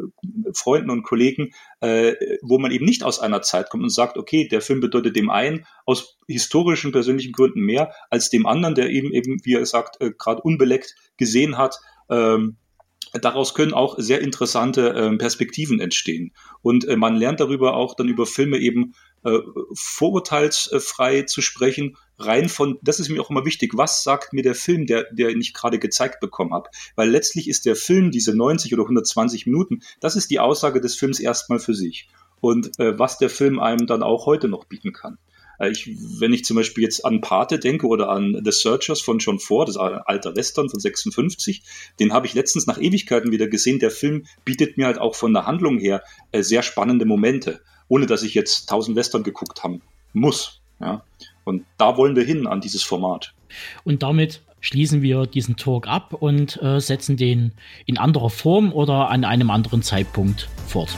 Freunden und Kollegen, äh, wo man eben nicht aus einer Zeit kommt und sagt, okay, der Film bedeutet dem einen aus historischen, persönlichen Gründen mehr als dem anderen, der eben eben, wie er sagt, äh, gerade unbeleckt gesehen hat. Ähm, daraus können auch sehr interessante äh, Perspektiven entstehen. Und äh, man lernt darüber auch dann über Filme eben äh, vorurteilsfrei zu sprechen, rein von, das ist mir auch immer wichtig, was sagt mir der Film, der, der ich gerade gezeigt bekommen habe. Weil letztlich ist der Film, diese 90 oder 120 Minuten, das ist die Aussage des Films erstmal für sich. Und äh, was der Film einem dann auch heute noch bieten kann. Äh, ich, wenn ich zum Beispiel jetzt an Pate denke oder an The Searchers von John Ford, das ist ein alter Western von 56, den habe ich letztens nach Ewigkeiten wieder gesehen. Der Film bietet mir halt auch von der Handlung her äh, sehr spannende Momente, ohne dass ich jetzt tausend Western geguckt haben muss. Ja? Und da wollen wir hin an dieses Format. Und damit schließen wir diesen Talk ab und äh, setzen den in anderer Form oder an einem anderen Zeitpunkt fort.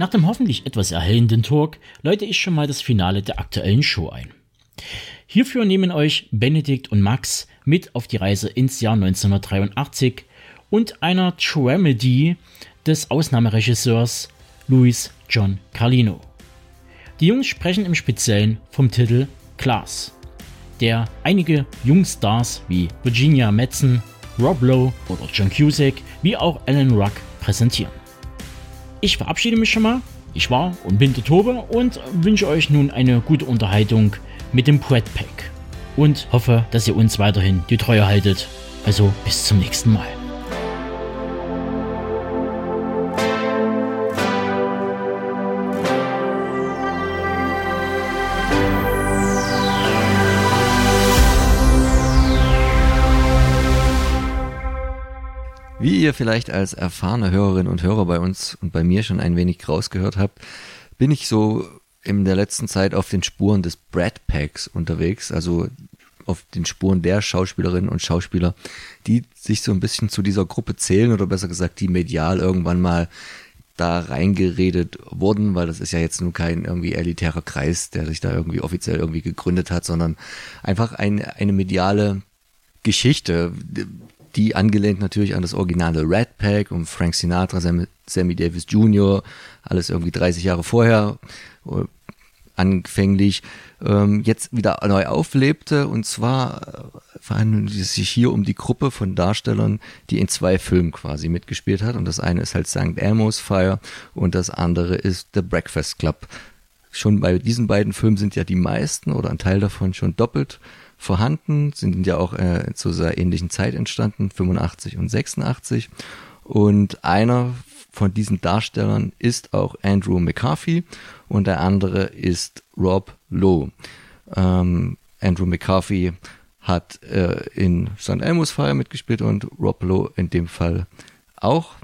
Nach dem hoffentlich etwas erhellenden Talk läute ich schon mal das Finale der aktuellen Show ein. Hierfür nehmen euch Benedikt und Max mit auf die Reise ins Jahr 1983 und einer Tramedy des Ausnahmeregisseurs Louis John Carlino. Die Jungs sprechen im Speziellen vom Titel Class, der einige Jungstars wie Virginia Madsen, Rob Lowe oder John Cusack wie auch Alan Ruck präsentieren. Ich verabschiede mich schon mal. Ich war und bin der Tobe und wünsche euch nun eine gute Unterhaltung mit dem Poet Pack und hoffe, dass ihr uns weiterhin die Treue haltet. Also bis zum nächsten Mal. Wie ihr vielleicht als erfahrene Hörerinnen und Hörer bei uns und bei mir schon ein wenig rausgehört habt, bin ich so in der letzten Zeit auf den Spuren des Brad Packs unterwegs, also auf den Spuren der Schauspielerinnen und Schauspieler, die sich so ein bisschen zu dieser Gruppe zählen oder besser gesagt, die medial irgendwann mal da reingeredet wurden, weil das ist ja jetzt nun kein irgendwie elitärer Kreis, der sich da irgendwie offiziell irgendwie gegründet hat, sondern einfach ein, eine mediale Geschichte, die angelehnt natürlich an das originale Red Pack und Frank Sinatra, Sammy Davis Jr., alles irgendwie 30 Jahre vorher, äh, anfänglich, ähm, jetzt wieder neu auflebte. Und zwar äh, handelt es sich hier um die Gruppe von Darstellern, die in zwei Filmen quasi mitgespielt hat. Und das eine ist halt St. Elmo's Fire und das andere ist The Breakfast Club. Schon bei diesen beiden Filmen sind ja die meisten oder ein Teil davon schon doppelt vorhanden, sind ja auch äh, zu sehr ähnlichen Zeit entstanden, 85 und 86. Und einer von diesen Darstellern ist auch Andrew McCarthy und der andere ist Rob Lowe. Ähm, Andrew McCarthy hat äh, in St. Elmo's Fire mitgespielt und Rob Lowe in dem Fall auch.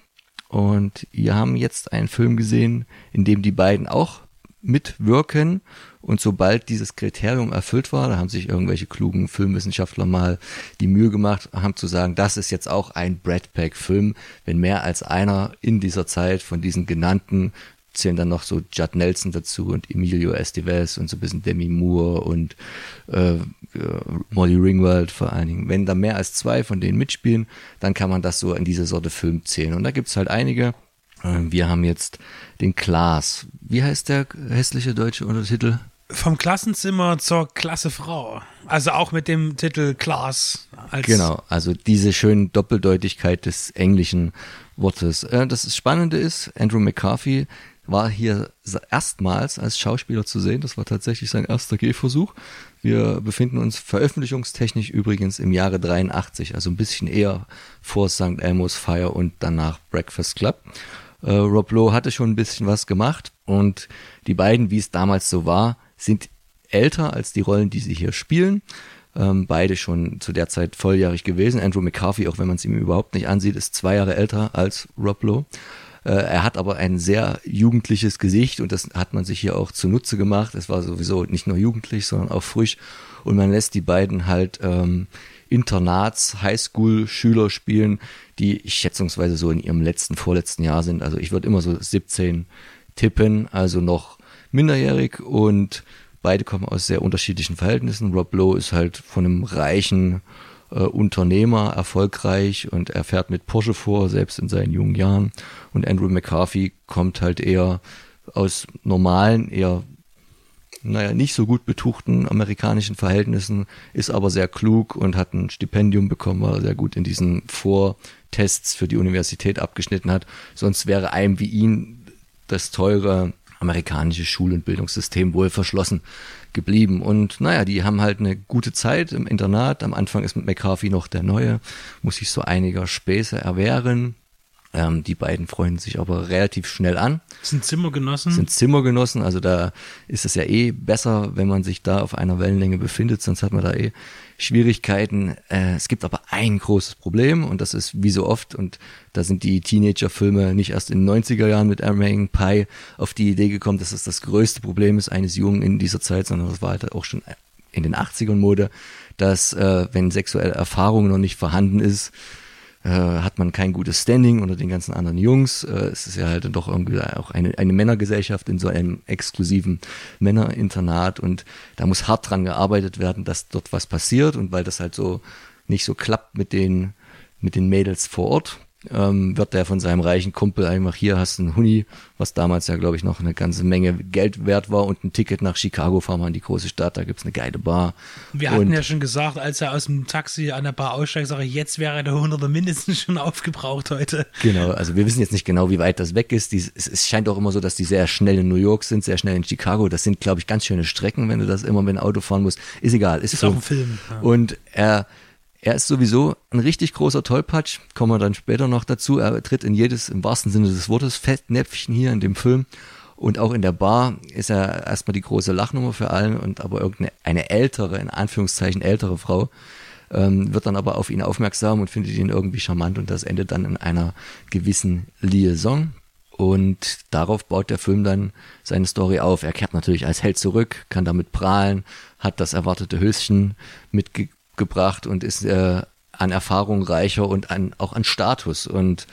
Und wir haben jetzt einen Film gesehen, in dem die beiden auch mitwirken. Und sobald dieses Kriterium erfüllt war, da haben sich irgendwelche klugen Filmwissenschaftler mal die Mühe gemacht, haben zu sagen, das ist jetzt auch ein Brad Pack-Film. Wenn mehr als einer in dieser Zeit von diesen genannten zählen dann noch so Judd Nelson dazu und Emilio Estevez und so ein bisschen Demi Moore und äh, Molly Ringwald vor allen Dingen. Wenn da mehr als zwei von denen mitspielen, dann kann man das so in diese Sorte Film zählen. Und da gibt es halt einige. Äh, wir haben jetzt den Klaas. Wie heißt der hässliche deutsche Untertitel? Vom Klassenzimmer zur Klasse Frau. Also auch mit dem Titel Class. genau, also diese schöne Doppeldeutigkeit des englischen Wortes. Äh, das Spannende ist, Andrew McCarthy war hier erstmals als Schauspieler zu sehen. Das war tatsächlich sein erster Gehversuch. Wir befinden uns veröffentlichungstechnisch übrigens im Jahre 83, also ein bisschen eher vor St. Elmo's Fire und danach Breakfast Club. Äh, Rob Lowe hatte schon ein bisschen was gemacht und die beiden, wie es damals so war, sind älter als die Rollen, die sie hier spielen. Ähm, beide schon zu der Zeit volljährig gewesen. Andrew McCarthy, auch wenn man es ihm überhaupt nicht ansieht, ist zwei Jahre älter als Rob Lowe. Äh, er hat aber ein sehr jugendliches Gesicht und das hat man sich hier auch zunutze gemacht. Es war sowieso nicht nur jugendlich, sondern auch frisch. Und man lässt die beiden halt ähm, Internats, Highschool-Schüler spielen, die schätzungsweise so in ihrem letzten, vorletzten Jahr sind. Also ich würde immer so 17 tippen, also noch minderjährig und beide kommen aus sehr unterschiedlichen Verhältnissen. Rob Lowe ist halt von einem reichen äh, Unternehmer erfolgreich und er fährt mit Porsche vor, selbst in seinen jungen Jahren. Und Andrew McCarthy kommt halt eher aus normalen, eher naja, nicht so gut betuchten amerikanischen Verhältnissen, ist aber sehr klug und hat ein Stipendium bekommen, weil er sehr gut in diesen Vortests für die Universität abgeschnitten hat. Sonst wäre einem wie ihn das teure amerikanische Schul- und Bildungssystem wohl verschlossen geblieben. Und naja, die haben halt eine gute Zeit im Internat. Am Anfang ist mit McCarthy noch der Neue, muss sich so einiger Späße erwehren. Ähm, die beiden freuen sich aber relativ schnell an. Sind Zimmergenossen? Sind Zimmergenossen, also da ist es ja eh besser, wenn man sich da auf einer Wellenlänge befindet, sonst hat man da eh Schwierigkeiten. Äh, es gibt aber ein großes Problem und das ist wie so oft und da sind die Teenager-Filme nicht erst in den 90er Jahren mit American Pie auf die Idee gekommen, dass das das größte Problem ist eines Jungen in dieser Zeit, sondern das war halt auch schon in den 80ern Mode, dass äh, wenn sexuelle Erfahrung noch nicht vorhanden ist, äh, hat man kein gutes Standing unter den ganzen anderen Jungs. Äh, es ist ja halt doch irgendwie auch eine, eine Männergesellschaft in so einem exklusiven Männerinternat und da muss hart dran gearbeitet werden, dass dort was passiert und weil das halt so nicht so klappt mit den, mit den Mädels vor Ort, ähm, wird er von seinem reichen Kumpel einfach hier hast du einen Huni, was damals ja glaube ich noch eine ganze Menge Geld wert war und ein Ticket nach Chicago fahren wir in die große Stadt, da gibt's eine geile Bar. Wir und hatten ja schon gesagt, als er aus dem Taxi an der Bar aussteigt, sage ich, jetzt wäre der 100er mindestens schon aufgebraucht heute. Genau, also wir wissen jetzt nicht genau, wie weit das weg ist. Die, es, es scheint auch immer so, dass die sehr schnell in New York sind, sehr schnell in Chicago. Das sind, glaube ich, ganz schöne Strecken, wenn du das immer mit dem Auto fahren musst. Ist egal, ist, Ist Film. auch ein Film. Ja. Und er, er ist sowieso ein richtig großer Tollpatsch, kommen wir dann später noch dazu. Er tritt in jedes, im wahrsten Sinne des Wortes, Fettnäpfchen hier in dem Film. Und auch in der Bar ist er erstmal die große Lachnummer für allen und aber irgendeine eine ältere, in Anführungszeichen ältere Frau, ähm, wird dann aber auf ihn aufmerksam und findet ihn irgendwie charmant und das endet dann in einer gewissen Liaison. Und darauf baut der Film dann seine Story auf. Er kehrt natürlich als Held zurück, kann damit prahlen, hat das erwartete Höschen mitgebracht und ist äh, an Erfahrung reicher und an, auch an Status. Und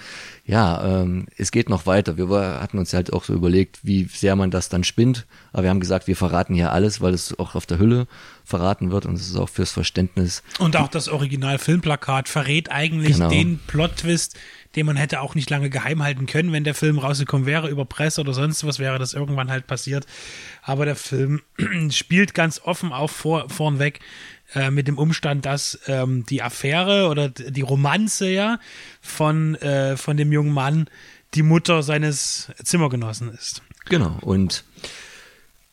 ja, ähm, es geht noch weiter. Wir war, hatten uns halt auch so überlegt, wie sehr man das dann spinnt. Aber wir haben gesagt, wir verraten hier alles, weil es auch auf der Hülle verraten wird und es ist auch fürs Verständnis. Und auch das Original-Filmplakat verrät eigentlich Genau. den Plot-Twist, den man hätte auch nicht lange geheim halten können, wenn der Film rausgekommen wäre über Presse oder sonst was, wäre das irgendwann halt passiert. Aber der Film spielt ganz offen auch vor, vornweg äh, mit dem Umstand, dass ähm, die Affäre oder die Romanze ja von, äh, von dem jungen Mann die Mutter seines Zimmergenossen ist. Genau. Und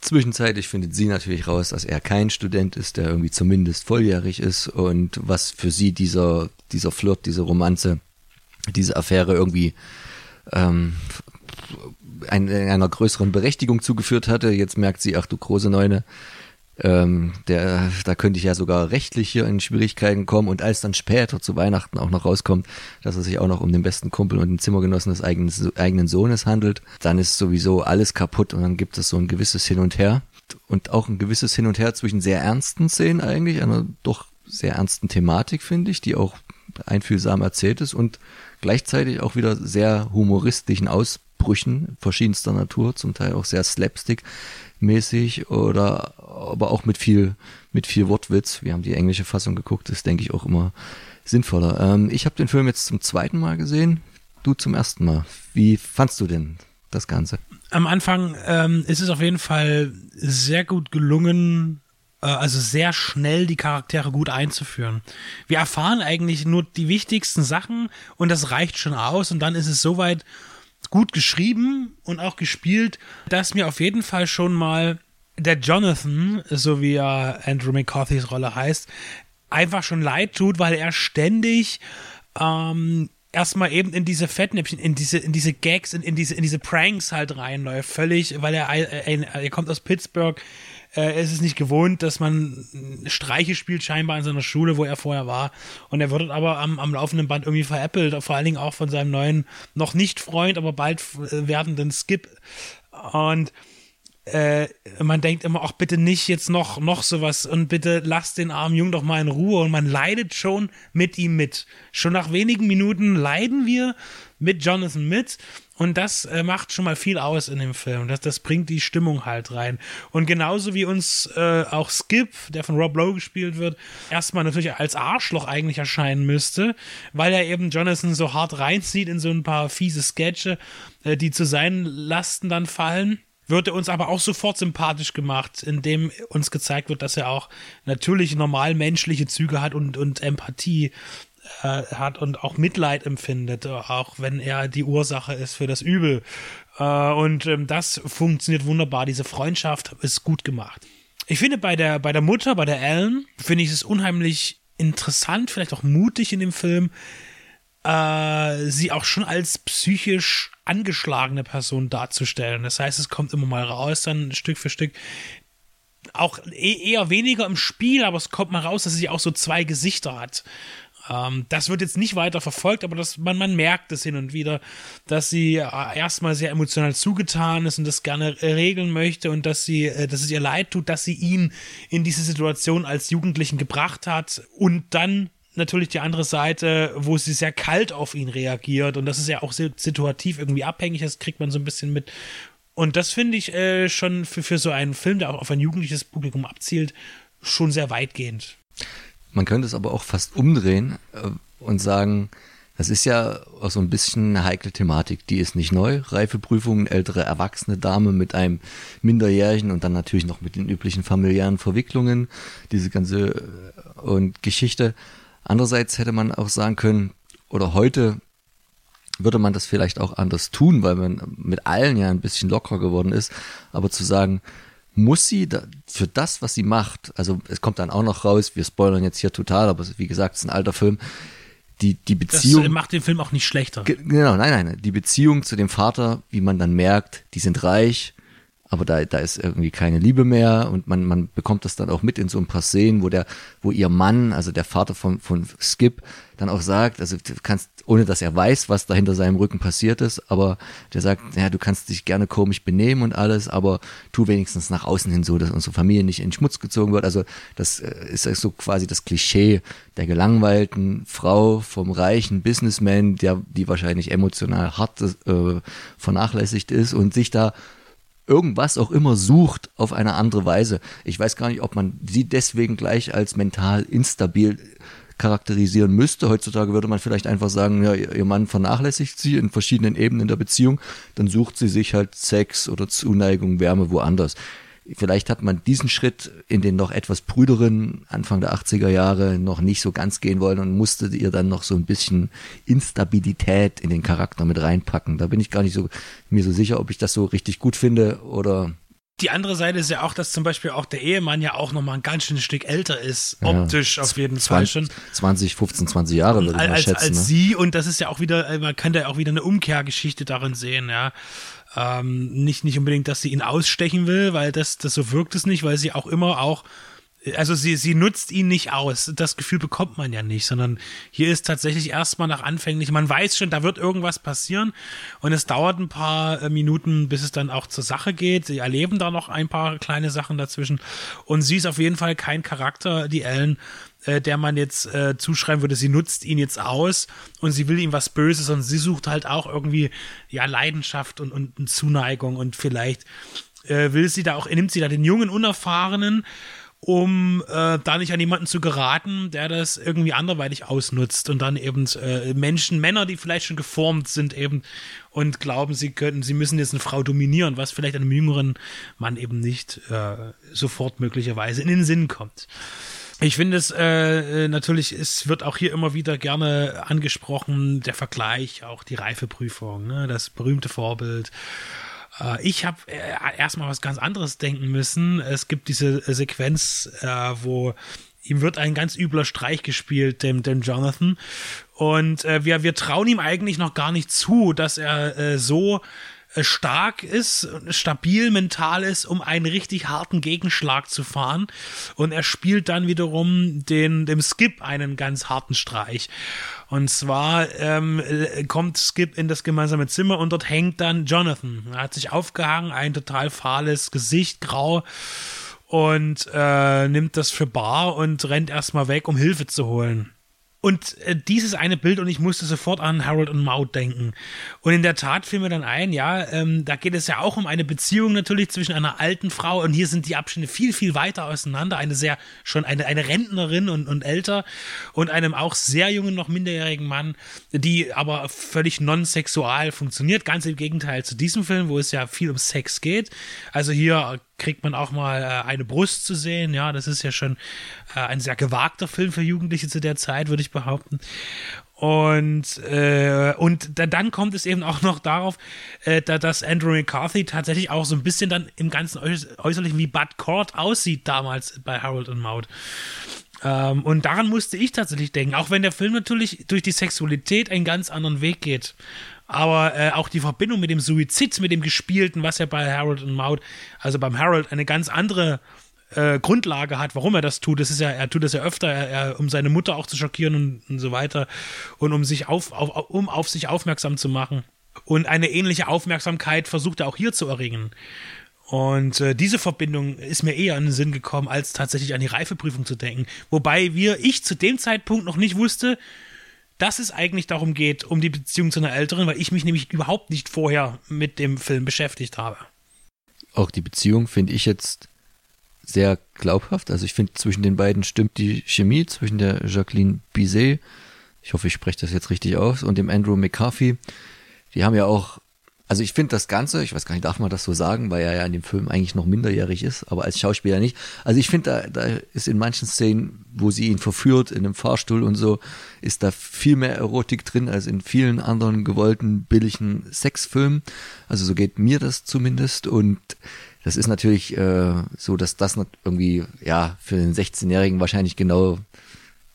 zwischenzeitlich findet sie natürlich raus, dass er kein Student ist, der irgendwie zumindest volljährig ist und was für sie dieser, dieser Flirt, diese Romanze, diese Affäre irgendwie ähm, ein, einer größeren Berechtigung zugeführt hatte. Jetzt merkt sie, ach du große Neune, ähm, der, da könnte ich ja sogar rechtlich hier in Schwierigkeiten kommen. Und als dann später zu Weihnachten auch noch rauskommt, dass es sich auch noch um den besten Kumpel und den Zimmergenossen des eigenen, eigenen Sohnes handelt, dann ist sowieso alles kaputt und dann gibt es so ein gewisses Hin und Her. Und auch ein gewisses Hin und Her zwischen sehr ernsten Szenen eigentlich, einer doch sehr ernsten Thematik, finde ich, die auch einfühlsam erzählt ist und gleichzeitig auch wieder sehr humoristischen Ausbrüchen verschiedenster Natur, zum Teil auch sehr slapstick-mäßig oder aber auch mit viel, mit viel Wortwitz. Wir haben die englische Fassung geguckt, ist, denke ich, auch immer sinnvoller. Ähm, ich habe den Film jetzt zum zweiten Mal gesehen, du zum ersten Mal. Wie fandst du denn das Ganze? am Anfang ähm, ist es auf jeden Fall sehr gut gelungen, äh, also sehr schnell die Charaktere gut einzuführen. Wir erfahren eigentlich nur die wichtigsten Sachen und das reicht schon aus und dann ist es soweit gut geschrieben und auch gespielt, dass mir auf jeden Fall schon mal der Jonathan, so wie ja Andrew McCarthy's Rolle heißt, einfach schon leid tut, weil er ständig ähm, erstmal eben in diese Fettnäpfchen, in diese, in diese Gags, in, in diese, in diese Pranks halt reinläuft, völlig, weil er, äh, er kommt aus Pittsburgh, äh, er ist es nicht gewohnt, dass man Streiche spielt scheinbar in seiner Schule, wo er vorher war. Und er wird aber am, am laufenden Band irgendwie veräppelt, vor allen Dingen auch von seinem neuen, noch nicht Freund, aber bald äh, werdenden Skip. Und äh, man denkt immer, ach bitte nicht jetzt noch, noch sowas und bitte lasst den armen Jungen doch mal in Ruhe und man leidet schon mit ihm mit. Schon nach wenigen Minuten leiden wir mit Jonathan mit und das äh, macht schon mal viel aus in dem Film. Das, das bringt die Stimmung halt rein. Und genauso wie uns äh, auch Skip, der von Rob Lowe gespielt wird, erstmal natürlich als Arschloch eigentlich erscheinen müsste, weil er eben Jonathan so hart reinzieht in so ein paar fiese Sketche, äh, die zu seinen Lasten dann fallen wird er uns aber auch sofort sympathisch gemacht, indem uns gezeigt wird, dass er auch natürlich normal menschliche Züge hat und, und Empathie äh, hat und auch Mitleid empfindet, auch wenn er die Ursache ist für das Übel. Äh, und ähm, das funktioniert wunderbar. Diese Freundschaft ist gut gemacht. Ich finde bei der, bei der Mutter, bei der Ellen, finde ich es unheimlich interessant, vielleicht auch mutig in dem Film, äh, sie auch schon als psychisch angeschlagene Person darzustellen. Das heißt, es kommt immer mal raus, dann Stück für Stück. Auch e eher weniger im Spiel, aber es kommt mal raus, dass sie auch so zwei Gesichter hat. Ähm, das wird jetzt nicht weiter verfolgt, aber das, man, man merkt es hin und wieder, dass sie äh, erstmal sehr emotional zugetan ist und das gerne äh, regeln möchte und dass sie, äh, dass es ihr leid tut, dass sie ihn in diese Situation als Jugendlichen gebracht hat und dann natürlich die andere Seite, wo sie sehr kalt auf ihn reagiert. Und das ist ja auch situativ irgendwie abhängig, das kriegt man so ein bisschen mit. Und das finde ich äh, schon für, für so einen Film, der auch auf ein jugendliches Publikum abzielt, schon sehr weitgehend. Man könnte es aber auch fast umdrehen äh, und sagen, das ist ja auch so ein bisschen eine heikle Thematik. Die ist nicht neu. Reifeprüfungen, ältere erwachsene Dame mit einem Minderjährigen und dann natürlich noch mit den üblichen familiären Verwicklungen, diese ganze äh, und Geschichte. Andererseits hätte man auch sagen können, oder heute würde man das vielleicht auch anders tun, weil man mit allen ja ein bisschen lockerer geworden ist. Aber zu sagen, muss sie da, für das, was sie macht, also es kommt dann auch noch raus, wir spoilern jetzt hier total, aber wie gesagt, es ist ein alter Film, die, die Beziehung. Das macht den Film auch nicht schlechter. Genau, nein, nein, die Beziehung zu dem Vater, wie man dann merkt, die sind reich, aber da, da ist irgendwie keine Liebe mehr und man, man bekommt das dann auch mit in so ein paar Szenen, wo der, wo ihr Mann, also der Vater von, von Skip, dann auch sagt, also du kannst, ohne dass er weiß, was da hinter seinem Rücken passiert ist, aber der sagt, ja, du kannst dich gerne komisch benehmen und alles, aber tu wenigstens nach außen hin so, dass unsere Familie nicht in Schmutz gezogen wird. Also das äh, ist so quasi das Klischee der gelangweilten Frau vom reichen Businessman, der, die wahrscheinlich emotional hart äh, vernachlässigt ist und sich da irgendwas auch immer sucht auf eine andere Weise. Ich weiß gar nicht, ob man sie deswegen gleich als mental instabil charakterisieren müsste. Heutzutage würde man vielleicht einfach sagen, ja, ihr Mann vernachlässigt sie in verschiedenen Ebenen der Beziehung, dann sucht sie sich halt Sex oder Zuneigung, Wärme woanders. Vielleicht hat man diesen Schritt in den noch etwas brüderen Anfang der 80er Jahre noch nicht so ganz gehen wollen und musste ihr dann noch so ein bisschen Instabilität in den Charakter mit reinpacken. Da bin ich gar nicht so mir so sicher, ob ich das so richtig gut finde oder die andere Seite ist ja auch, dass zum Beispiel auch der Ehemann ja auch nochmal ein ganz schönes Stück älter ist, optisch ja, auf jeden 20, Fall schon. 20, 15, 20 Jahre würde ich mal als, schätzen. Als ne? sie, und das ist ja auch wieder, man kann da auch wieder eine Umkehrgeschichte darin sehen, ja. Ähm, nicht, nicht unbedingt, dass sie ihn ausstechen will, weil das, das so wirkt es nicht, weil sie auch immer auch also sie, sie nutzt ihn nicht aus. Das Gefühl bekommt man ja nicht, sondern hier ist tatsächlich erstmal nach anfänglich, man weiß schon, da wird irgendwas passieren und es dauert ein paar äh, Minuten, bis es dann auch zur Sache geht. Sie erleben da noch ein paar kleine Sachen dazwischen und sie ist auf jeden Fall kein Charakter, die Ellen, äh, der man jetzt äh, zuschreiben würde, sie nutzt ihn jetzt aus und sie will ihm was Böses und sie sucht halt auch irgendwie ja Leidenschaft und, und, und Zuneigung und vielleicht äh, will sie da auch, nimmt sie da den jungen Unerfahrenen um äh, da nicht an jemanden zu geraten, der das irgendwie anderweitig ausnutzt und dann eben äh, Menschen, Männer, die vielleicht schon geformt sind eben und glauben, sie könnten, sie müssen jetzt eine Frau dominieren, was vielleicht einem jüngeren Mann eben nicht äh, sofort möglicherweise in den Sinn kommt. Ich finde es äh, natürlich, es wird auch hier immer wieder gerne angesprochen, der Vergleich, auch die Reifeprüfung, ne, das berühmte Vorbild. Äh, ich habe äh, erstmal was ganz anderes denken müssen. Es gibt diese äh, Sequenz, äh, wo ihm wird ein ganz übler Streich gespielt, dem, dem Jonathan. Und äh, wir, wir trauen ihm eigentlich noch gar nicht zu, dass er äh, so äh, stark ist, stabil mental ist, um einen richtig harten Gegenschlag zu fahren. Und er spielt dann wiederum den, dem Skip einen ganz harten Streich. Und zwar ähm, äh, kommt Skip in das gemeinsame Zimmer und dort hängt dann Jonathan. Er hat sich aufgehangen, ein total fahles Gesicht, grau und äh, nimmt das für bar und rennt erstmal weg, um Hilfe zu holen. Und äh, dieses eine Bild und ich musste sofort an Harold und Maud denken. Und in der Tat fiel mir dann ein, ja, ähm, da geht es ja auch um eine Beziehung natürlich zwischen einer alten Frau und hier sind die Abstände viel, viel weiter auseinander. Eine sehr, schon eine, eine Rentnerin und, und älter und einem auch sehr jungen, noch minderjährigen Mann, die aber völlig non-sexual funktioniert. Ganz im Gegenteil zu diesem Film, wo es ja viel um Sex geht. Also hier kriegt man auch mal äh, eine Brust zu sehen. Ja, das ist ja schon äh, ein sehr gewagter Film für Jugendliche zu der Zeit, würde ich behaupten. Und, äh, und da, dann kommt es eben auch noch darauf, äh, da, dass Andrew McCarthy tatsächlich auch so ein bisschen dann im ganzen Äußerlichen wie Bud Cord aussieht damals bei Harold und Maud. Ähm, und daran musste ich tatsächlich denken, auch wenn der Film natürlich durch die Sexualität einen ganz anderen Weg geht aber äh, auch die Verbindung mit dem Suizid, mit dem Gespielten, was ja bei Harold und Maud, also beim Harold eine ganz andere äh, Grundlage hat, warum er das tut. Das ist ja, er tut das ja öfter, er, er, um seine Mutter auch zu schockieren und, und so weiter und um sich auf, auf, um auf sich aufmerksam zu machen. Und eine ähnliche Aufmerksamkeit versucht er auch hier zu erringen. Und äh, diese Verbindung ist mir eher in den Sinn gekommen, als tatsächlich an die Reifeprüfung zu denken. Wobei wir, ich zu dem Zeitpunkt noch nicht wusste, dass es eigentlich darum geht, um die Beziehung zu einer Älteren, weil ich mich nämlich überhaupt nicht vorher mit dem Film beschäftigt habe. Auch die Beziehung finde ich jetzt sehr glaubhaft. Also ich finde, zwischen den beiden stimmt die Chemie, zwischen der Jacqueline Bizet, ich hoffe, ich spreche das jetzt richtig aus, und dem Andrew McCarthy. Die haben ja auch also ich finde das Ganze, ich weiß gar nicht, darf man das so sagen, weil er ja in dem Film eigentlich noch minderjährig ist, aber als Schauspieler nicht. Also ich finde, da, da ist in manchen Szenen, wo sie ihn verführt in einem Fahrstuhl und so, ist da viel mehr Erotik drin als in vielen anderen gewollten, billigen Sexfilmen. Also so geht mir das zumindest und das ist natürlich äh, so, dass das irgendwie, ja, für den 16-Jährigen wahrscheinlich genau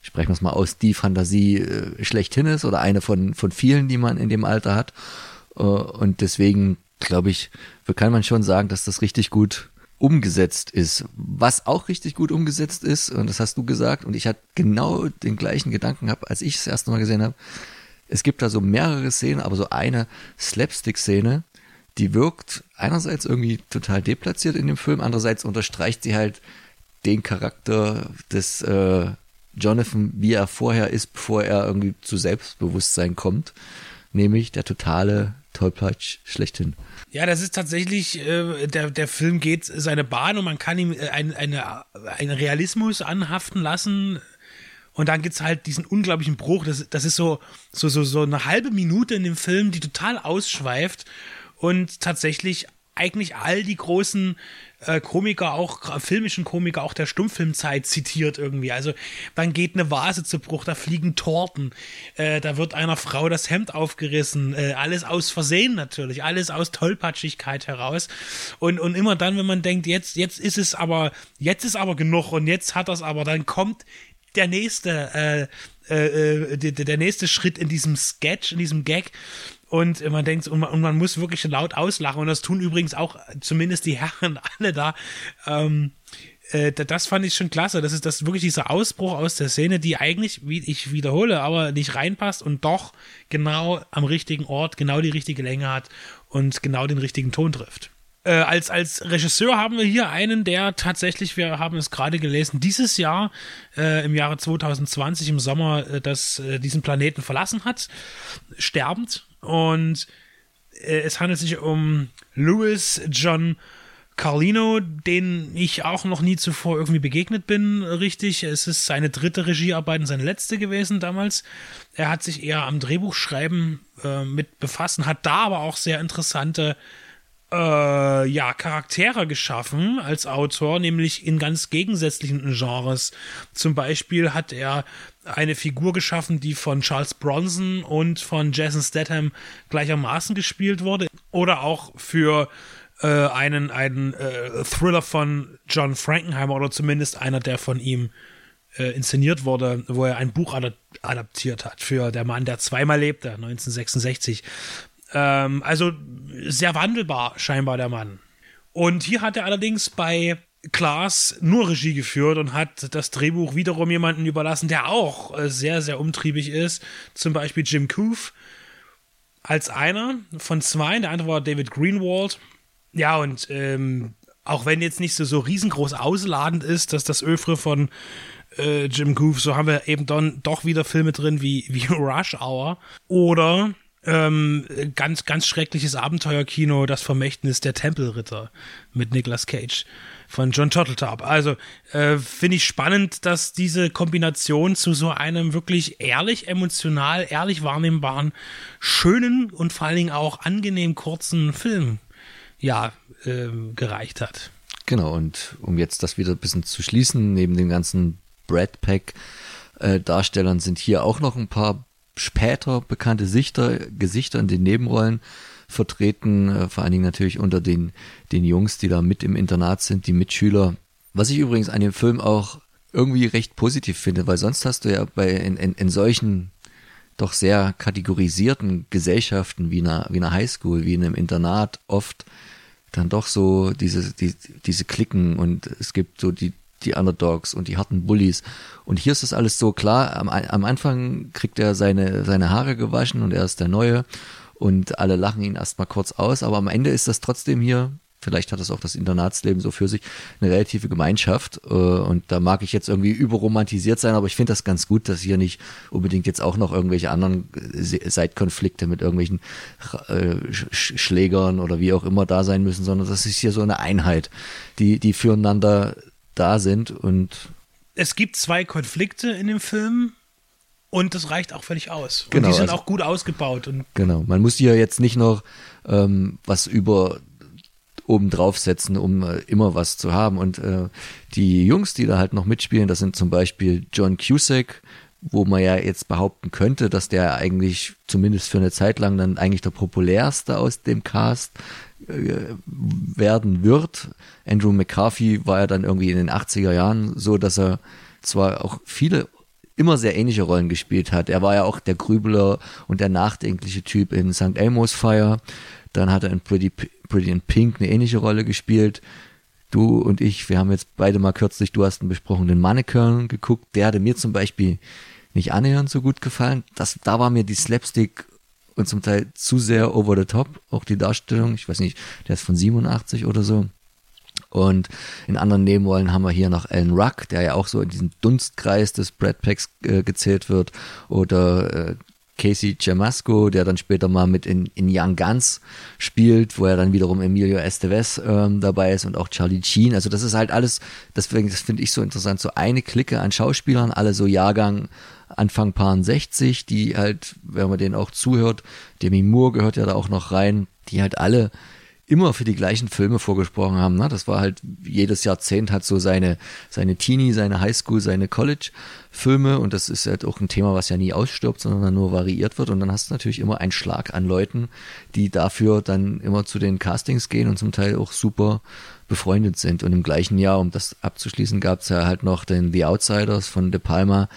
sprechen wir es mal aus, die Fantasie äh, schlechthin ist oder eine von, von vielen, die man in dem Alter hat. Äh, und deswegen glaube ich, kann man schon sagen, dass das richtig gut umgesetzt ist. Was auch richtig gut umgesetzt ist, und das hast du gesagt, und ich hatte genau den gleichen Gedanken gehabt, als ich es erste Mal gesehen habe. Es gibt da so mehrere Szenen, aber so eine Slapstick-Szene, die wirkt einerseits irgendwie total deplatziert in dem Film, andererseits unterstreicht sie halt den Charakter des äh, Jonathan, wie er vorher ist, bevor er irgendwie zu Selbstbewusstsein kommt, nämlich der totale Tollpatsch schlechthin. Ja, das ist tatsächlich, äh, der, der Film geht seine Bahn und man kann ihm äh, ein, eine, einen Realismus anhaften lassen. Und dann gibt es halt diesen unglaublichen Bruch. Das, das ist so, so, so, so eine halbe Minute in dem Film, die total ausschweift und tatsächlich eigentlich all die großen äh, Komiker, auch filmischen Komiker, auch der Stummfilmzeit zitiert irgendwie. Also dann geht eine Vase zu Bruch, da fliegen Torten, äh, da wird einer Frau das Hemd aufgerissen, äh, alles aus Versehen natürlich, alles aus Tollpatschigkeit heraus. Und, und immer dann, wenn man denkt, jetzt, jetzt ist es aber, jetzt ist aber genug und jetzt hat das aber, dann kommt der nächste, äh, äh, äh der, der nächste Schritt in diesem Sketch, in diesem Gag und man denkt, und man, und man, muss wirklich laut auslachen. Und das tun übrigens auch zumindest die Herren alle da. Ähm, äh, das fand ich schon klasse. Das ist das wirklich dieser Ausbruch aus der Szene, die eigentlich, wie ich wiederhole, aber nicht reinpasst und doch genau am richtigen Ort, genau die richtige Länge hat und genau den richtigen Ton trifft. Äh, als, als Regisseur haben wir hier einen, der tatsächlich, wir haben es gerade gelesen, dieses Jahr, äh, im Jahre 2020, im Sommer, äh, das, äh, diesen Planeten verlassen hat, sterbend. Und äh, es handelt sich um Louis John Carlino, den ich auch noch nie zuvor irgendwie begegnet bin, richtig. Es ist seine dritte Regiearbeit und seine letzte gewesen damals. Er hat sich eher am Drehbuchschreiben äh, mit befassen, hat da aber auch sehr interessante äh, ja, Charaktere geschaffen als Autor, nämlich in ganz gegensätzlichen Genres. Zum Beispiel hat er eine Figur geschaffen, die von Charles Bronson und von Jason Statham gleichermaßen gespielt wurde. Oder auch für äh, einen, einen äh, Thriller von John Frankenheimer oder zumindest einer, der von ihm äh, inszeniert wurde, wo er ein Buch adaptiert hat für Der Mann, der zweimal lebte, 1966. Ähm, also sehr wandelbar scheinbar der Mann. Und hier hat er allerdings bei Klaas nur Regie geführt und hat das Drehbuch wiederum jemanden überlassen, der auch äh, sehr, sehr umtriebig ist. Zum Beispiel Jim Coof als einer von zwei. Der andere war David Greenwald. Ja, und ähm, auch wenn jetzt nicht so, so riesengroß ausladend ist, dass das Öfre von äh, Jim Coof, so haben wir eben dann doch wieder Filme drin wie, wie Rush Hour oder ähm, ganz, ganz schreckliches Abenteuerkino, das Vermächtnis der Tempelritter mit Nicolas Cage von John Turteltaub. Also äh, finde ich spannend, dass diese Kombination zu so einem wirklich ehrlich, emotional, ehrlich wahrnehmbaren, schönen und vor allen Dingen auch angenehm kurzen Film ja äh, gereicht hat. Genau, und um jetzt das wieder ein bisschen zu schließen, neben dem ganzen Brad Pack äh, Darstellern sind hier auch noch ein paar später bekannte Sichter, Gesichter in den Nebenrollen vertreten, äh, vor allen Dingen natürlich unter den, den Jungs, die da mit im Internat sind, die Mitschüler. Was ich übrigens an dem Film auch irgendwie recht positiv finde, weil sonst hast du ja bei in, in, in solchen doch sehr kategorisierten Gesellschaften wie einer, wie einer Highschool, wie in einem Internat oft dann doch so diese, die, diese Klicken und es gibt so die, die Underdogs und die harten Bullies. Und hier ist das alles so klar. Am, am Anfang kriegt er seine, seine Haare gewaschen und er ist der Neue und alle lachen ihn erstmal kurz aus, aber am Ende ist das trotzdem hier vielleicht hat das auch das Internatsleben so für sich, eine relative Gemeinschaft. Äh, und da mag ich jetzt irgendwie überromantisiert sein, aber ich finde das ganz gut, dass hier nicht unbedingt jetzt auch noch irgendwelche anderen äh, Seitkonflikte mit irgendwelchen äh, Schlägern oder wie auch immer da sein müssen, sondern das ist hier so eine Einheit, die, die füreinander da sind und es gibt zwei Konflikte in dem Film und das reicht auch völlig aus. Genau, und die sind also, auch gut ausgebaut. Und genau, man muss hier jetzt nicht noch ähm, was über oben draufsetzen, um äh, immer was zu haben. Und äh, die Jungs, die da halt noch mitspielen, das sind zum Beispiel John Cusack, wo man ja jetzt behaupten könnte, dass der eigentlich zumindest für eine Zeit lang dann eigentlich der populärste aus dem Cast werden wird. Andrew McCarthy war ja dann irgendwie in den 80er Jahren so, dass er zwar auch viele immer sehr ähnliche Rollen gespielt hat. Er war ja auch der Grübler und der nachdenkliche Typ in St. Elmo's Fire. Dann hat er in Pretty, Pretty in Pink eine ähnliche Rolle gespielt. Du und ich, wir haben jetzt beide mal kürzlich, du hast ihn besprochen, den Mannequin geguckt. Der hatte mir zum Beispiel nicht annähernd so gut gefallen. Das, da war mir die Slapstick und zum Teil zu sehr over the top, auch die Darstellung. Ich weiß nicht, der ist von 87 oder so. Und in anderen Nebenrollen haben wir hier noch Alan Ruck, der ja auch so in diesen Dunstkreis des Brad Packs äh, gezählt wird. Oder äh, Casey Jamasco, der dann später mal mit in, in Young Guns spielt, wo er dann wiederum Emilio Estevez ähm, dabei ist und auch Charlie Sheen. Also das ist halt alles, deswegen, das finde ich so interessant, so eine Clique an Schauspielern, alle so Jahrgang Anfang Paar 60, die halt, wenn man denen auch zuhört, Demi Moore gehört ja da auch noch rein, die halt alle immer für die gleichen Filme vorgesprochen haben. Ne? Das war halt jedes Jahrzehnt hat so seine, seine Teenie, seine Highschool, seine College-Filme und das ist halt auch ein Thema, was ja nie ausstirbt, sondern nur variiert wird und dann hast du natürlich immer einen Schlag an Leuten, die dafür dann immer zu den Castings gehen und zum Teil auch super befreundet sind. Und im gleichen Jahr, um das abzuschließen, gab es ja halt noch den The Outsiders von De Palma,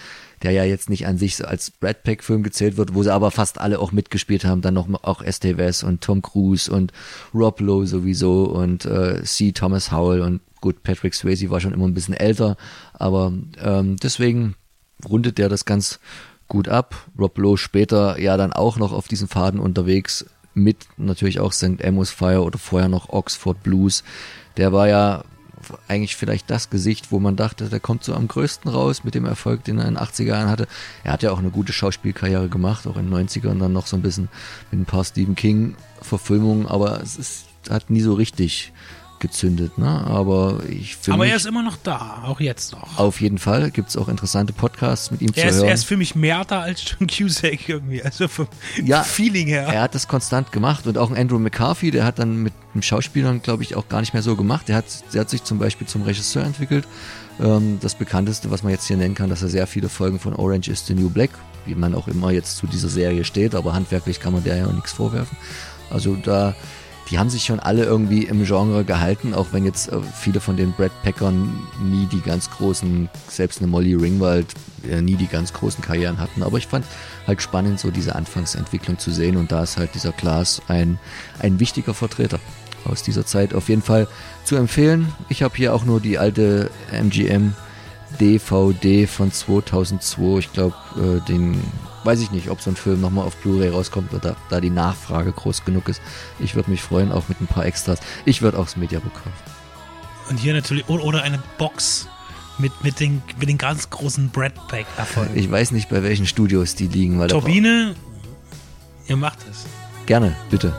der ja jetzt nicht an sich als Brad Pack-Film gezählt wird, wo sie aber fast alle auch mitgespielt haben. Dann noch auch Estevez und Tom Cruise und Rob Lowe sowieso und äh, C. Thomas Howell und gut, Patrick Swayze war schon immer ein bisschen älter, aber ähm, deswegen rundet der das ganz gut ab. Rob Lowe später ja dann auch noch auf diesen Faden unterwegs mit natürlich auch St. Amos Fire oder vorher noch Oxford Blues. Der war ja eigentlich vielleicht das Gesicht, wo man dachte, der kommt so am größten raus mit dem Erfolg, den er in den 80er Jahren hatte. Er hat ja auch eine gute Schauspielkarriere gemacht, auch in den 90ern dann noch so ein bisschen mit ein paar Stephen King Verfilmungen, aber es ist, hat nie so richtig gezündet, ne? Aber ich finde. Aber er ist immer noch da, auch jetzt noch. Auf jeden Fall gibt es auch interessante Podcasts mit ihm er zu ist, hören. Er ist für mich mehr da als John Cusack irgendwie, also vom ja, Feeling her. Er hat das konstant gemacht und auch Andrew McCarthy, der hat dann mit dem Schauspielern, glaube ich, auch gar nicht mehr so gemacht. Der hat, der hat sich zum Beispiel zum Regisseur entwickelt. Ähm, das bekannteste, was man jetzt hier nennen kann, dass er sehr viele Folgen von Orange is the New Black, wie man auch immer jetzt zu dieser Serie steht, aber handwerklich kann man der ja auch nichts vorwerfen. Also da die haben sich schon alle irgendwie im Genre gehalten, auch wenn jetzt äh, viele von den Brad Packern nie die ganz großen, selbst eine Molly Ringwald, äh, nie die ganz großen Karrieren hatten. Aber ich fand halt spannend, so diese Anfangsentwicklung zu sehen und da ist halt dieser Klaas ein, ein wichtiger Vertreter aus dieser Zeit auf jeden Fall zu empfehlen. Ich habe hier auch nur die alte MGM DVD von 2002. Ich glaube, äh, den weiß ich nicht, ob so ein Film nochmal auf Blu-ray rauskommt oder da die Nachfrage groß genug ist. Ich würde mich freuen, auch mit ein paar Extras. Ich würde auch das Mediabook kaufen. Und hier natürlich, oder eine Box mit, mit, den, mit den ganz großen Brad Pack Erfolgen. Ich weiß nicht, bei welchen Studios die liegen. Weil Turbine, ihr macht es. Gerne, bitte.